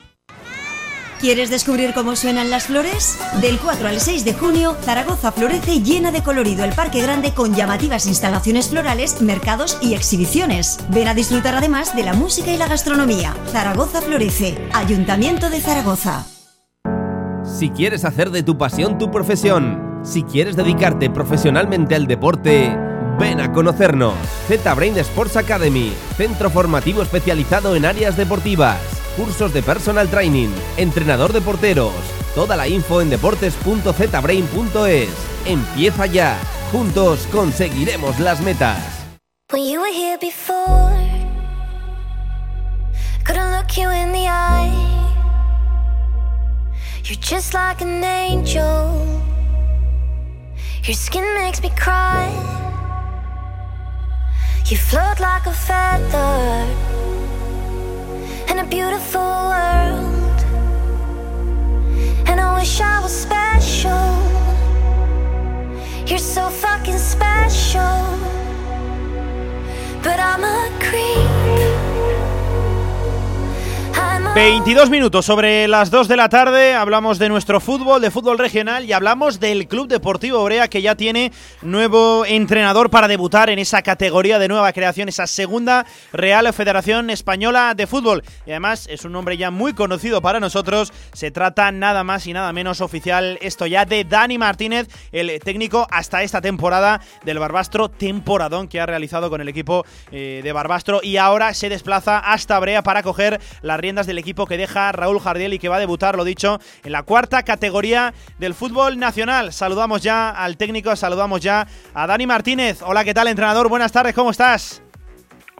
S29: ¿Quieres descubrir cómo suenan las flores? Del 4 al 6 de junio, Zaragoza florece llena de colorido el Parque Grande con llamativas instalaciones florales, mercados y exhibiciones. Ven a disfrutar además de la música y la gastronomía. Zaragoza florece. Ayuntamiento de Zaragoza.
S4: Si quieres hacer de tu pasión tu profesión, si quieres dedicarte profesionalmente al deporte, ven a conocernos. Z-Brain Sports Academy, centro formativo especializado en áreas deportivas, cursos de personal training, entrenador de porteros. Toda la info en deportes.zbrain.es. Empieza ya. Juntos conseguiremos las metas.
S30: You're just like an angel. Your skin makes me cry. You float like a feather in a beautiful world. And I wish I was special. You're so fucking special. But I'm a creep. I'm a
S1: 22 minutos sobre las 2 de la tarde, hablamos de nuestro fútbol, de fútbol regional y hablamos del Club Deportivo Brea que ya tiene nuevo entrenador para debutar en esa categoría de nueva creación, esa segunda Real Federación Española de Fútbol. Y además es un nombre ya muy conocido para nosotros, se trata nada más y nada menos oficial esto ya de Dani Martínez, el técnico hasta esta temporada del Barbastro, temporadón que ha realizado con el equipo eh, de Barbastro y ahora se desplaza hasta Brea para coger las riendas del equipo que deja Raúl Jardiel y que va a debutar, lo dicho, en la cuarta categoría del fútbol nacional. Saludamos ya al técnico, saludamos ya a Dani Martínez. Hola, ¿qué tal, entrenador? Buenas tardes, ¿cómo estás?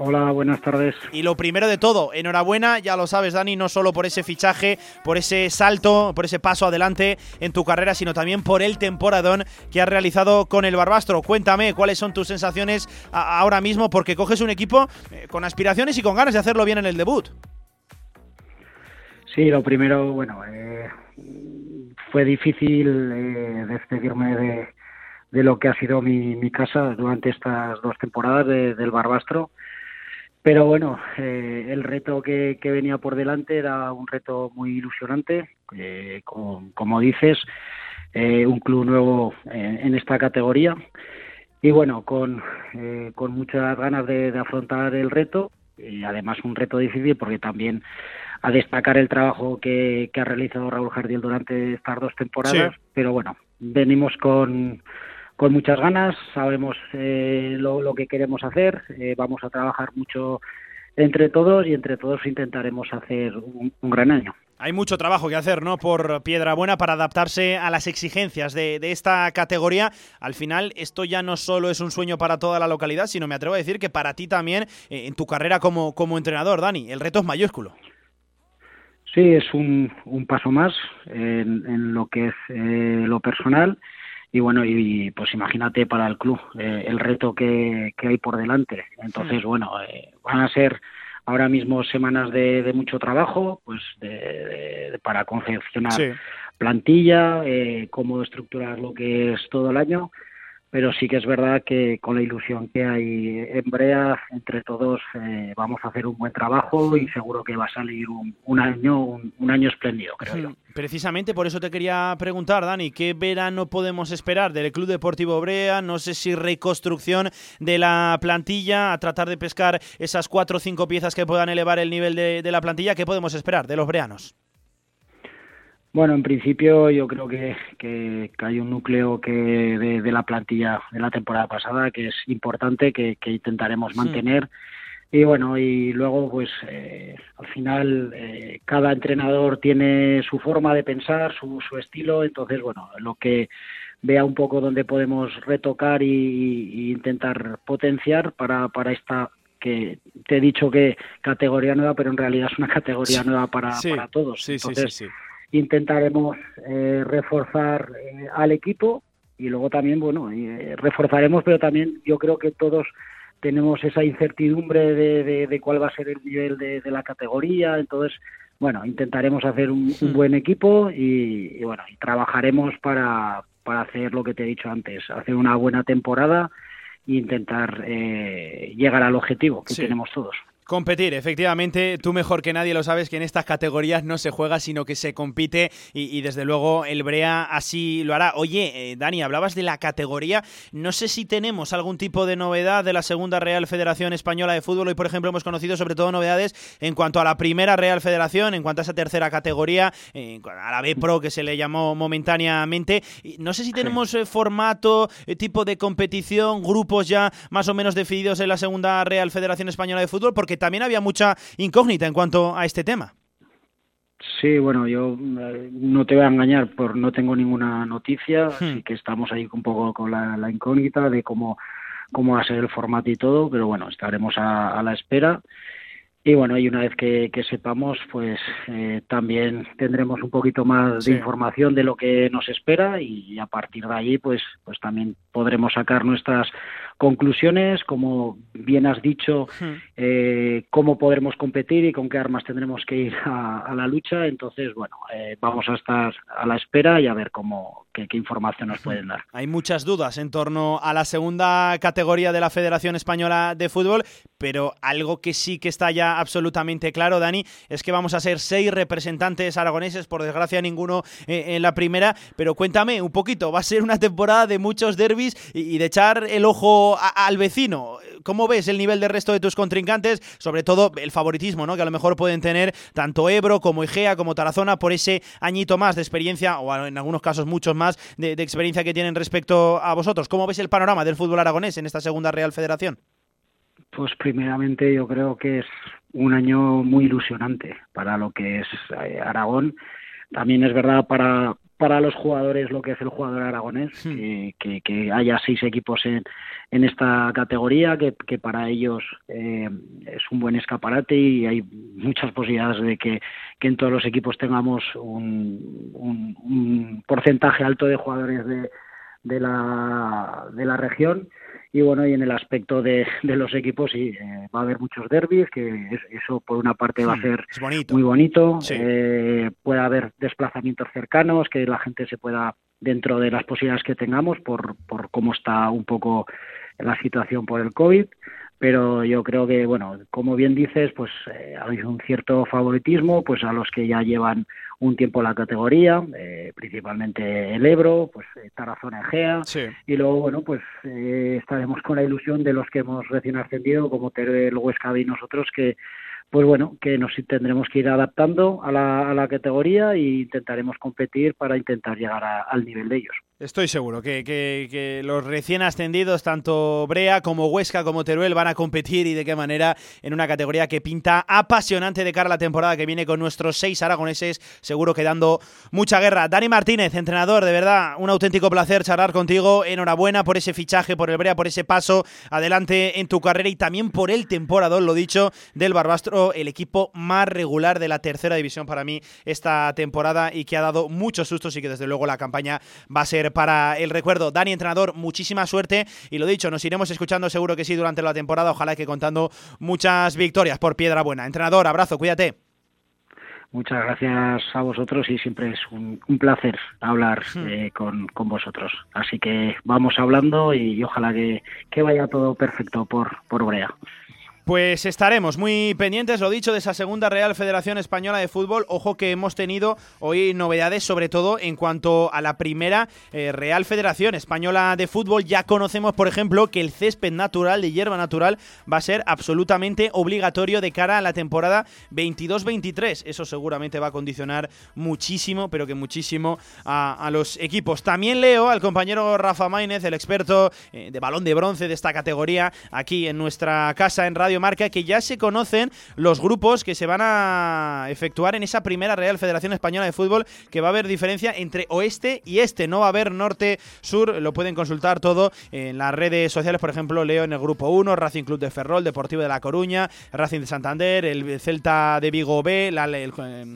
S31: Hola, buenas tardes.
S1: Y lo primero de todo, enhorabuena, ya lo sabes, Dani, no solo por ese fichaje, por ese salto, por ese paso adelante en tu carrera, sino también por el temporadón que has realizado con el Barbastro. Cuéntame cuáles son tus sensaciones ahora mismo, porque coges un equipo eh, con aspiraciones y con ganas de hacerlo bien en el debut.
S31: Sí, lo primero, bueno, eh, fue difícil eh, despedirme de, de lo que ha sido mi, mi casa durante estas dos temporadas de- del Barbastro. Pero bueno, eh, el reto que, que venía por delante era un reto muy ilusionante. eh, como, como dices, eh, un club nuevo en, esta categoría. Y bueno, con, eh, con muchas ganas de afrontar el reto. Y además un reto difícil porque también a destacar el trabajo que, ha realizado Raúl Jardiel durante estas dos temporadas, pero bueno, venimos con, con muchas ganas, sabemos eh, lo, que queremos hacer, eh, vamos a trabajar mucho entre todos y entre todos intentaremos hacer un, gran año.
S1: Hay mucho trabajo que hacer, ¿no? Por Piedra Buena para adaptarse a las exigencias de, esta categoría. Al final, esto ya no solo es un sueño para toda la localidad, sino me atrevo a decir que para ti también, eh, en tu carrera como, como entrenador, Dani, el reto es mayúsculo.
S31: Sí, es un, paso más en, lo que es eh, lo personal. Y bueno, y, pues imagínate para el club eh, el reto que, hay por delante. Entonces, bueno, eh, van a ser ahora mismo semanas de, mucho trabajo, pues de, para confeccionar plantilla, cómo estructurar lo que es todo el año pero sí que es verdad que con la ilusión que hay en Brea, entre todos eh, vamos a hacer un buen trabajo y seguro que va a salir un, año un, año espléndido, creo yo.
S1: Hmm. Precisamente por eso te quería preguntar, Dani, ¿qué verano podemos esperar del Club Deportivo Brea? No sé si reconstrucción de la plantilla, a tratar de pescar esas cuatro o cinco piezas que puedan elevar el nivel de, de la plantilla. ¿Qué podemos esperar de los breanos?
S31: Bueno, en principio yo creo que, que, hay un núcleo que de, la plantilla de la temporada pasada que es importante, que, intentaremos mantener. Y bueno, y luego pues eh, al final eh, cada entrenador tiene su forma de pensar, su, su estilo, entonces bueno, lo que vea un poco dónde podemos retocar y, intentar potenciar para, para esta que te he dicho que categoría nueva, pero en realidad es una categoría nueva para, para todos.
S1: Sí, sí, sí,
S31: intentaremos eh, reforzar eh, al equipo y luego también, bueno, eh, reforzaremos, pero también yo creo que todos tenemos esa incertidumbre de, de, cuál va a ser el nivel de, la categoría, entonces, bueno, intentaremos hacer un, hmm. buen equipo y, bueno, y trabajaremos para, para hacer lo que te he dicho antes, hacer una buena temporada e intentar llegar al objetivo que tenemos todos.
S1: Competir, efectivamente, tú mejor que nadie lo sabes que en estas categorías no se juega, sino que se compite y, desde luego el Brea así lo hará. Oye, eh, Dani, hablabas de la categoría, no sé si tenemos algún tipo de novedad de la segunda Real Federación Española de Fútbol. Hoy, por ejemplo, hemos conocido sobre todo novedades en cuanto a la primera Real Federación, en cuanto a esa tercera categoría, a la B Pro que se le llamó momentáneamente. No sé si *laughs* tenemos eh, formato, eh, tipo de competición, grupos ya más o menos definidos en la segunda Real Federación Española de Fútbol, porque también había mucha incógnita en cuanto a este tema.
S31: Sí, bueno, yo eh, no te voy a engañar, por no tengo ninguna noticia, hmm. así que estamos ahí un poco con la, incógnita de cómo, cómo va a ser el formato y todo, pero bueno, estaremos a, la espera. Y bueno, y una vez que, sepamos, pues eh, también tendremos un poquito más de información de lo que nos espera y a partir de ahí, pues, pues también podremos sacar nuestras conclusiones, como bien has dicho, eh, cómo podremos competir y con qué armas tendremos que ir a, la lucha. Entonces, bueno, eh, vamos a estar a la espera y a ver cómo qué, información nos pueden dar.
S1: Hay muchas dudas en torno a la segunda categoría de la Federación Española de Fútbol, pero algo que sí que está ya absolutamente claro, Dani, es que vamos a ser seis representantes aragoneses, por desgracia ninguno eh, en la primera, pero cuéntame un poquito, va a ser una temporada de muchos derbis y de echar el ojo al vecino. ¿Cómo ves el nivel del resto de tus contrincantes? Sobre todo el favoritismo, ¿no? Que a lo mejor pueden tener tanto Ebro como Igea como Tarazona por ese añito más de experiencia, o en algunos casos muchos más de, experiencia que tienen respecto a vosotros. ¿Cómo ves el panorama del fútbol aragonés en esta segunda Real Federación?
S31: Pues primeramente yo creo que es un año muy ilusionante para lo que es eh, Aragón. También es verdad para, para los jugadores lo que es el jugador aragonés, hmm. que, haya seis equipos en, en esta categoría, que, para ellos eh, es un buen escaparate y hay muchas posibilidades de que, en todos los equipos tengamos un, un, porcentaje alto de jugadores de, de, la, de la región y bueno y en el aspecto de, de los equipos sí eh, va a haber muchos derbis que eso por una parte va a ser muy bonito eh, puede haber desplazamientos cercanos que la gente se pueda dentro de las posibilidades que tengamos por por cómo está un poco la situación por el covid pero yo creo que bueno como bien dices pues eh, hay un cierto favoritismo pues a los que ya llevan un tiempo la categoría, eh, principalmente el Ebro, pues Tarazona Egea, y luego, bueno, pues eh, estaremos con la ilusión de los que hemos recién ascendido, como Teruel, Huesca y nosotros, que pues bueno, que nos tendremos que ir adaptando a la, a la categoría e intentaremos competir para intentar llegar al nivel de ellos.
S1: Estoy seguro que, que, los recién ascendidos, tanto Brea como Huesca como Teruel, van a competir y de qué manera en una categoría que pinta apasionante de cara a la temporada que viene con nuestros seis aragoneses, seguro que dando mucha guerra. Dani Martínez, entrenador, de verdad, un auténtico placer charlar contigo. Enhorabuena por ese fichaje, por el Brea, por ese paso adelante en tu carrera y también por el temporador, lo dicho, del Barbastro, el equipo más regular de la tercera división para mí esta temporada y que ha dado muchos sustos y que desde luego la campaña va a ser para el recuerdo. Dani, entrenador, muchísima suerte y lo dicho, nos iremos escuchando seguro que sí durante la temporada, ojalá que contando muchas victorias por Piedra Buena. Entrenador, abrazo, cuídate.
S31: Muchas gracias a vosotros y siempre es un, placer hablar hmm. eh, con, vosotros. Así que vamos hablando y, ojalá que, que, vaya todo perfecto por, por Brea.
S1: Pues estaremos muy pendientes, lo dicho, de esa segunda Real Federación Española de Fútbol. Ojo que hemos tenido hoy novedades, sobre todo en cuanto a la primera eh, Real Federación Española de Fútbol. Ya conocemos, por ejemplo, que el césped natural, de hierba natural, va a ser absolutamente obligatorio de cara a la temporada 22-23. Eso seguramente va a condicionar muchísimo, pero que muchísimo a, los equipos. También leo al compañero Rafa Maínez, el experto eh, de balón de bronce de esta categoría, aquí en nuestra casa en Radio Marca que ya se conocen los grupos que se van a efectuar en esa primera Real Federación Española de Fútbol, que va a haber diferencia entre oeste y este, no va a haber norte-sur, lo pueden consultar todo en las redes sociales, por ejemplo, leo en el grupo 1, Racing Club de Ferrol, Deportivo de La Coruña, Racing de Santander, el Celta de Vigo B, la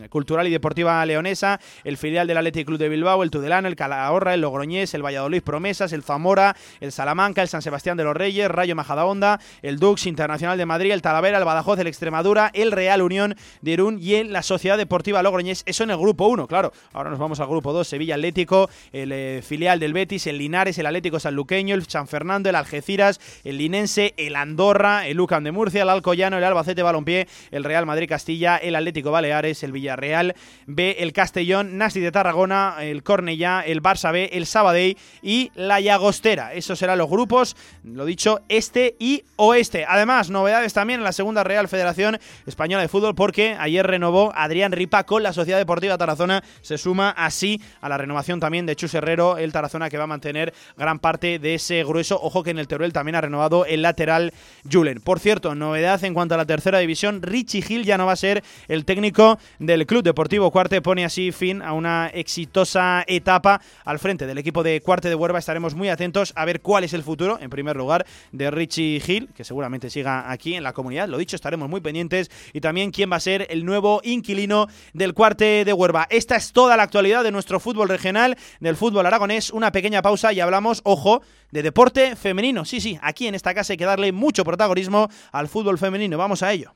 S1: Cultural y Deportiva Leonesa, el filial del Athletic Club de Bilbao, el Tudelano, el Calahorra, el Logroñés, el Valladolid Promesas, el Zamora, el Salamanca, el San Sebastián de los Reyes, Rayo Majadahonda, el Dux Internacional de Madrid, el Talavera, el Badajoz, el Extremadura, el Real Unión de Irún y la Sociedad Deportiva Logroñés. Eso en el grupo 1, claro. Ahora nos vamos al grupo 2, Sevilla Atlético, el eh, filial del Betis, el Linares, el Atlético Sanluqueño, el San Fernando, el Algeciras, el Linense, el Andorra, el Lucan de Murcia, el Alcoyano, el Albacete Balompié, el Real Madrid Castilla, el Atlético Baleares, el Villarreal B, el Castellón, Nasti de Tarragona, el Cornellá, el Barça B, el Sabadell y la Llagostera. Esos serán los grupos, lo dicho, este y oeste. Además, novedades también en la segunda Real Federación Española de Fútbol porque ayer renovó Adrián Ripa con la Sociedad Deportiva Tarazona. Se suma así a la renovación también de Chus Herrero, el Tarazona que va a mantener gran parte de ese grueso. Ojo que en el Teruel también ha renovado el lateral Julen. Por cierto, novedad en cuanto a la tercera división, Richie Gil ya no va a ser el técnico del Club Deportivo Cuarte. Pone así fin a una exitosa etapa al frente del equipo de Cuarte de Huerva. Estaremos muy atentos a ver cuál es el futuro, en primer lugar, de Richie Gil, que seguramente siga aquí en la comunidad. Lo dicho, estaremos muy pendientes. Y también quién va a ser el nuevo inquilino del cuarte de Huerva. Esta es toda la actualidad de nuestro fútbol regional, del fútbol aragonés. Una pequeña pausa y hablamos, ojo, de deporte femenino. Sí, sí, aquí en esta casa hay que darle mucho protagonismo al fútbol femenino. Vamos a ello.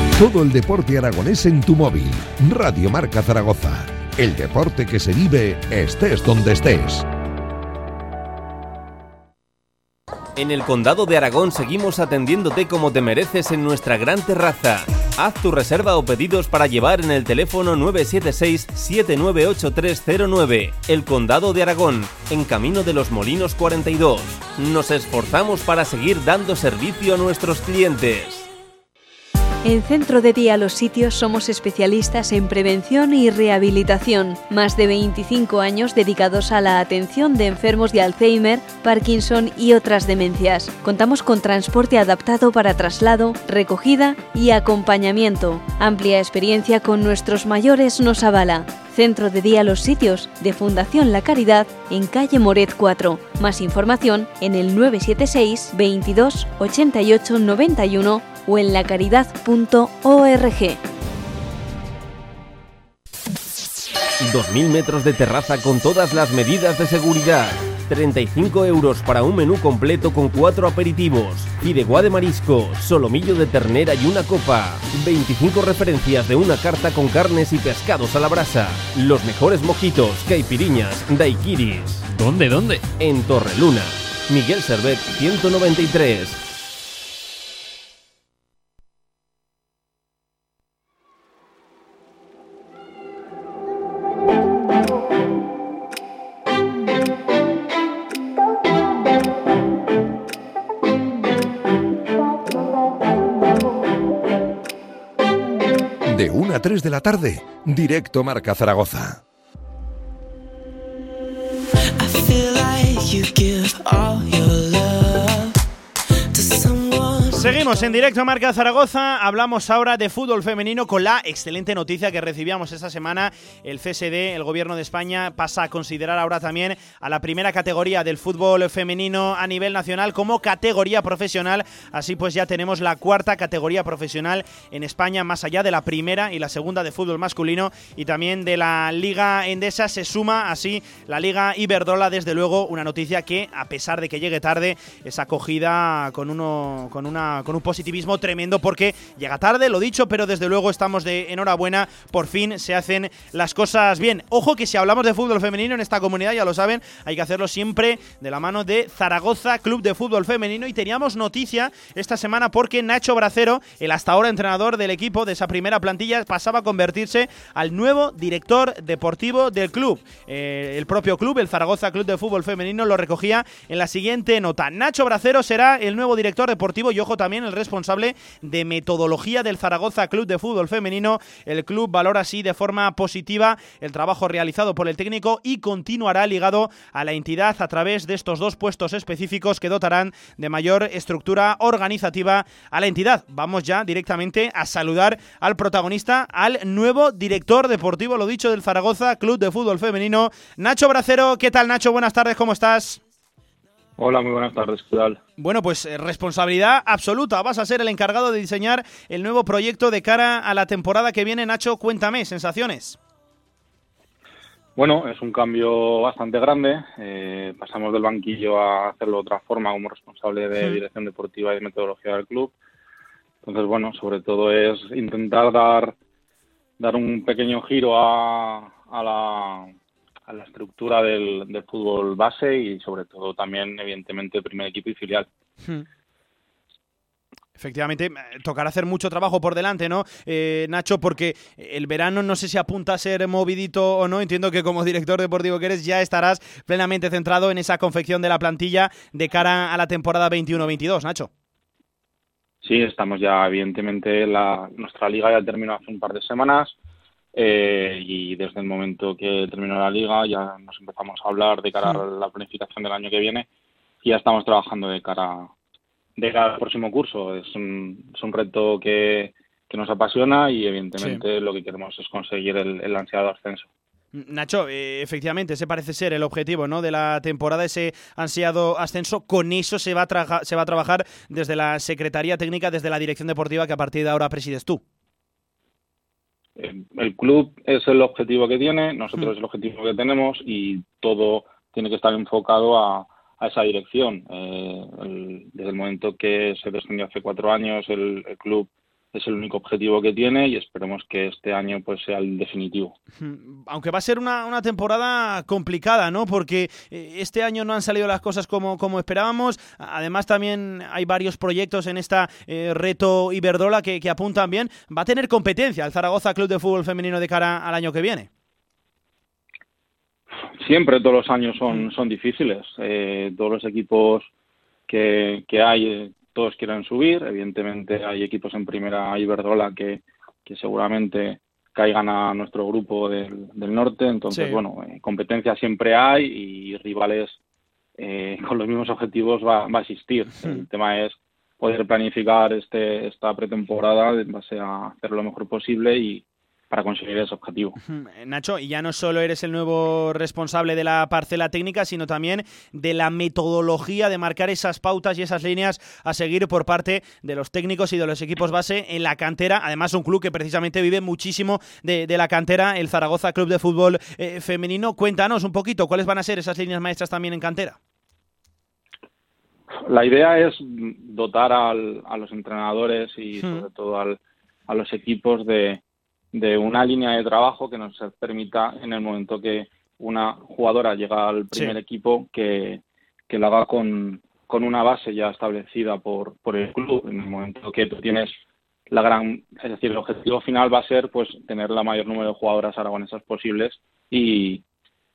S2: Todo el deporte aragonés en tu móvil. Radio Marca Zaragoza. El deporte que se vive estés donde estés.
S4: En el Condado de Aragón seguimos atendiéndote como te mereces en nuestra gran terraza. Haz tu reserva o pedidos para llevar en el teléfono 976-798309. El Condado de Aragón, en Camino de los Molinos 42. Nos esforzamos para seguir dando servicio a nuestros clientes.
S6: En Centro de Día Los Sitios somos especialistas en prevención y rehabilitación. Más de 25 años dedicados a la atención de enfermos de Alzheimer, Parkinson y otras demencias. Contamos con transporte adaptado para traslado, recogida y acompañamiento. Amplia experiencia con nuestros mayores nos avala. Centro de Día Los Sitios de Fundación La Caridad en calle Moret 4. Más información en el 976 22 88 91 o en lacaridad.org.
S4: 2.000 metros de terraza con todas las medidas de seguridad 35 euros para un menú completo con cuatro aperitivos, fideuá de marisco, solomillo de ternera y una copa, 25 referencias de una carta con carnes y pescados a la brasa, los mejores mojitos, caipiriñas, daiquiris.
S32: ¿Dónde, dónde?
S4: En Torreluna. Miguel Servet 193.
S2: A 3 de la tarde, directo Marca Zaragoza.
S1: Seguimos en directo Marca Zaragoza. Hablamos ahora de fútbol femenino con la excelente noticia que recibíamos esta semana. El CSD, el Gobierno de España, pasa a considerar ahora también a la primera categoría del fútbol femenino a nivel nacional como categoría profesional. Así pues ya tenemos la cuarta categoría profesional en España, más allá de la primera y la segunda de fútbol masculino y también de la Liga Endesa. Se suma así la Liga Iberdrola, desde luego, una noticia que, a pesar de que llegue tarde, es acogida con, uno, con con un positivismo tremendo porque llega tarde, lo dicho, pero desde luego estamos de enhorabuena, por fin se hacen las cosas bien. Ojo que si hablamos de fútbol femenino en esta comunidad, ya lo saben, hay que hacerlo siempre de la mano de Zaragoza Club de Fútbol Femenino y teníamos noticia esta semana porque Nacho Bracero, el hasta ahora entrenador del equipo de esa primera plantilla, pasaba a convertirse al nuevo director deportivo del club. Eh, el propio club, el Zaragoza Club de Fútbol Femenino, lo recogía en la siguiente nota. Nacho Bracero será el nuevo director deportivo y ojo también el responsable de metodología del Zaragoza Club de Fútbol Femenino. El club valora así de forma positiva el trabajo realizado por el técnico y continuará ligado a la entidad a través de estos dos puestos específicos que dotarán de mayor estructura organizativa a la entidad. Vamos ya directamente a saludar al protagonista, al nuevo director deportivo, lo dicho, del Zaragoza Club de Fútbol Femenino, Nacho Bracero. ¿Qué tal, Nacho? Buenas tardes, ¿cómo estás?
S33: Hola, muy buenas tardes, ¿qué tal?
S1: Bueno, pues eh, responsabilidad absoluta. Vas a ser el encargado de diseñar el nuevo proyecto de cara a la temporada que viene. Nacho, cuéntame, sensaciones.
S33: Bueno, es un cambio bastante grande. Eh, pasamos del banquillo a hacerlo de otra forma como responsable de dirección deportiva y metodología del club. Entonces, bueno, sobre todo es intentar dar, dar un pequeño giro a, a la, a la estructura del, fútbol base y sobre todo también, evidentemente, el primer equipo y filial. Hmm.
S1: Efectivamente, eh, tocará hacer mucho trabajo por delante, ¿no, eh, Nacho? Porque el verano no sé si apunta a ser movidito o no. Entiendo que como director deportivo que eres ya estarás plenamente centrado en esa confección de la plantilla de cara a la temporada 21-22, Nacho.
S33: Sí, estamos ya, evidentemente, la, nuestra liga ya terminó hace un par de semanas. Eh, y desde el momento que terminó la liga ya nos empezamos a hablar de cara a la planificación del año que viene y ya estamos trabajando de cara, de cara al próximo curso. Es un, es un reto que, que nos apasiona y evidentemente lo que queremos es conseguir el, el ansiado ascenso.
S1: Nacho, eh, efectivamente, ese parece ser el objetivo ¿no? de la temporada, ese ansiado ascenso. Con eso se va, a se va a trabajar desde la Secretaría Técnica, desde la Dirección Deportiva que a partir de ahora presides tú
S33: el club es el objetivo que tiene, nosotros mm. es el objetivo que tenemos y todo tiene que estar enfocado a, esa dirección. Eh, desde el momento que se descendió hace cuatro años, el club es el único objetivo que tiene y esperemos que este año pues sea el definitivo.
S1: Aunque va a ser una, una temporada complicada, ¿no? Porque eh, este año no han salido las cosas como, como esperábamos. Además también hay varios proyectos en esta eh, reto Iberdrola que, que, apuntan bien. Va a tener competencia el Zaragoza Club de Fútbol Femenino de cara al año que viene.
S33: Siempre, todos los años son, son difíciles. Eh, todos los equipos que, que hay todos quieran subir. Evidentemente hay equipos en primera Iberdrola que, que seguramente caigan a nuestro grupo del, del norte. Entonces, bueno, eh, competencia siempre hay y rivales eh, *laughs* con los mismos objetivos va, va a existir. El tema es poder planificar este esta pretemporada en base a hacer lo mejor posible y, para conseguir ese objetivo.
S1: Nacho, y ya no solo eres el nuevo responsable de la parcela técnica, sino también de la metodología de marcar esas pautas y esas líneas a seguir por parte de los técnicos y de los equipos base en la cantera. Además, un club que precisamente vive muchísimo de, la cantera, el Zaragoza Club de Fútbol eh, Femenino. Cuéntanos un poquito cuáles van a ser esas líneas maestras también en cantera.
S33: La idea es dotar a los entrenadores y hmm. sobre todo a los equipos de, de una línea de trabajo que nos permita en el momento que una jugadora llega al primer equipo que, que lo haga con, con una base ya establecida por, por el club. En el momento que tú tienes la gran es decir el objetivo final va a ser pues tener la mayor número de jugadoras aragonesas posibles y,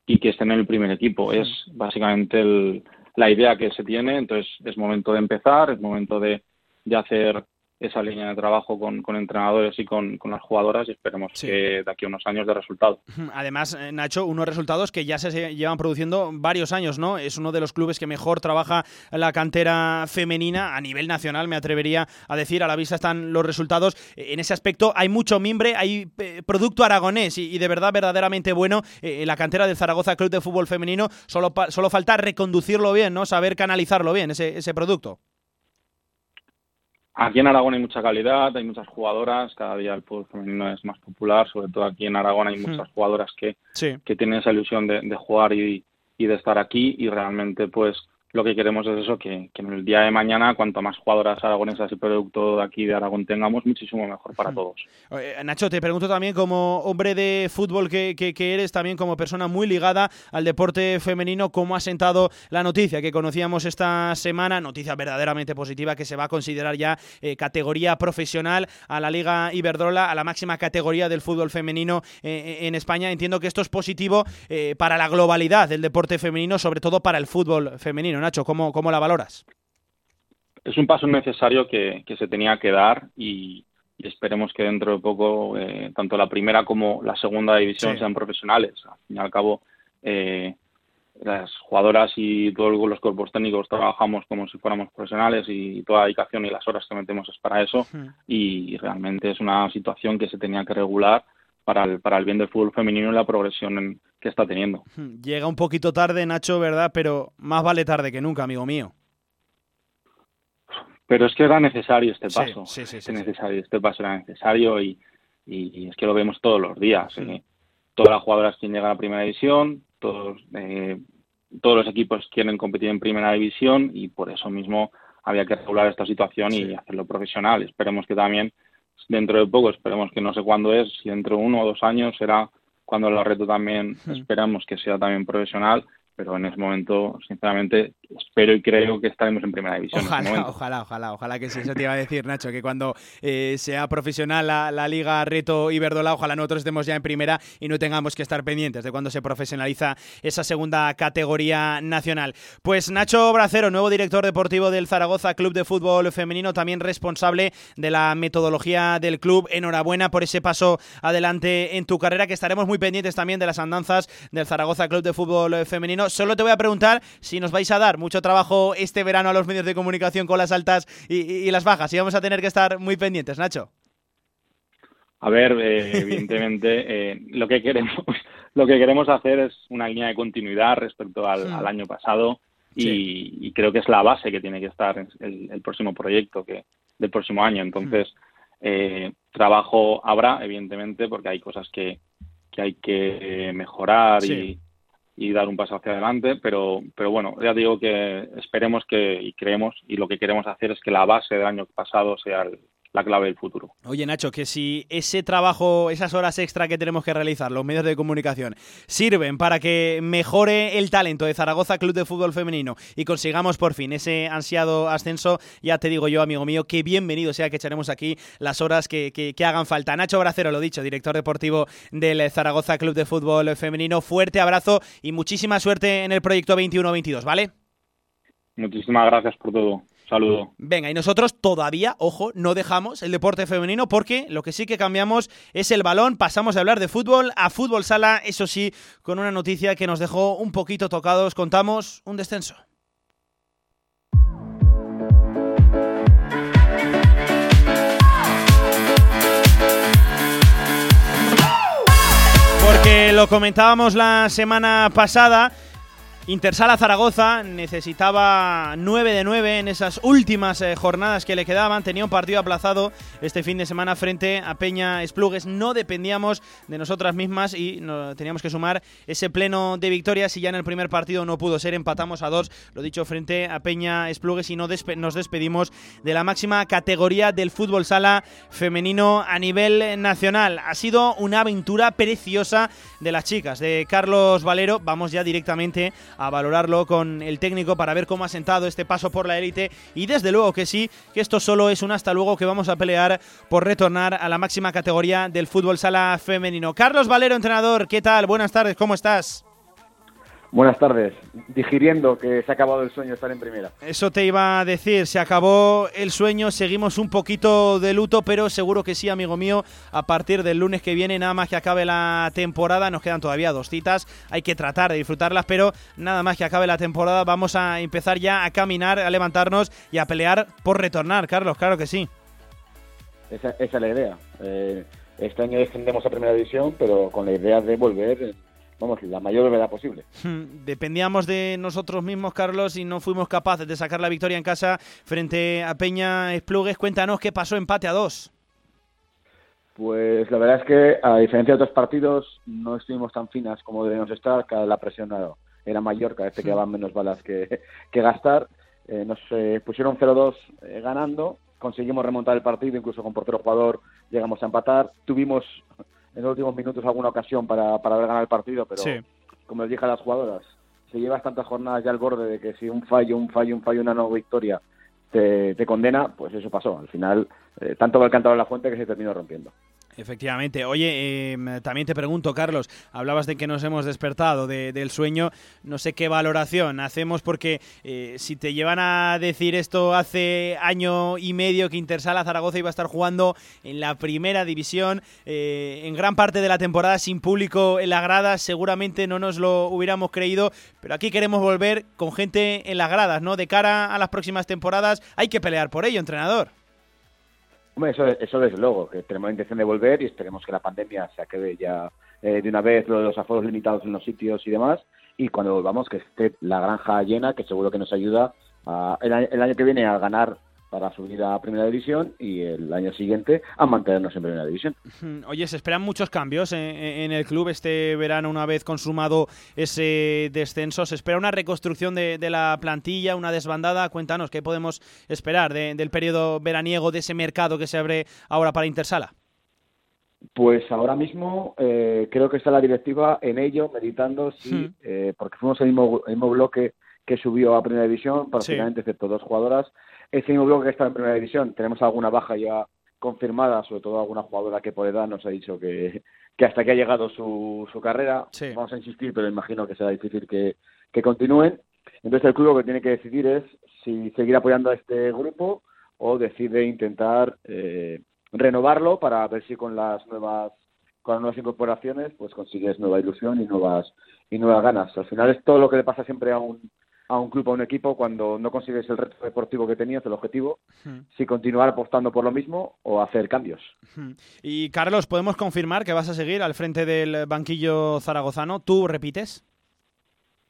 S33: y que estén en el primer equipo. Es básicamente la idea que se tiene. Entonces es momento de empezar es momento de, de hacer esa línea de trabajo con, entrenadores y con, las jugadoras y esperemos que de aquí a unos años de resultado.
S1: Además, eh, Nacho, unos resultados que ya se llevan produciendo varios años, ¿no? Es uno de los clubes que mejor trabaja la cantera femenina a nivel nacional, me atrevería a decir. A la vista están los resultados. En ese aspecto hay mucho mimbre, hay eh, producto aragonés y, de verdad, verdaderamente bueno eh, la cantera del Zaragoza Club de Fútbol Femenino. Solo, solo falta reconducirlo bien, ¿no? Saber canalizarlo bien, ese, ese producto.
S33: Aquí en Aragón hay mucha calidad, hay muchas jugadoras, cada día el fútbol femenino es más popular, sobre todo aquí en Aragón hay muchas jugadoras que, que tienen esa ilusión de, de jugar y, y de estar aquí y realmente pues lo que queremos es eso, que, en el día de mañana, cuanto más jugadoras aragonesas y producto de aquí de Aragón tengamos, muchísimo mejor para todos.
S1: Nacho, te pregunto también como hombre de fútbol que, que, eres, también como persona muy ligada al deporte femenino, ¿cómo ha sentado la noticia que conocíamos esta semana? Noticia verdaderamente positiva que se va a considerar ya eh, categoría profesional a la Liga Iberdrola, a la máxima categoría del fútbol femenino eh, en España. Entiendo que esto es positivo eh, para la globalidad del deporte femenino, sobre todo para el fútbol femenino. Nacho, ¿cómo, cómo la valoras?
S33: Es un paso necesario que, se tenía que dar y, esperemos que dentro de poco eh, tanto la primera como la segunda división sean profesionales. Al fin y al cabo, eh, las jugadoras y todos los cuerpos técnicos trabajamos como si fuéramos profesionales y toda la dedicación y las horas que metemos es para eso y realmente es una situación que se tenía que regular para el, para el bien del fútbol femenino y la progresión que está teniendo. *laughs*
S1: Llega un poquito tarde, Nacho, ¿verdad? Pero más vale tarde que nunca, amigo mío.
S33: Pero es que era necesario este paso. Sí, sí, sí, necesario, este paso era necesario y, y, es que lo vemos todos los días. ¿eh? Todas las jugadoras quieren llegar a primera división, todos, eh, todos los equipos quieren competir en primera división y por eso mismo había que regular esta situación y hacerlo profesional. Esperemos que también dentro de poco, esperemos que no sé cuándo es, si dentro de uno o dos años será cuando el reto también esperamos que sea también profesional pero en ese momento, sinceramente, espero y creo que estaremos en primera división.
S1: Ojalá, ojalá, ojalá, ojalá que sí. Eso te iba a decir, Nacho, que cuando eh, sea profesional la, Liga Reto Iberdola, ojalá nosotros estemos ya en primera y no tengamos que estar pendientes de cuando se profesionaliza esa segunda categoría nacional. Pues Nacho Bracero, nuevo director deportivo del Zaragoza Club de Fútbol Femenino, también responsable de la metodología del club. Enhorabuena por ese paso adelante en tu carrera, que estaremos muy pendientes también de las andanzas del Zaragoza Club de Fútbol Femenino solo te voy a preguntar si nos vais a dar mucho trabajo este verano a los medios de comunicación con las altas y, las bajas. Y vamos a tener que estar muy pendientes, Nacho.
S33: A ver, eh, evidentemente, *laughs* eh, lo que queremos lo que queremos hacer es una línea de continuidad respecto al, hmm. año pasado y, creo que es la base que tiene que estar el, el próximo proyecto que del próximo año. Entonces, eh, trabajo habrá, evidentemente, porque hay cosas que, que hay que mejorar y, y dar un paso hacia adelante, pero, pero bueno, ya digo que esperemos que y creemos y lo que queremos hacer es que la base del año pasado sea el, la clave del futuro.
S1: Oye, Nacho, que si ese trabajo, esas horas extra que tenemos que realizar, los medios de comunicación, sirven para que mejore el talento de Zaragoza Club de Fútbol Femenino y consigamos por fin ese ansiado ascenso, ya te digo yo, amigo mío, que bienvenido sea que echaremos aquí las horas que, que hagan falta. Nacho Bracero, lo dicho, director deportivo del Zaragoza Club de Fútbol Femenino, fuerte abrazo y muchísima suerte en el proyecto 21-22, ¿vale?
S33: Muchísimas gracias por todo. Saludo.
S1: Venga, y nosotros todavía, ojo, no dejamos el deporte femenino porque lo que sí que cambiamos es el balón. Pasamos de hablar de fútbol a fútbol sala, eso sí, con una noticia que nos dejó un poquito tocados. Contamos un descenso. lo comentábamos la semana pasada. Intersala Zaragoza necesitaba 9 de 9 en esas últimas eh, jornadas que le quedaban. Tenía un partido aplazado este fin de semana frente a Peña Esplugues. No dependíamos de nosotras mismas y teníamos que sumar ese pleno de victorias. Y ya en el primer partido no pudo ser, empatamos a dos, lo dicho, frente a Peña Esplugues y no nos despedimos de la máxima categoría del fútbol sala femenino a nivel nacional. Ha sido una aventura preciosa de las chicas, de Carlos Valero. Vamos ya directamente a valorarlo con el técnico para ver cómo ha sentado este paso por la élite y desde luego que sí, que esto solo es un hasta luego que vamos a pelear por retornar a la máxima categoría del fútbol sala femenino. Carlos Valero, entrenador, ¿qué tal? Buenas tardes, ¿cómo estás?
S34: Buenas tardes. Digiriendo que se ha acabado el sueño de estar en primera.
S1: Eso te iba a decir, se acabó el sueño, seguimos un poquito de luto, pero seguro que sí, amigo mío, a partir del lunes que viene, nada más que acabe la temporada, nos quedan todavía dos citas, hay que tratar de disfrutarlas, pero nada más que acabe la temporada, vamos a empezar ya a caminar, a levantarnos y a pelear por retornar, Carlos, claro que sí.
S34: Esa, es la idea. Eh, este año descendemos a primera división, pero con la idea de volver vamos, la mayor brevedad posible. *laughs*
S1: Dependíamos de nosotros mismos, Carlos, y no fuimos capaces de sacar la victoria en casa frente a Peña Esplugues. Cuéntanos qué pasó empate a dos.
S34: Pues la verdad es que, a diferencia de otros partidos, no estuvimos tan finas como debíamos estar. Cada la presión era mayor, cada vez te quedaban menos balas que, *laughs* que gastar. Eh, nos eh, pusieron 0-2 eh, ganando, conseguimos remontar el partido, incluso con portero jugador llegamos a empatar. Tuvimos en los últimos minutos alguna ocasión para, para haber ganado el partido, pero como les dije a las jugadoras, se llevas tantas jornadas ya al borde de que si un fallo, un fallo, un fallo, una no victoria te, te condena, pues eso pasó. Al final, eh, tanto va el cantado en la fuente que se terminó rompiendo.
S1: Efectivamente. Oye, em, también te pregunto, Carlos, hablabas de que nos hemos despertado del sueño. No sé qué valoración hacemos porque eh, si te llevan a decir esto hace año y medio que Intersala Zaragoza iba a estar jugando en la primera división, eh, en gran parte de la temporada sin público en la grada, seguramente no nos lo hubiéramos creído, pero aquí queremos volver con gente en las gradas, ¿no? De cara a las próximas temporadas hay que pelear por ello, entrenador.
S34: Hombre, eso, eso desde luego, que tenemos la intención de volver y esperemos que la pandemia se acabe ya eh, de una vez, lo de los aforos limitados en los sitios y demás, y cuando volvamos que esté la granja llena, que seguro que nos ayuda el, año que viene a ganar para subir a Primera División y el año siguiente a mantenernos en Primera División.
S1: Oye, se esperan muchos cambios en, el club este verano una vez consumado ese descenso. Se espera una reconstrucción de, la plantilla, una desbandada. Cuéntanos, ¿qué podemos esperar del periodo veraniego, de ese mercado que se abre ahora para Intersala?
S34: Pues ahora mismo eh, creo que está la directiva en ello, meditando, sí, eh, porque fuimos el mismo, bloque que subió a Primera División, prácticamente excepto dos jugadoras, ese mismo bloque que está en primera división, tenemos alguna baja ya confirmada, sobre todo alguna jugadora que por edad nos ha dicho que, que hasta que ha llegado su, su carrera, vamos a insistir, pero imagino que será difícil que, que continúen. Entonces el club lo que tiene que decidir es si seguir apoyando a este grupo o decide intentar eh, renovarlo para ver si con las nuevas con las nuevas incorporaciones pues consigues nueva ilusión y nuevas y nuevas ganas. Al final es todo lo que le pasa siempre a un a un club, a un equipo, cuando no consigues el reto deportivo que tenías, el objetivo, si continuar apostando por lo mismo o hacer cambios.
S1: Y Carlos, ¿podemos confirmar que vas a seguir al frente del banquillo zaragozano? ¿Tú repites?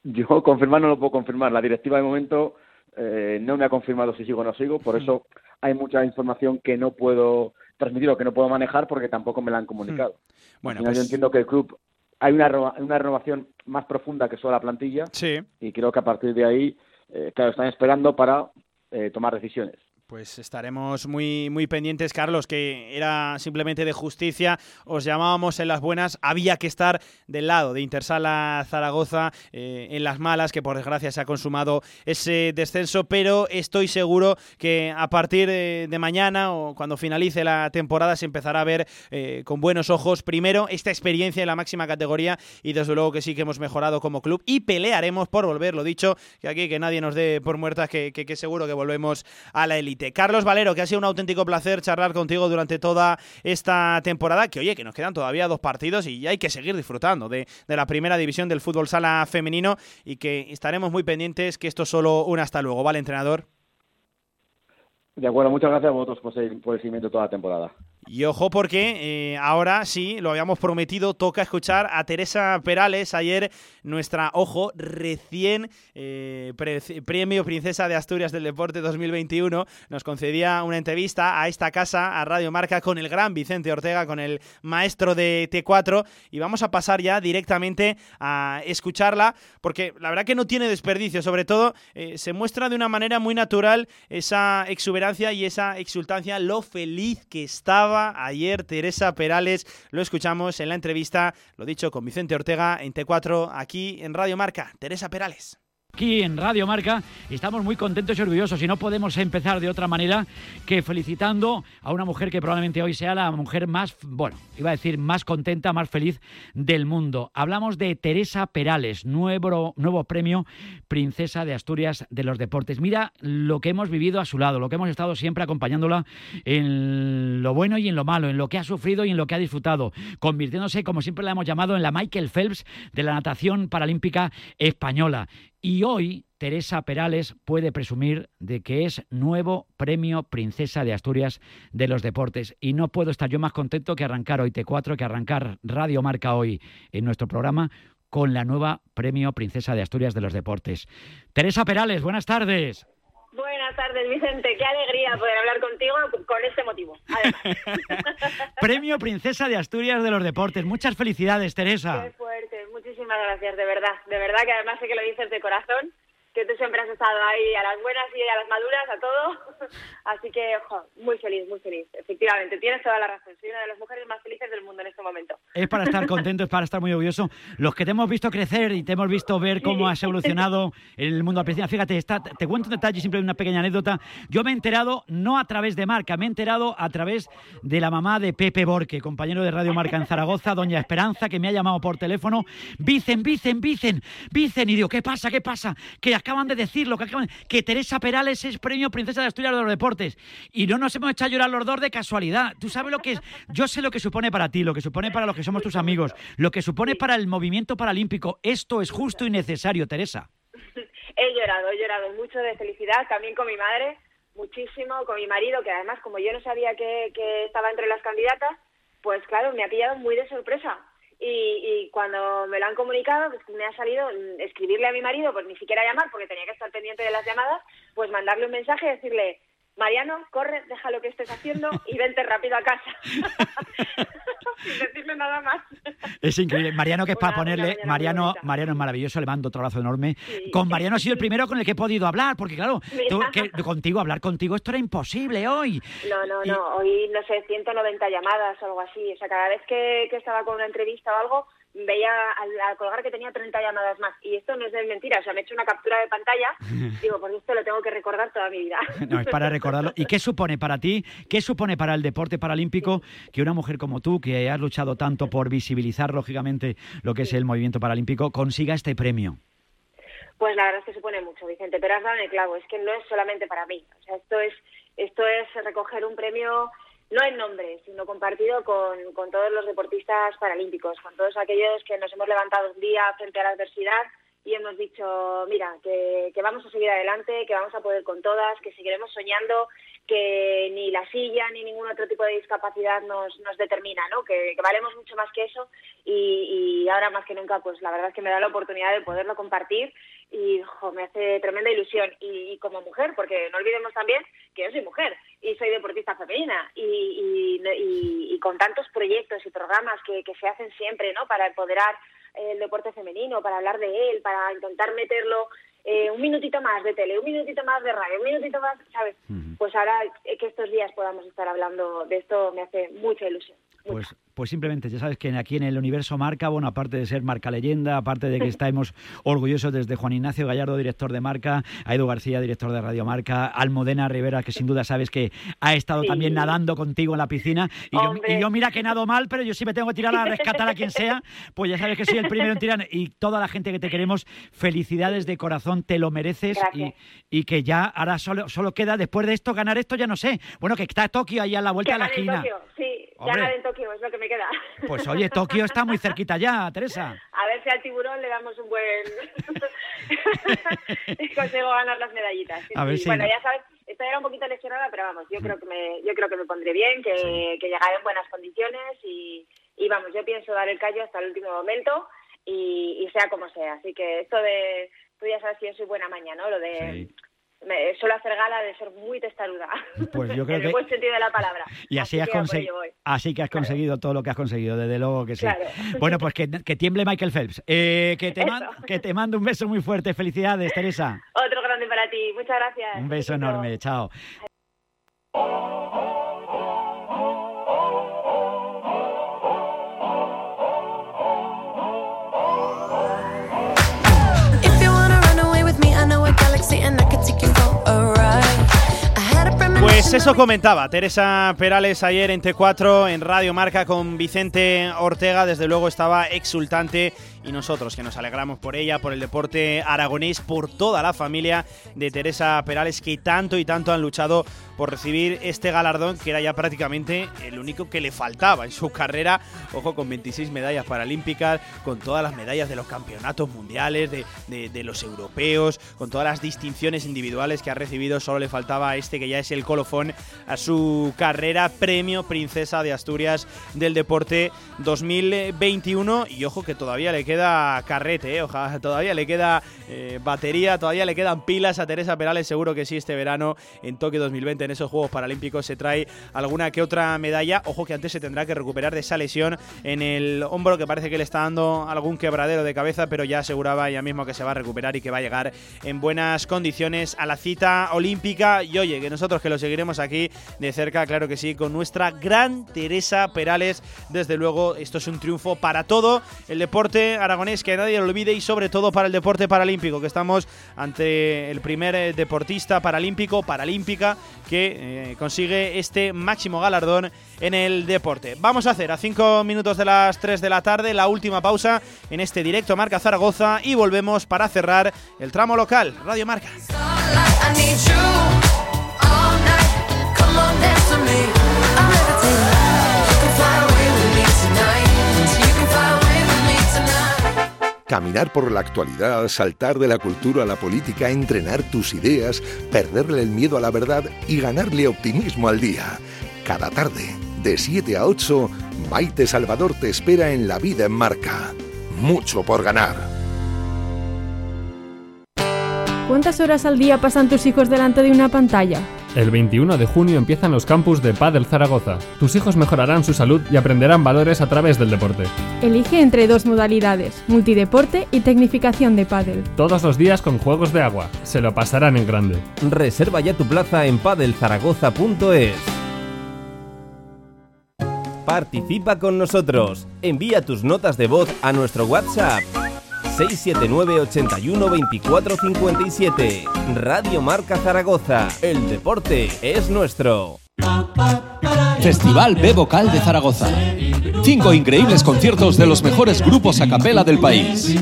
S34: Yo *laughs* confirmar no lo puedo confirmar. La directiva de momento eh, no me ha confirmado si sigo o no sigo, por eso hay mucha información que no puedo transmitir o que no puedo manejar porque tampoco me la han comunicado. Bueno, yo pues entiendo que el club hay una, una renovación más profunda que solo la plantilla.
S1: Sí.
S34: Y creo que a partir de ahí, eh, claro, están esperando para eh, tomar decisiones.
S1: Pues estaremos muy, muy pendientes, Carlos, que era simplemente de justicia. Os llamábamos en las buenas. Había que estar del lado de Intersala Zaragoza eh, en las malas, que por desgracia se ha consumado ese descenso. Pero estoy seguro que a partir de, mañana o cuando finalice la temporada se empezará a ver eh, con buenos ojos, primero, esta experiencia en la máxima categoría. Y desde luego que sí que hemos mejorado como club. Y pelearemos por volver, lo dicho, que aquí que nadie nos dé por muertas, que, que seguro que volvemos a la élite. Carlos Valero, que ha sido un auténtico placer charlar contigo durante toda esta temporada, que oye, que nos quedan todavía dos partidos y hay que seguir disfrutando de, la primera división del fútbol sala femenino y que estaremos muy pendientes que esto es solo un hasta luego, ¿vale, entrenador?
S34: De acuerdo, muchas gracias a vosotros por, el seguimiento toda la temporada.
S1: Y ojo porque eh, ahora sí, lo habíamos prometido, toca escuchar a Teresa Perales. Ayer nuestra, ojo, recién eh, premio Princesa de Asturias del Deporte 2021 nos concedía una entrevista a esta casa, a Radio Marca, con el gran Vicente Ortega, con el maestro de T4. Y vamos a pasar ya directamente a escucharla porque la verdad que no tiene desperdicio. Sobre todo eh, se muestra de una manera muy natural esa exuberancia y esa exultancia, lo feliz que estaba ayer Teresa Perales. Lo escuchamos en la entrevista, lo dicho, con Vicente Ortega en T4, aquí en Radio Marca. Teresa Perales
S35: aquí en Radio Marca. Estamos muy contentos y orgullosos y no podemos empezar de otra manera que felicitando a una mujer que probablemente hoy sea la mujer más, bueno, iba a decir más contenta, más feliz del mundo. Hablamos de Teresa Perales, nuevo, nuevo premio Princesa de Asturias de los Deportes. Mira lo que hemos vivido a su lado, lo que hemos estado siempre acompañándola en lo bueno y en lo malo, en lo que ha sufrido y en lo que ha disfrutado, convirtiéndose, como siempre la hemos llamado, en la Michael Phelps de la natación paralímpica española. Y hoy Teresa Perales puede presumir de que es nuevo premio Princesa de Asturias de los Deportes. Y no puedo estar yo más contento que arrancar hoy T4, que arrancar Radio Marca hoy en nuestro programa con la nueva premio Princesa de Asturias de los Deportes. Teresa Perales, buenas tardes.
S36: Buenas tardes, Vicente. Qué alegría poder hablar contigo con este motivo. *laughs*
S35: Premio Princesa de Asturias de los Deportes. Muchas felicidades, Teresa.
S36: Qué. Muchísimas gracias, de verdad. De verdad que además sé que lo dices de corazón que tú siempre has estado ahí a las buenas y a las maduras, a todo. *laughs* Así que, ojo, muy feliz, muy feliz. Efectivamente, tienes toda la razón. Soy una de las mujeres más felices del mundo en este momento.
S35: Es para estar contento, es para estar muy orgulloso. Los que te hemos visto crecer y te hemos visto ver cómo has evolucionado en el mundo piscina. Fíjate, te cuento un detalle, siempre una pequeña anécdota. Yo me he enterado, no a través de Marca, me he enterado a través de la mamá de Pepe Borque, compañero de Radio Marca en Zaragoza, doña Esperanza, que me ha llamado por teléfono. Vicen, Vicen, Vicen, Vicen. Y digo, ¿qué pasa? ¿Qué pasa? Que acaban de decirlo, que, que Teresa Perales es premio Princesa de Asturias de los Deportes. Y no nos hemos echado a llorar los dos de casualidad. Tú sabes lo que es. Yo sé lo que supone para ti, lo que supone para los que somos tus amigos, lo que supone para el movimiento paralímpico. Esto es justo y necesario, Teresa.
S36: He llorado, he llorado mucho de felicidad, también con mi madre, muchísimo, con mi marido, que además, como yo no sabía que, que estaba entre las candidatas, pues claro, me ha pillado muy de sorpresa y, cuando me lo han comunicado, pues me ha salido escribirle a mi marido, pues ni siquiera llamar porque tenía que estar pendiente de las llamadas, pues mandarle un mensaje y decirle, Mariano, corre, deja lo que estés haciendo y vente rápido a casa. *laughs* Sin decirle nada más.
S35: Es increíble. Mariano, que es para ponerle. Mariano, Mariano es maravilloso, le mando otro abrazo enorme. con Mariano ha sido el primero con el que he podido hablar, porque claro, contigo, hablar contigo, esto era imposible hoy.
S36: No, no, no. Hoy, no sé, 190 llamadas o algo así. O sea, cada vez que, que estaba con una entrevista o algo, veía al, colgar que tenía 30 llamadas más. Y esto no es de mentira, o sea, me he hecho una captura de pantalla. *laughs* digo, pues esto lo tengo que recordar toda mi vida. *laughs*
S35: no, es para recordarlo. ¿Y qué supone para ti, qué supone para el deporte paralímpico que una mujer como tú, que has luchado tanto por visibilizar, lógicamente, lo que es el movimiento paralímpico, consiga este premio?
S36: Pues la verdad es que supone mucho, Vicente, pero has dado en el clavo, es que no es solamente para mí, o sea, esto es, esto es recoger un premio no en nombre, sino compartido con, con todos los deportistas paralímpicos, con todos aquellos que nos hemos levantado un día frente a la adversidad y hemos dicho, mira, que, que, vamos a seguir adelante, que vamos a poder con todas, que seguiremos soñando, que ni la silla ni ningún otro tipo de discapacidad nos, nos determina, ¿no? Que, valemos mucho más que eso y, y, ahora más que nunca, pues la verdad es que me da la oportunidad de poderlo compartir y me hace tremenda ilusión. Y, como mujer, porque no olvidemos también que yo soy mujer y soy deportista femenina y, y con tantos proyectos y programas que, que se hacen siempre, ¿no? Para empoderar el deporte femenino, para hablar de él, para intentar meterlo eh, un minutito más de tele, un minutito más de radio, un minutito más, ¿sabes? Pues ahora que estos días podamos estar hablando de esto me hace mucha ilusión.
S35: Pues, pues simplemente, ya sabes que aquí en el universo Marca, bueno, aparte de ser Marca Leyenda, aparte de que *laughs* estamos orgullosos desde Juan Ignacio Gallardo, director de Marca, a Edu García, director de Radio Marca, Almudena Rivera, que sin duda sabes que ha estado también nadando contigo en la piscina. Y yo, mira que nado mal, pero yo sí me tengo que tirar a rescatar a quien sea, pues ya sabes que soy el primero en tirar. Y toda la gente que te queremos, felicidades de corazón, te lo mereces. Y, y, que ya ahora solo, solo queda, después de esto, ganar esto, ya no sé. Bueno, que está Tokio ahí a la vuelta de la esquina.
S36: sí, ganar en Tokio es lo que me queda.
S35: Pues oye, Tokio está muy cerquita ya, Teresa.
S36: A ver si al tiburón le damos un buen... *laughs* y consigo ganar las medallitas.
S35: a ver si...
S36: Bueno, ya sabes estoy ahora un poquito lesionada, pero vamos, yo creo que me, yo creo que me pondré bien, que, que llegaré en buenas condiciones y, y vamos, yo pienso dar el callo hasta el último momento y, y sea como sea. Así que esto de, tú ya sabes que yo soy buena mañana, ¿no? Lo de me suelo hacer gala de ser muy testaruda.
S35: Pues yo *laughs* creo
S36: en
S35: que...
S36: el buen sentido de la palabra.
S35: Y así, has conseguido, así que has conseguido todo lo que has conseguido, desde luego que sí. Bueno, pues que, que, tiemble Michael Phelps. Eh, que, te que te mando un beso muy fuerte. Felicidades, Teresa. *laughs*
S36: Otro grande para ti. Muchas gracias.
S35: Un beso enorme. Chao.
S1: Pues eso comentaba Teresa Perales ayer en T4 en Radio Marca con Vicente Ortega. Desde luego estaba exultante y nosotros que nos alegramos por ella, por el deporte aragonés, por toda la familia de Teresa Perales que tanto y tanto han luchado por recibir este galardón que era ya prácticamente el único que le faltaba en su *laughs* carrera. Ojo, con 26 medallas paralímpicas, con todas las medallas de los campeonatos mundiales, de, los europeos, con todas las distinciones individuales que ha recibido. Solo le faltaba este que ya es el colofón a su carrera, premio Princesa de Asturias del Deporte 2021. Y ojo que todavía le queda carrete, ¿eh? Ojalá, todavía le queda eh, batería, todavía le quedan pilas a Teresa Perales. Seguro que sí, este verano en Tokio 2020 en esos Juegos Paralímpicos se trae alguna que otra medalla. Ojo que antes se tendrá que recuperar de esa lesión en el hombro que parece que le está dando algún quebradero de cabeza, pero ya aseguraba ella mismo que se va a recuperar y que va a llegar en buenas condiciones a la cita olímpica. Y oye, que nosotros que lo seguiremos aquí de cerca, claro que sí, con nuestra gran Teresa Perales. Desde luego, esto es un triunfo para todo el deporte aragonés, que nadie lo olvide, y sobre todo para el deporte paralímpico, que estamos ante el primer eh, deportista paralímpico, paralímpica, que eh, consigue este máximo galardón en el deporte. Vamos a hacer a 5 minutos de las 3 de la tarde la última pausa en este directo Marca Zaragoza y volvemos para cerrar el tramo local. Radio Marca.
S2: Caminar por la actualidad, saltar de la cultura a la política, entrenar tus ideas, perderle el miedo a la verdad y ganarle optimismo al día. Cada tarde, de 7 a 8, Maite Salvador te espera en La Vida en Marca. Mucho por ganar.
S37: ¿Cuántas horas al día pasan tus hijos delante de una pantalla?
S38: El 21 de junio empiezan los campus de Padel Zaragoza. Tus hijos mejorarán su salud y aprenderán valores a través del deporte.
S37: Elige entre dos modalidades, multideporte y tecnificación de pádel.
S38: Todos los días con juegos de agua. Se lo pasarán en grande.
S4: Reserva ya tu plaza en padelzaragoza.es. Participa con nosotros. Envía tus notas de voz a nuestro WhatsApp 679 81 24 57. Radio Marca Zaragoza. El deporte es nuestro.
S39: Festival B Vocal de Zaragoza. Cinco increíbles conciertos de los mejores grupos a capela del país.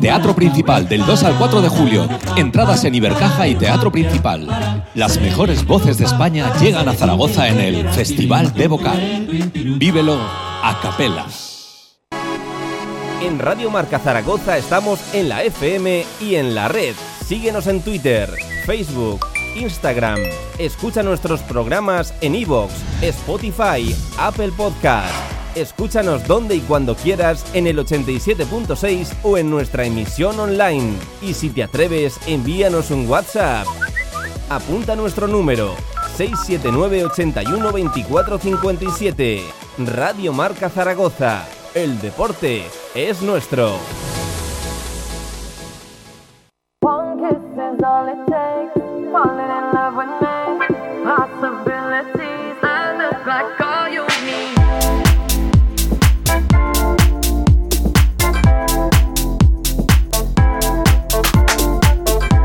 S39: Teatro Principal del 2 al 4 de julio. Entradas en Ibercaja y Teatro Principal. Las mejores voces de España llegan a Zaragoza en el Festival B Vocal. Vívelo a capela.
S4: En Radio Marca Zaragoza estamos en la FM y en la red. Síguenos en Twitter, Facebook, Instagram. Escucha nuestros programas en iVoox, Spotify, Apple Podcast. Escúchanos donde y cuando quieras en el 87.6 o en nuestra emisión online. Y si te atreves, envíanos un WhatsApp. Apunta nuestro número 679 81 24 57. Radio Marca Zaragoza. El deporte es nuestro.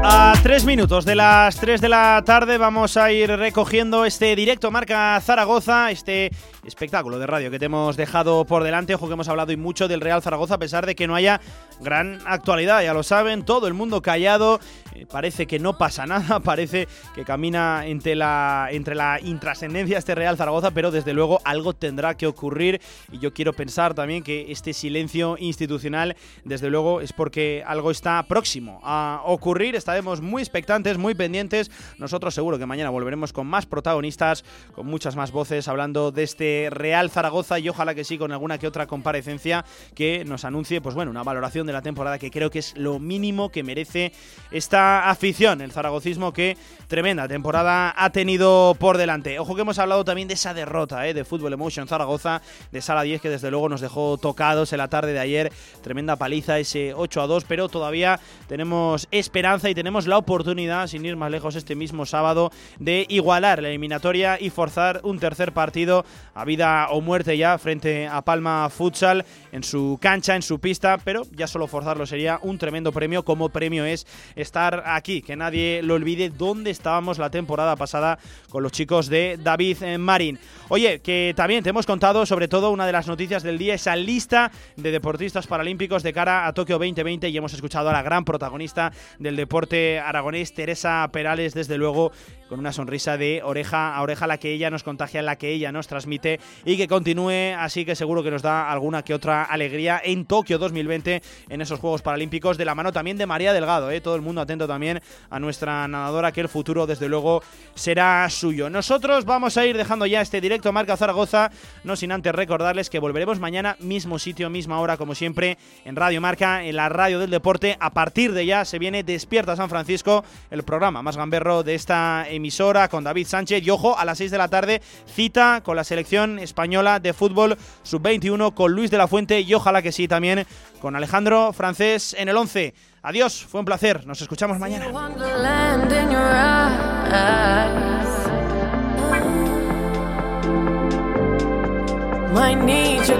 S1: A tres minutos de las 3 de la tarde vamos a ir recogiendo este directo Marca Zaragoza, este espectáculo de radio que te hemos dejado por delante. Ojo que hemos hablado y mucho del Real Zaragoza, a pesar de que no haya gran actualidad, ya lo saben, todo el mundo callado. Eh, parece que no pasa nada, *laughs* parece que camina entre la, entre la intrascendencia este Real Zaragoza, pero desde luego algo tendrá que ocurrir. Y yo quiero pensar también que este silencio institucional desde luego es porque algo está próximo a ocurrir, estaremos muy expectantes, muy pendientes, nosotros seguro que mañana volveremos con más protagonistas, con muchas más voces hablando de este Real Zaragoza y ojalá que sí con alguna que otra comparecencia que nos anuncie pues bueno, una valoración de la temporada que creo que es lo mínimo que merece esta afición, el zaragocismo que tremenda temporada ha tenido por delante. Ojo que hemos hablado también de esa derrota ¿eh? de Fútbol Emotion Zaragoza, de Sala 10 que desde luego nos dejó tocados en la tarde de ayer, tremenda paliza ese 8 a 2, pero todavía tenemos esperanza y tenemos la oportunidad, sin ir más lejos este mismo sábado, de igualar la eliminatoria y forzar un tercer partido vida o muerte ya frente a Palma Futsal en su cancha, en su pista, pero ya solo forzarlo sería un tremendo premio como premio es estar aquí, que nadie lo olvide dónde estábamos la temporada pasada con los chicos de David Marín. Oye, que también te hemos contado sobre todo una de las noticias del día, esa lista de deportistas paralímpicos de cara a Tokio 2020 y hemos escuchado a la gran protagonista del deporte aragonés, Teresa Perales, desde luego con una sonrisa de oreja a oreja, la que ella nos contagia, la que ella nos transmite y que continúe así que seguro que nos da alguna que otra alegría en Tokio 2020 en esos Juegos Paralímpicos de la mano también de María Delgado, ¿eh? todo el mundo atento también a nuestra nadadora que el futuro desde luego será suyo. Nosotros vamos a ir dejando ya este directo Marca Zaragoza, no sin antes recordarles que volveremos mañana mismo sitio, misma hora como siempre en Radio Marca, en la radio del deporte. A partir de ya se viene Despierta San Francisco, el programa más gamberro de esta emisión emisora con David Sánchez. Y ojo, a las 6 de la tarde, cita con la selección española de fútbol sub-21 con Luis de la Fuente y ojalá que sí también con Alejandro Francés en el 11. Adiós, fue un placer. Nos escuchamos mañana.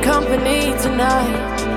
S1: company tonight.